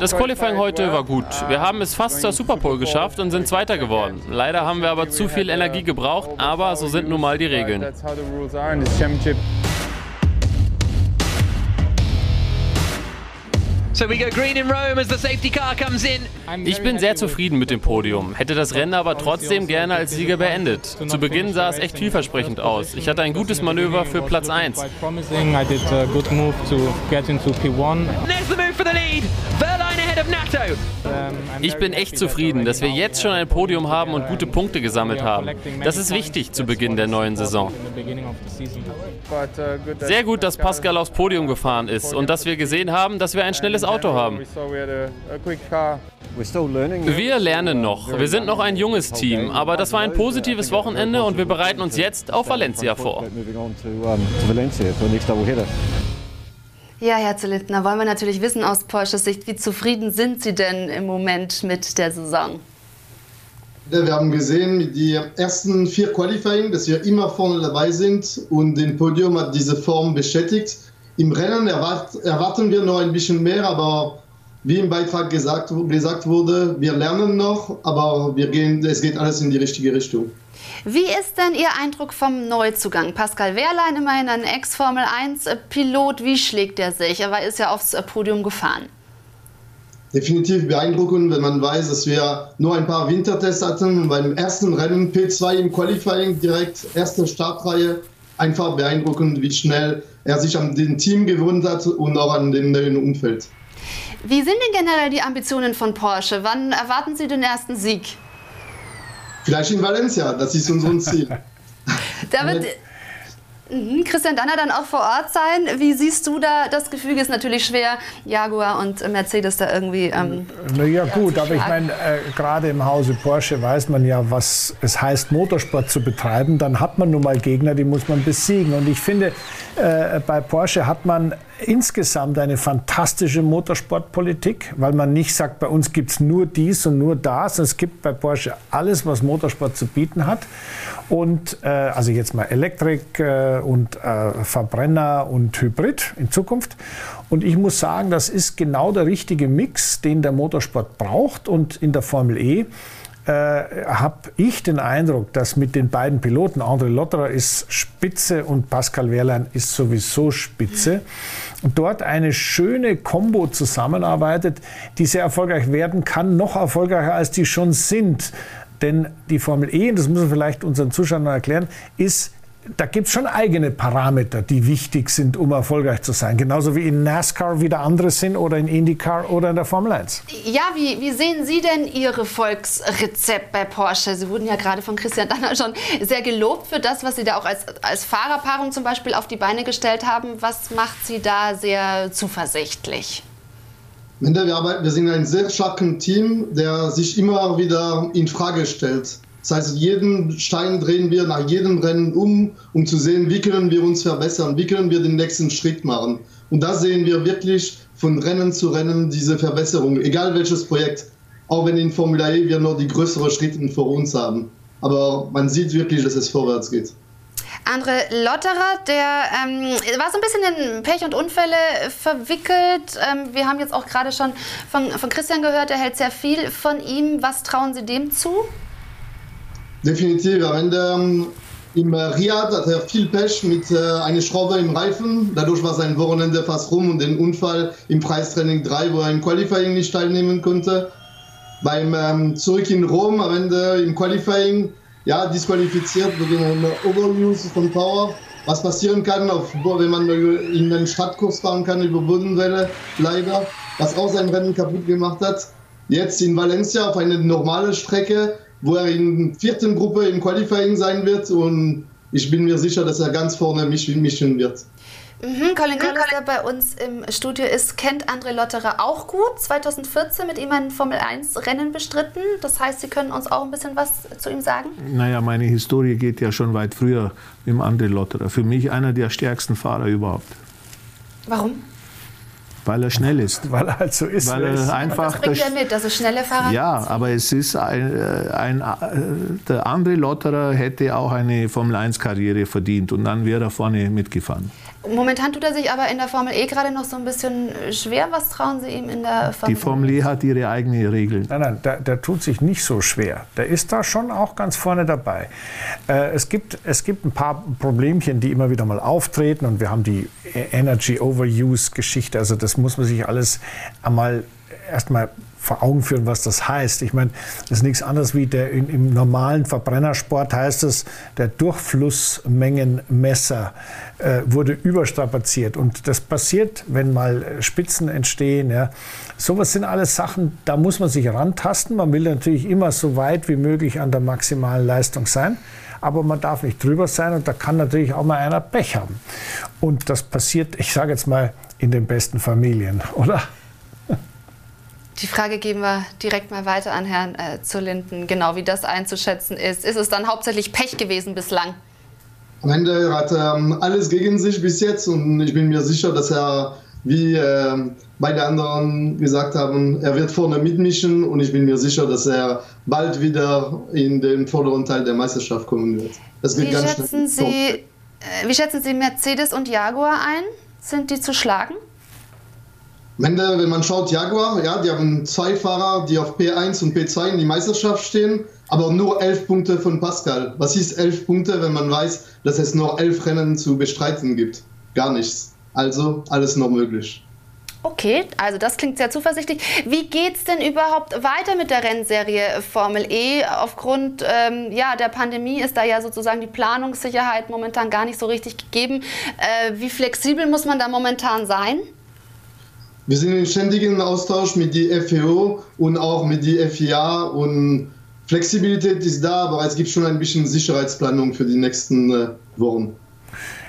Das Qualifying heute war gut. Wir haben es fast zur Superpole geschafft und sind Zweiter geworden. Leider haben wir aber zu viel Energie gebraucht, aber so sind nun mal die Regeln. Ich bin sehr zufrieden mit dem Podium, hätte das Rennen aber trotzdem gerne als Sieger beendet. Zu Beginn sah es echt vielversprechend aus. Ich hatte ein gutes Manöver für Platz 1. I did a good move to get into P1. There's the move for the lead. Ich bin echt zufrieden, dass wir jetzt schon ein Podium haben und gute Punkte gesammelt haben. Das ist wichtig zu Beginn der neuen Saison. Sehr gut, dass Pascal aufs Podium gefahren ist und dass wir gesehen haben, dass wir ein schnelles Auto haben. Wir lernen noch. Wir sind noch ein junges Team, aber das war ein positives Wochenende und wir bereiten uns jetzt auf Valencia vor. Ja, Herr Zelintner, wollen wir natürlich wissen aus Porsches Sicht, wie zufrieden sind Sie denn im Moment mit der Saison? Wir haben gesehen den ersten vier Qualifying, dass wir immer vorne dabei sind und den Podium hat diese Form bestätigt. Im Rennen erwart erwarten wir noch ein bisschen mehr, aber wie im Beitrag gesagt, gesagt wurde, wir lernen noch, aber wir gehen, es geht alles in die richtige Richtung. Wie ist denn Ihr Eindruck vom Neuzugang? Pascal Wehrlein, immerhin ein Ex-Formel-1-Pilot. Wie schlägt er sich? Er ist ja aufs Podium gefahren. Definitiv beeindruckend, wenn man weiß, dass wir nur ein paar Wintertests hatten und beim ersten Rennen P2 im Qualifying direkt erste Startreihe. Einfach beeindruckend, wie schnell er sich an den Team gewöhnt hat und auch an dem neuen Umfeld. Wie sind denn generell die Ambitionen von Porsche? Wann erwarten Sie den ersten Sieg? Vielleicht in Valencia, das ist unser Ziel. [laughs] Da wird Mhm, Christian Danner dann auch vor Ort sein. Wie siehst du da das Gefüge? Ist natürlich schwer, Jaguar und Mercedes da irgendwie. Ähm, Naja gut, aber ich meine, äh, gerade im Hause Porsche weiß man ja, was es heißt, Motorsport zu betreiben. Dann hat man nun mal Gegner, die muss man besiegen. Und ich finde, äh, bei Porsche hat man insgesamt eine fantastische Motorsportpolitik, weil man nicht sagt, bei uns gibt es nur dies und nur das. Es gibt bei Porsche alles, was Motorsport zu bieten hat. Und äh, also jetzt mal Elektrik äh, und äh, Verbrenner und Hybrid in Zukunft. Und ich muss sagen, das ist genau der richtige Mix, den der Motorsport braucht. Und in der Formel E äh, habe ich den Eindruck, dass mit den beiden Piloten, André Lotterer ist Spitze und Pascal Wehrlein ist sowieso Spitze, dort eine schöne Kombo zusammenarbeitet, die sehr erfolgreich werden kann, noch erfolgreicher als die schon sind. Denn die Formel E, und das muss man vielleicht unseren Zuschauern erklären, ist da gibt es schon eigene Parameter, die wichtig sind, um erfolgreich zu sein. Genauso wie in NASCAR wieder andere sind oder in IndyCar oder in der Formel 1. Ja, wie, wie sehen Sie denn Ihr Volksrezept bei Porsche? Sie wurden ja gerade von Christian Danner schon sehr gelobt für das, was Sie da auch als, als Fahrerpaarung zum Beispiel auf die Beine gestellt haben. Was macht Sie da sehr zuversichtlich? Wir, arbeiten, wir sind ein sehr starkes Team, der sich immer wieder in Frage stellt. Das heißt, jeden Stein drehen wir nach jedem Rennen um, um zu sehen, wie können wir uns verbessern, wie können wir den nächsten Schritt machen. Und da sehen wir wirklich von Rennen zu Rennen diese Verbesserung, egal welches Projekt. Auch wenn in Formula E wir nur die größeren Schritte vor uns haben. Aber man sieht wirklich, dass es vorwärts geht. Andre Lotterer, der ähm, war so ein bisschen in Pech und Unfälle verwickelt. Ähm, wir haben jetzt auch gerade schon von, von Christian gehört, er hält sehr viel von ihm. Was trauen Sie dem zu? Definitiv. Am Ende ähm, im äh, Riyadh hat er viel Pech mit äh, einer Schraube im Reifen. Dadurch war sein Wochenende fast rum und den Unfall im Preistraining 3, wo er im Qualifying nicht teilnehmen konnte. Beim ähm, Zurück in Rom am Ende im Qualifying, ja, disqualifiziert wegen einer Overuse von Power. Was passieren kann, auf, wenn man in einen Stadtkurs fahren kann über Bodenwelle, leider. Was auch sein Rennen kaputt gemacht hat. Jetzt in Valencia auf eine normale Strecke wo er in der vierten Gruppe im Qualifying sein wird und ich bin mir sicher, dass er ganz vorne mischen, mischen wird. Mhm, Colin Collins, der bei uns im Studio ist, kennt André Lotterer auch gut. 2014 mit ihm ein Formel-1-Rennen bestritten. Das heißt, Sie können uns auch ein bisschen was zu ihm sagen? Naja, meine Historie geht ja schon weit früher mit André Lotterer. Für mich einer der stärksten Fahrer überhaupt. Warum? Weil er schnell ist. Weil er halt so ist. Weil er einfach das bringt er mit, also schnelle Fahrer. Ja, aber es ist ein, äh, ein, äh, der andere Lotterer hätte auch eine Formel-1-Karriere verdient und dann wäre er vorne mitgefahren. Momentan tut er sich aber in der Formel E gerade noch so ein bisschen schwer. Was trauen Sie ihm in der Formel E? Die Formel E hat ihre eigenen Regeln. Nein, nein, der, der, tut sich nicht so schwer. Der ist da schon auch ganz vorne dabei. Äh, es, gibt, es gibt ein paar Problemchen, die immer wieder mal auftreten und wir haben die Energy Overuse Geschichte. Also das muss man sich alles einmal erstmal vor Augen führen, was das heißt. Ich meine, das ist nichts anderes wie der in, im normalen Verbrennersport heißt es, der Durchflussmengenmesser äh, wurde überstrapaziert. Und das passiert, wenn mal Spitzen entstehen. Ja. Sowas sind alles Sachen, da muss man sich rantasten. Man will natürlich immer so weit wie möglich an der maximalen Leistung sein. Aber man darf nicht drüber sein und da kann natürlich auch mal einer Pech haben. Und das passiert, ich sage jetzt mal, in den besten Familien, [laughs] oder? Die Frage geben wir direkt mal weiter an Herrn äh, Zullinden, genau wie das einzuschätzen ist. Ist es dann hauptsächlich Pech gewesen bislang? Am Ende hat ähm, alles gegen sich bis jetzt und ich bin mir sicher, dass er, wie äh, beide anderen gesagt haben, er wird vorne mitmischen und ich bin mir sicher, dass er bald wieder in den vorderen Teil der Meisterschaft kommen wird. Das geht wie, ganz schätzen Sie, äh, wie schätzen Sie Mercedes und Jaguar ein? Sind die zu schlagen? Am Ende, wenn man schaut, Jaguar, ja, die haben zwei Fahrer, die auf P1 und P2 in die Meisterschaft stehen, aber nur elf Punkte von Pascal. Was ist elf Punkte, wenn man weiß, dass es nur elf Rennen zu bestreiten gibt? Gar nichts. Also alles noch möglich. Okay, also das klingt sehr zuversichtlich. Wie geht es denn überhaupt weiter mit der Rennserie Formel E? Aufgrund ähm, ja, der Pandemie ist da ja sozusagen die Planungssicherheit momentan gar nicht so richtig gegeben. Äh, wie flexibel muss man da momentan sein? Wir sind in ständigem Austausch mit der FEO und auch mit der FIA und Flexibilität ist da, aber es gibt schon ein bisschen Sicherheitsplanung für die nächsten äh, Wochen.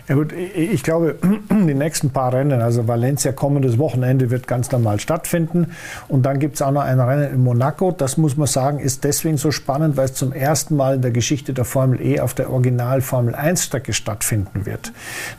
Ja gut, ich glaube, [clears throat] die nächsten paar Rennen, also Valencia kommendes Wochenende wird ganz normal stattfinden. Und dann gibt es auch noch ein Rennen in Monaco. Das muss man sagen, ist deswegen so spannend, weil es zum ersten Mal in der Geschichte der Formel E auf der Original Formel 1 Strecke stattfinden wird.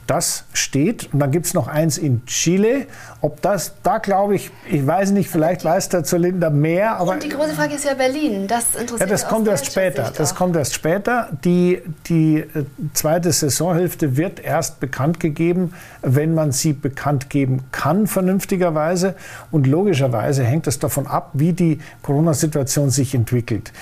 Das steht. Und dann gibt es noch eins in Chile. Ob das, da glaube ich, ich weiß nicht, vielleicht weiß der Zylinder mehr. Aber Und die große Frage ist ja Berlin. Das interessiert ja, das kommt erst später. Das kommt erst später. Die, die äh, zweite Saisonhälfte wird erst erst bekannt gegeben, wenn man sie bekannt geben kann, vernünftigerweise. Und logischerweise hängt es davon ab, wie die Corona-Situation sich entwickelt.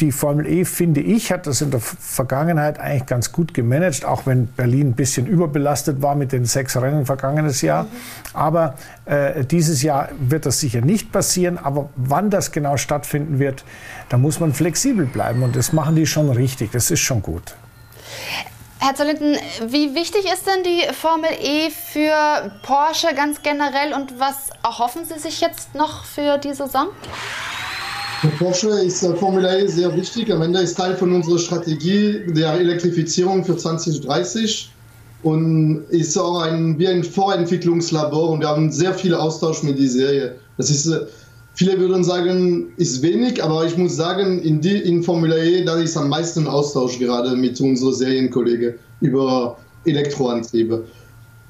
Die Formel E, finde ich, hat das in der Vergangenheit eigentlich ganz gut gemanagt, auch wenn Berlin ein bisschen überbelastet war mit den sechs Rennen vergangenes Jahr. Aber äh, dieses Jahr wird das sicher nicht passieren. Aber wann das genau stattfinden wird, da muss man flexibel bleiben. Und das machen die schon richtig. Das ist schon gut. Herr Zollinden, wie wichtig ist denn die Formel E für Porsche ganz generell und was erhoffen Sie sich jetzt noch für die Saison? Für Porsche ist Formel E sehr wichtig. Am Ende ist Teil von unserer Strategie der Elektrifizierung für 2030 und ist auch ein, wie ein Vorentwicklungslabor und wir haben sehr viel Austausch mit dieser Serie. Das ist Viele würden sagen, ist wenig, aber ich muss sagen, in, die, in Formula E, da ist am meisten Austausch gerade mit unseren Serienkollegen über Elektroantriebe.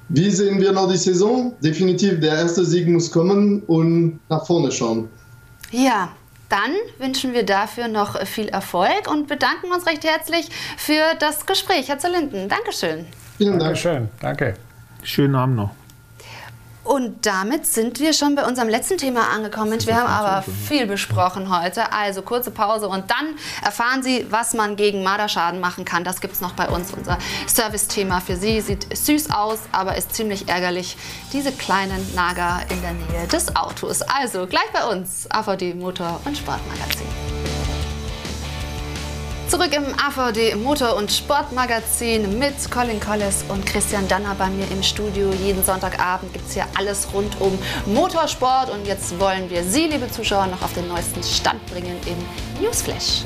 Wie sehen wir noch die Saison? Definitiv, der erste Sieg muss kommen und nach vorne schauen. Ja, dann wünschen wir dafür noch viel Erfolg und bedanken uns recht herzlich für das Gespräch. Herr Zerlinden, Dankeschön. Vielen Dank. Dankeschön, danke. Schönen Abend noch. Und damit sind wir schon bei unserem letzten Thema angekommen. Mensch, wir haben aber viel besprochen heute. Also kurze Pause und dann erfahren Sie, was man gegen Marderschaden machen kann. Das gibt es noch bei uns. Unser Service-Thema für Sie sieht süß aus, aber ist ziemlich ärgerlich. Diese kleinen Nager in der Nähe des Autos. Also gleich bei uns, AVD Motor- und Sportmagazin. Zurück im AVD Motor- und Sportmagazin mit Colin Collis und Christian Danner bei mir im Studio. Jeden Sonntagabend gibt es hier alles rund um Motorsport. Und jetzt wollen wir Sie, liebe Zuschauer, noch auf den neuesten Stand bringen im Newsflash.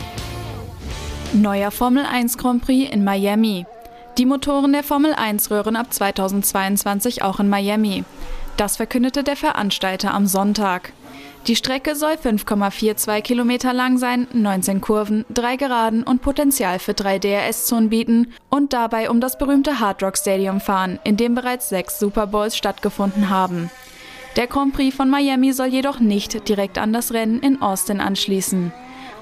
Neuer Formel 1 Grand Prix in Miami. Die Motoren der Formel 1 röhren ab 2022 auch in Miami. Das verkündete der Veranstalter am Sonntag. Die Strecke soll 5,42 Kilometer lang sein, 19 Kurven, drei Geraden und Potenzial für drei DRS-Zonen bieten und dabei um das berühmte Hard Rock Stadium fahren, in dem bereits sechs Super Bowls stattgefunden haben. Der Grand Prix von Miami soll jedoch nicht direkt an das Rennen in Austin anschließen.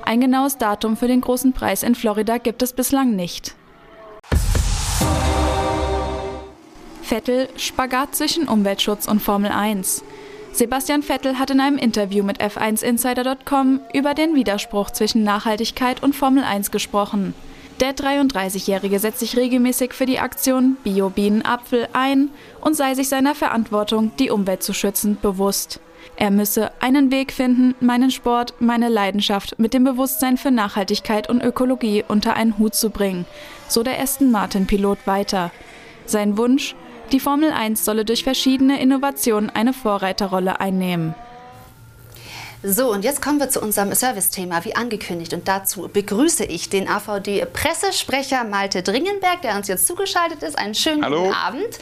Ein genaues Datum für den großen Preis in Florida gibt es bislang nicht. Vettel Spagat zwischen Umweltschutz und Formel 1. Sebastian Vettel hat in einem Interview mit F1Insider.com über den Widerspruch zwischen Nachhaltigkeit und Formel 1 gesprochen. Der 33-Jährige setzt sich regelmäßig für die Aktion Bio-Bienen-Apfel ein und sei sich seiner Verantwortung, die Umwelt zu schützen, bewusst. Er müsse einen Weg finden, meinen Sport, meine Leidenschaft mit dem Bewusstsein für Nachhaltigkeit und Ökologie unter einen Hut zu bringen, so der Aston Martin-Pilot weiter. Sein Wunsch, die Formel 1 solle durch verschiedene Innovationen eine Vorreiterrolle einnehmen. So, und jetzt kommen wir zu unserem Service-Thema, wie angekündigt. Und dazu begrüße ich den AVD-Pressesprecher Malte Dringenberg, der uns jetzt zugeschaltet ist. Einen schönen Hallo. guten Abend.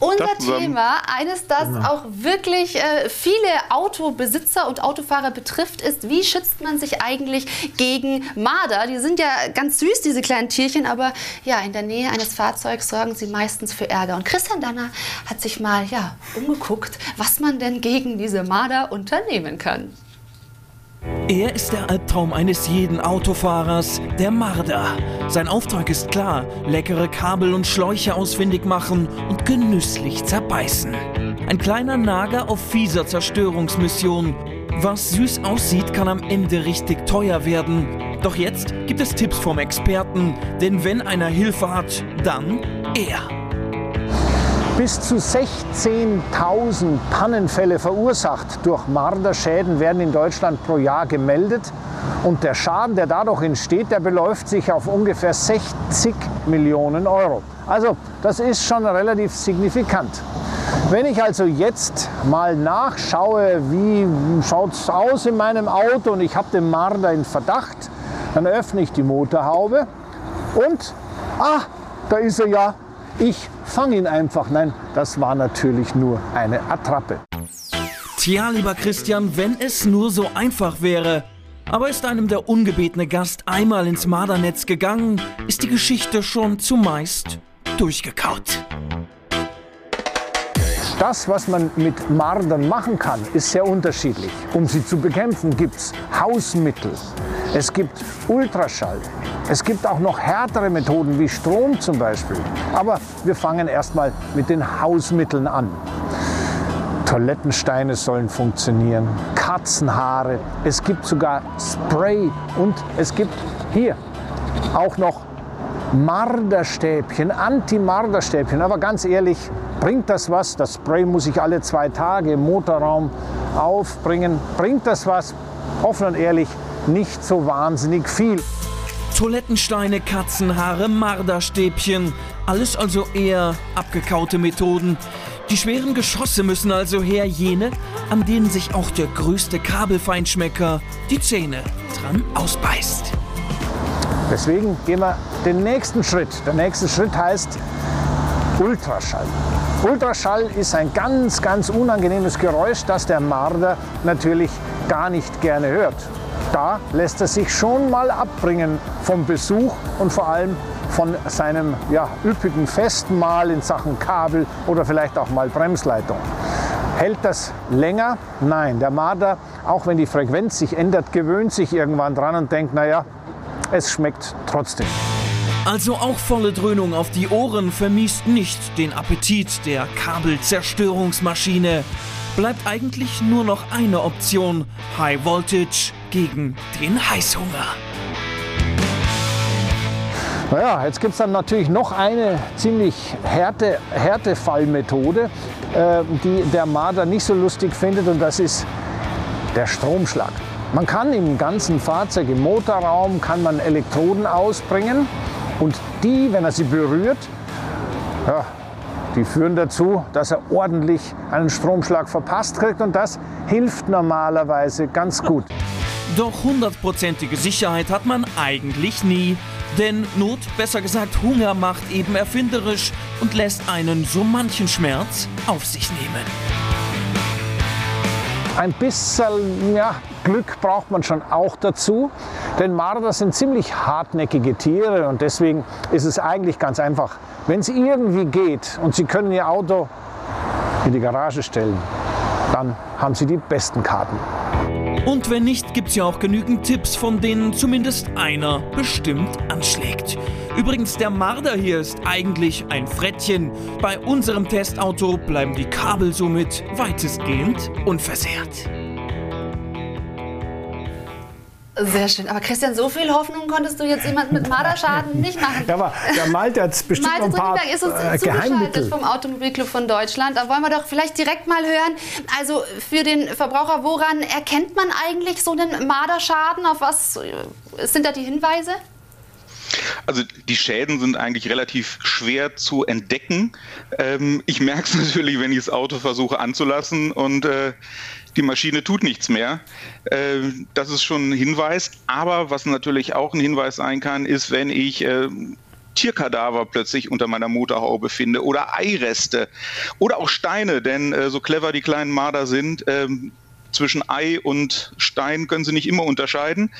Unser Thema, eines, das Genau. auch wirklich äh, viele Autobesitzer und Autofahrer betrifft, ist, wie schützt man sich eigentlich gegen Marder? Die sind ja ganz süß, diese kleinen Tierchen, aber ja, in der Nähe eines Fahrzeugs sorgen sie meistens für Ärger. Und Christian Danner hat sich mal ja, umgeguckt, was man denn gegen diese Marder unternehmen kann. Er ist der Albtraum eines jeden Autofahrers, der Marder. Sein Auftrag ist klar, leckere Kabel und Schläuche ausfindig machen und genüsslich zerbeißen. Ein kleiner Nager auf fieser Zerstörungsmission. Was süß aussieht, kann am Ende richtig teuer werden. Doch jetzt gibt es Tipps vom Experten, denn wenn einer Hilfe hat, dann er. Bis zu 16.000 Pannenfälle verursacht durch Marderschäden werden in Deutschland pro Jahr gemeldet. Und der Schaden, der dadurch entsteht, der beläuft sich auf ungefähr 60 Millionen Euro. Also das ist schon relativ signifikant. Wenn ich also jetzt mal nachschaue, wie schaut es aus in meinem Auto und ich habe den Marder in Verdacht, dann öffne ich die Motorhaube und, ah, da ist er ja, ich fange ihn einfach. Nein, das war natürlich nur eine Attrappe. Tja, lieber Christian, wenn es nur so einfach wäre. Aber ist einem der ungebetene Gast einmal ins Mardernetz gegangen, ist die Geschichte schon zumeist durchgekaut. Das, was man mit Mardern machen kann, ist sehr unterschiedlich. Um sie zu bekämpfen, gibt es Hausmittel. Es gibt Ultraschall. Es gibt auch noch härtere Methoden wie Strom zum Beispiel. Aber wir fangen erstmal mit den Hausmitteln an. Toilettensteine sollen funktionieren, Katzenhaare, es gibt sogar Spray und es gibt hier auch noch Marderstäbchen, Anti-Marderstäbchen. Aber ganz ehrlich, bringt das was? Das Spray muss ich alle zwei Tage im Motorraum aufbringen. Bringt das was? Offen und ehrlich, nicht so wahnsinnig viel. Toilettensteine, Katzenhaare, Marderstäbchen. Alles also eher abgekaute Methoden. Die schweren Geschosse müssen also her, jene, an denen sich auch der größte Kabelfeinschmecker die Zähne dran ausbeißt. Deswegen gehen wir den nächsten Schritt. Der nächste Schritt heißt Ultraschall. Ultraschall ist ein ganz, ganz unangenehmes Geräusch, das der Marder natürlich gar nicht gerne hört. Da lässt er sich schon mal abbringen vom Besuch und vor allem von seinem ja, üppigen Festmahl in Sachen Kabel oder vielleicht auch mal Bremsleitung. Hält das länger? Nein, der Marder, auch wenn die Frequenz sich ändert, gewöhnt sich irgendwann dran und denkt, naja, es schmeckt trotzdem. Also auch volle Dröhnung auf die Ohren vermiest nicht den Appetit der Kabelzerstörungsmaschine. Bleibt eigentlich nur noch eine Option: High Voltage gegen den Heißhunger. Naja, jetzt gibt es dann natürlich noch eine ziemlich Härte, Härtefallmethode, äh, die der Marder nicht so lustig findet und das ist der Stromschlag. Man kann im ganzen Fahrzeug, im Motorraum, kann man Elektroden ausbringen und die, wenn er sie berührt, ja, die führen dazu, dass er ordentlich einen Stromschlag verpasst kriegt und das hilft normalerweise ganz gut. Doch hundertprozentige Sicherheit hat man eigentlich nie. Denn Not, besser gesagt Hunger, macht eben erfinderisch und lässt einen so manchen Schmerz auf sich nehmen. Ein bisschen ja, Glück braucht man schon auch dazu, denn Marder sind ziemlich hartnäckige Tiere und deswegen ist es eigentlich ganz einfach. Wenn es irgendwie geht und Sie können Ihr Auto in die Garage stellen, dann haben Sie die besten Karten. Und wenn nicht, gibt's ja auch genügend Tipps, von denen zumindest einer bestimmt anschlägt. Übrigens, der Marder hier ist eigentlich ein Frettchen. Bei unserem Testauto bleiben die Kabel somit weitestgehend unversehrt. Sehr schön. Aber Christian, so viel Hoffnung konntest du jetzt jemand mit Marderschaden nicht machen. Ja, aber der Malte hat bestimmt Malte noch ein paar ist uns äh, zugeschaltet Geheimmittel. vom Automobilclub von Deutschland. Da wollen wir doch vielleicht direkt mal hören. Also für den Verbraucher, woran erkennt man eigentlich so einen Marderschaden? Auf was äh, sind da die Hinweise? Also die Schäden sind eigentlich relativ schwer zu entdecken. Ähm, ich merke es [laughs] natürlich, wenn ich das Auto versuche anzulassen und äh, die Maschine tut nichts mehr. Äh, das ist schon ein Hinweis. Aber was natürlich auch ein Hinweis sein kann, ist, wenn ich äh, Tierkadaver plötzlich unter meiner Motorhaube finde oder Eireste oder auch Steine, denn äh, so clever die kleinen Marder sind, ähm, zwischen Ei und Stein können sie nicht immer unterscheiden.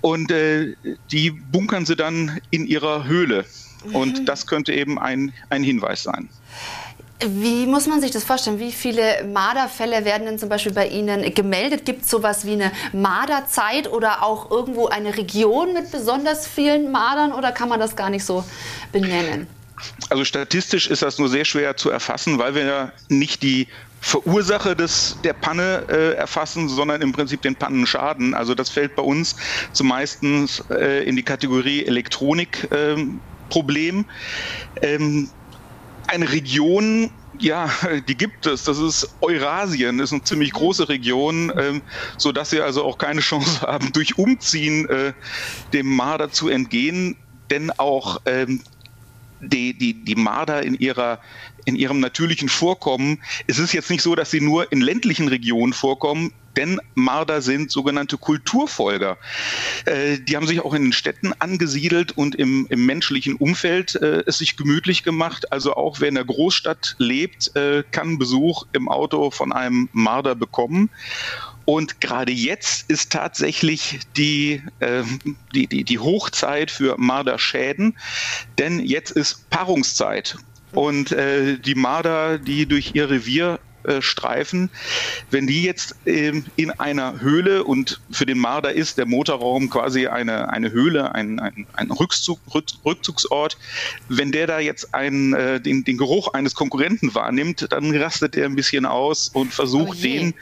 Und äh, die bunkern sie dann in ihrer Höhle. Und das könnte eben ein, ein Hinweis sein. Wie muss man sich das vorstellen? Wie viele Marderfälle werden denn zum Beispiel bei Ihnen gemeldet? Gibt es sowas wie eine Marderzeit oder auch irgendwo eine Region mit besonders vielen Mardern oder kann man das gar nicht so benennen? Also statistisch ist das nur sehr schwer zu erfassen, weil wir ja nicht die Verursacher des, der Panne äh, erfassen, sondern im Prinzip den Pannenschaden. Also das fällt bei uns zumeist äh, in die Kategorie Elektronikproblem. Ähm, eine Region, ja, die gibt es. Das ist Eurasien, ist eine ziemlich große Region, ähm, so dass sie also auch keine Chance [laughs] haben, durch Umziehen äh, dem Marder zu entgehen. Denn auch ähm, die, die, die Marder in ihrer in ihrem natürlichen Vorkommen. Es ist jetzt nicht so, dass sie nur in ländlichen Regionen vorkommen. Denn Marder sind sogenannte Kulturfolger. Äh, die haben sich auch in den Städten angesiedelt und im, im menschlichen Umfeld äh, es sich gemütlich gemacht. Also auch wer in der Großstadt lebt, äh, kann Besuch im Auto von einem Marder bekommen. Und gerade jetzt ist tatsächlich die, äh, die, die, die Hochzeit für Marderschäden, denn jetzt ist Paarungszeit. Und äh, die Marder, die durch ihr Revier Streifen, wenn die jetzt ähm, in einer Höhle und für den Marder ist der Motorraum quasi eine, eine Höhle, ein, ein, ein Rückzug, Rückzugsort, wenn der da jetzt einen, äh, den, den Geruch eines Konkurrenten wahrnimmt, dann rastet er ein bisschen aus und versucht Oh den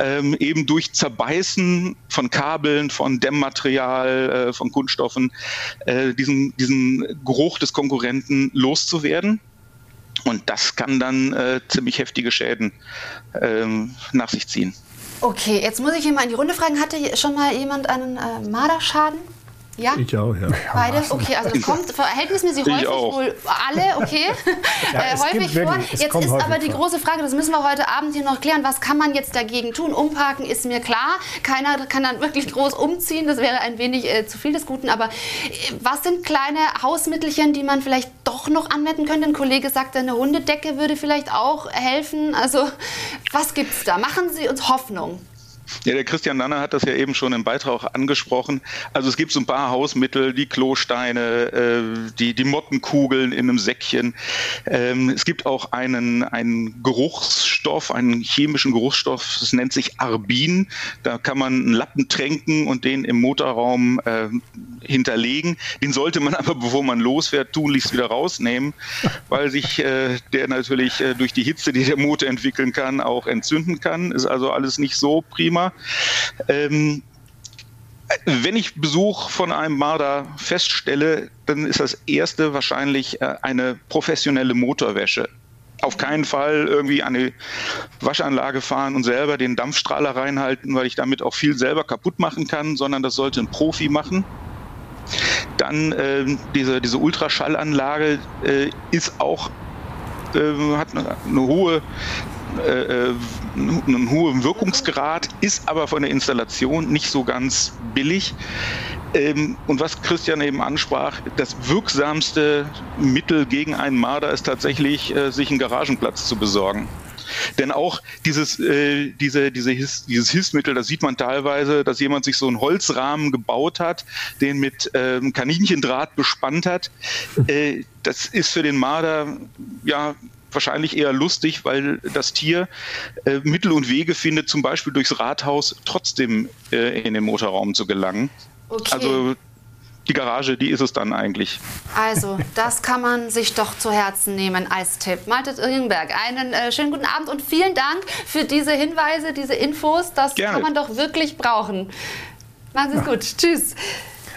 ähm, eben durch Zerbeißen von Kabeln, von Dämmmaterial, äh, von Kunststoffen, äh, diesen, diesen Geruch des Konkurrenten loszuwerden. Und das kann dann äh, ziemlich heftige Schäden ähm, nach sich ziehen. Okay, jetzt muss ich hier mal in die Runde fragen, hatte schon mal jemand einen äh, Marderschaden? Ja? Ich auch, ja. Beide? Okay, also das kommt verhältnismäßig Ich häufig auch. wohl alle, okay, Ja, [laughs] äh, es häufig vor. wirklich- es Jetzt ist aber die vor. große Frage, das müssen wir heute Abend hier noch klären, was kann man jetzt dagegen tun? Umparken ist mir klar, keiner kann dann wirklich groß umziehen, das wäre ein wenig äh, zu viel des Guten, aber äh, was sind kleine Hausmittelchen, die man vielleicht doch noch anwenden könnte? Ein Kollege sagte, eine Hundedecke würde vielleicht auch helfen, also was gibt's da? Machen Sie uns Hoffnung. Ja, der Christian Nanner hat das ja eben schon im Beitrag angesprochen. Also es gibt so ein paar Hausmittel, die Klosteine, äh, die, die Mottenkugeln in einem Säckchen. Ähm, es gibt auch einen, einen Geruchsstoff, einen chemischen Geruchsstoff, das nennt sich Arbin. Da kann man einen Lappen tränken und den im Motorraum äh, hinterlegen. Den sollte man [laughs] aber, bevor man losfährt, tunlichst wieder rausnehmen, weil sich äh, der natürlich äh, durch die Hitze, die der Motor entwickeln kann, auch entzünden kann. Ist also alles nicht so prima. Ähm, wenn ich Besuch von einem Marder feststelle, dann ist das erste wahrscheinlich äh, eine professionelle Motorwäsche. Auf keinen Fall irgendwie an eine Waschanlage fahren und selber den Dampfstrahler reinhalten, weil ich damit auch viel selber kaputt machen kann, sondern das sollte ein Profi machen. Dann ähm, diese, diese Ultraschallanlage äh, ist auch äh, hat eine, eine hohe äh, äh, einen hohen Wirkungsgrad, ist aber von der Installation nicht so ganz billig. Ähm, und was Christian eben ansprach, das wirksamste Mittel gegen einen Marder ist tatsächlich, äh, sich einen Garagenplatz zu besorgen. Denn auch dieses, äh, diese, diese His, dieses Hilfsmittel, das sieht man teilweise, dass jemand sich so einen Holzrahmen gebaut hat, den mit ähm, Kaninchendraht bespannt hat. Äh, das ist für den Marder ja wahrscheinlich eher lustig, weil das Tier äh, Mittel und Wege findet, zum Beispiel durchs Rathaus trotzdem äh, in den Motorraum zu gelangen. Okay. Also die Garage, die ist es dann eigentlich. Also, das kann man sich doch zu Herzen nehmen als Tipp. Maltet Irgenberg, einen äh, schönen guten Abend und vielen Dank für diese Hinweise, diese Infos. Das Gerne. kann man doch wirklich brauchen. Machen Sie es gut. Tschüss.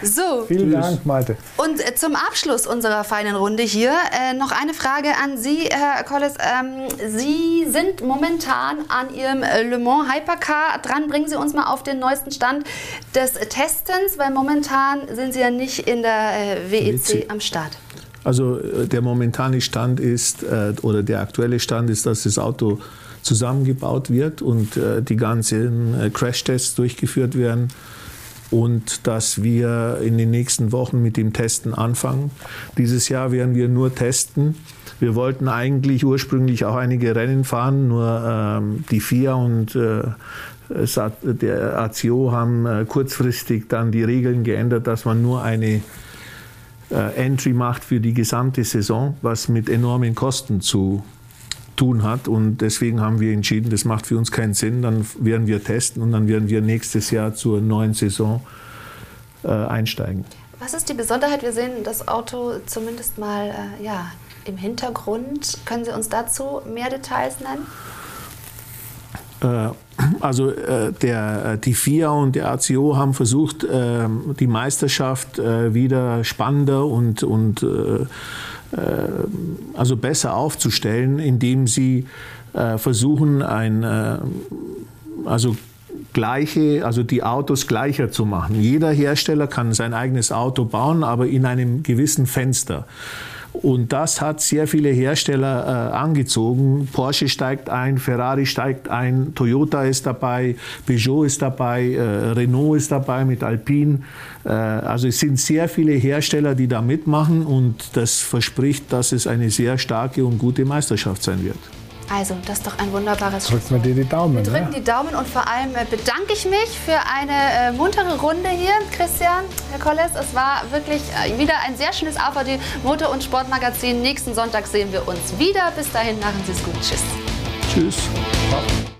So. Vielen Dank, Malte. Und äh, zum Abschluss unserer feinen Runde hier äh, noch eine Frage an Sie, Herr Collis. Ähm, Sie sind momentan an Ihrem äh, Le Mans Hypercar dran. Bringen Sie uns mal auf den neuesten Stand des Testens, weil momentan sind Sie ja nicht in der äh, WEC WEC. am Start. Also äh, der momentane Stand ist, äh, oder der aktuelle Stand ist, dass das Auto zusammengebaut wird und äh, die ganzen äh, Crashtests durchgeführt werden und dass wir in den nächsten Wochen mit dem Testen anfangen. Dieses Jahr werden wir nur testen. Wir wollten eigentlich ursprünglich auch einige Rennen fahren, nur ähm, die FIA und äh, der ACO haben äh, kurzfristig dann die Regeln geändert, dass man nur eine äh, Entry macht für die gesamte Saison, was mit enormen Kosten zu tun hat. Und deswegen haben wir entschieden, das macht für uns keinen Sinn. Dann werden wir testen und dann werden wir nächstes Jahr zur neuen Saison äh, einsteigen. Was ist die Besonderheit? Wir sehen das Auto zumindest mal äh, ja, im Hintergrund. Können Sie uns dazu mehr Details nennen? Äh, Also äh, der, äh, die FIA und der ACO haben versucht, äh, die Meisterschaft wieder spannender und, und also besser aufzustellen, indem sie äh, versuchen, ein, äh, also gleiche, also die Autos gleicher zu machen. Jeder Hersteller kann sein eigenes Auto bauen, aber in einem gewissen Fenster. Und das hat sehr viele Hersteller äh, angezogen. Porsche steigt ein, Ferrari steigt ein, Toyota ist dabei, Peugeot ist dabei, äh, Renault ist dabei mit Alpine. Äh, also es sind sehr viele Hersteller, die da mitmachen und das verspricht, dass es eine sehr starke und gute Meisterschaft sein wird. Also, das ist doch ein wunderbares Drückt mir dir die Daumen. Wir drücken Ne? die Daumen und vor allem äh, bedanke ich mich für eine äh, muntere Runde hier. Christian, Herr Kolles, es war wirklich äh, wieder ein sehr schönes AVD Motor- und Sportmagazin. Nächsten Sonntag sehen wir uns wieder. Bis dahin, machen Sie es gut. Tschüss. Tschüss.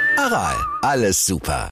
Aral, alles super.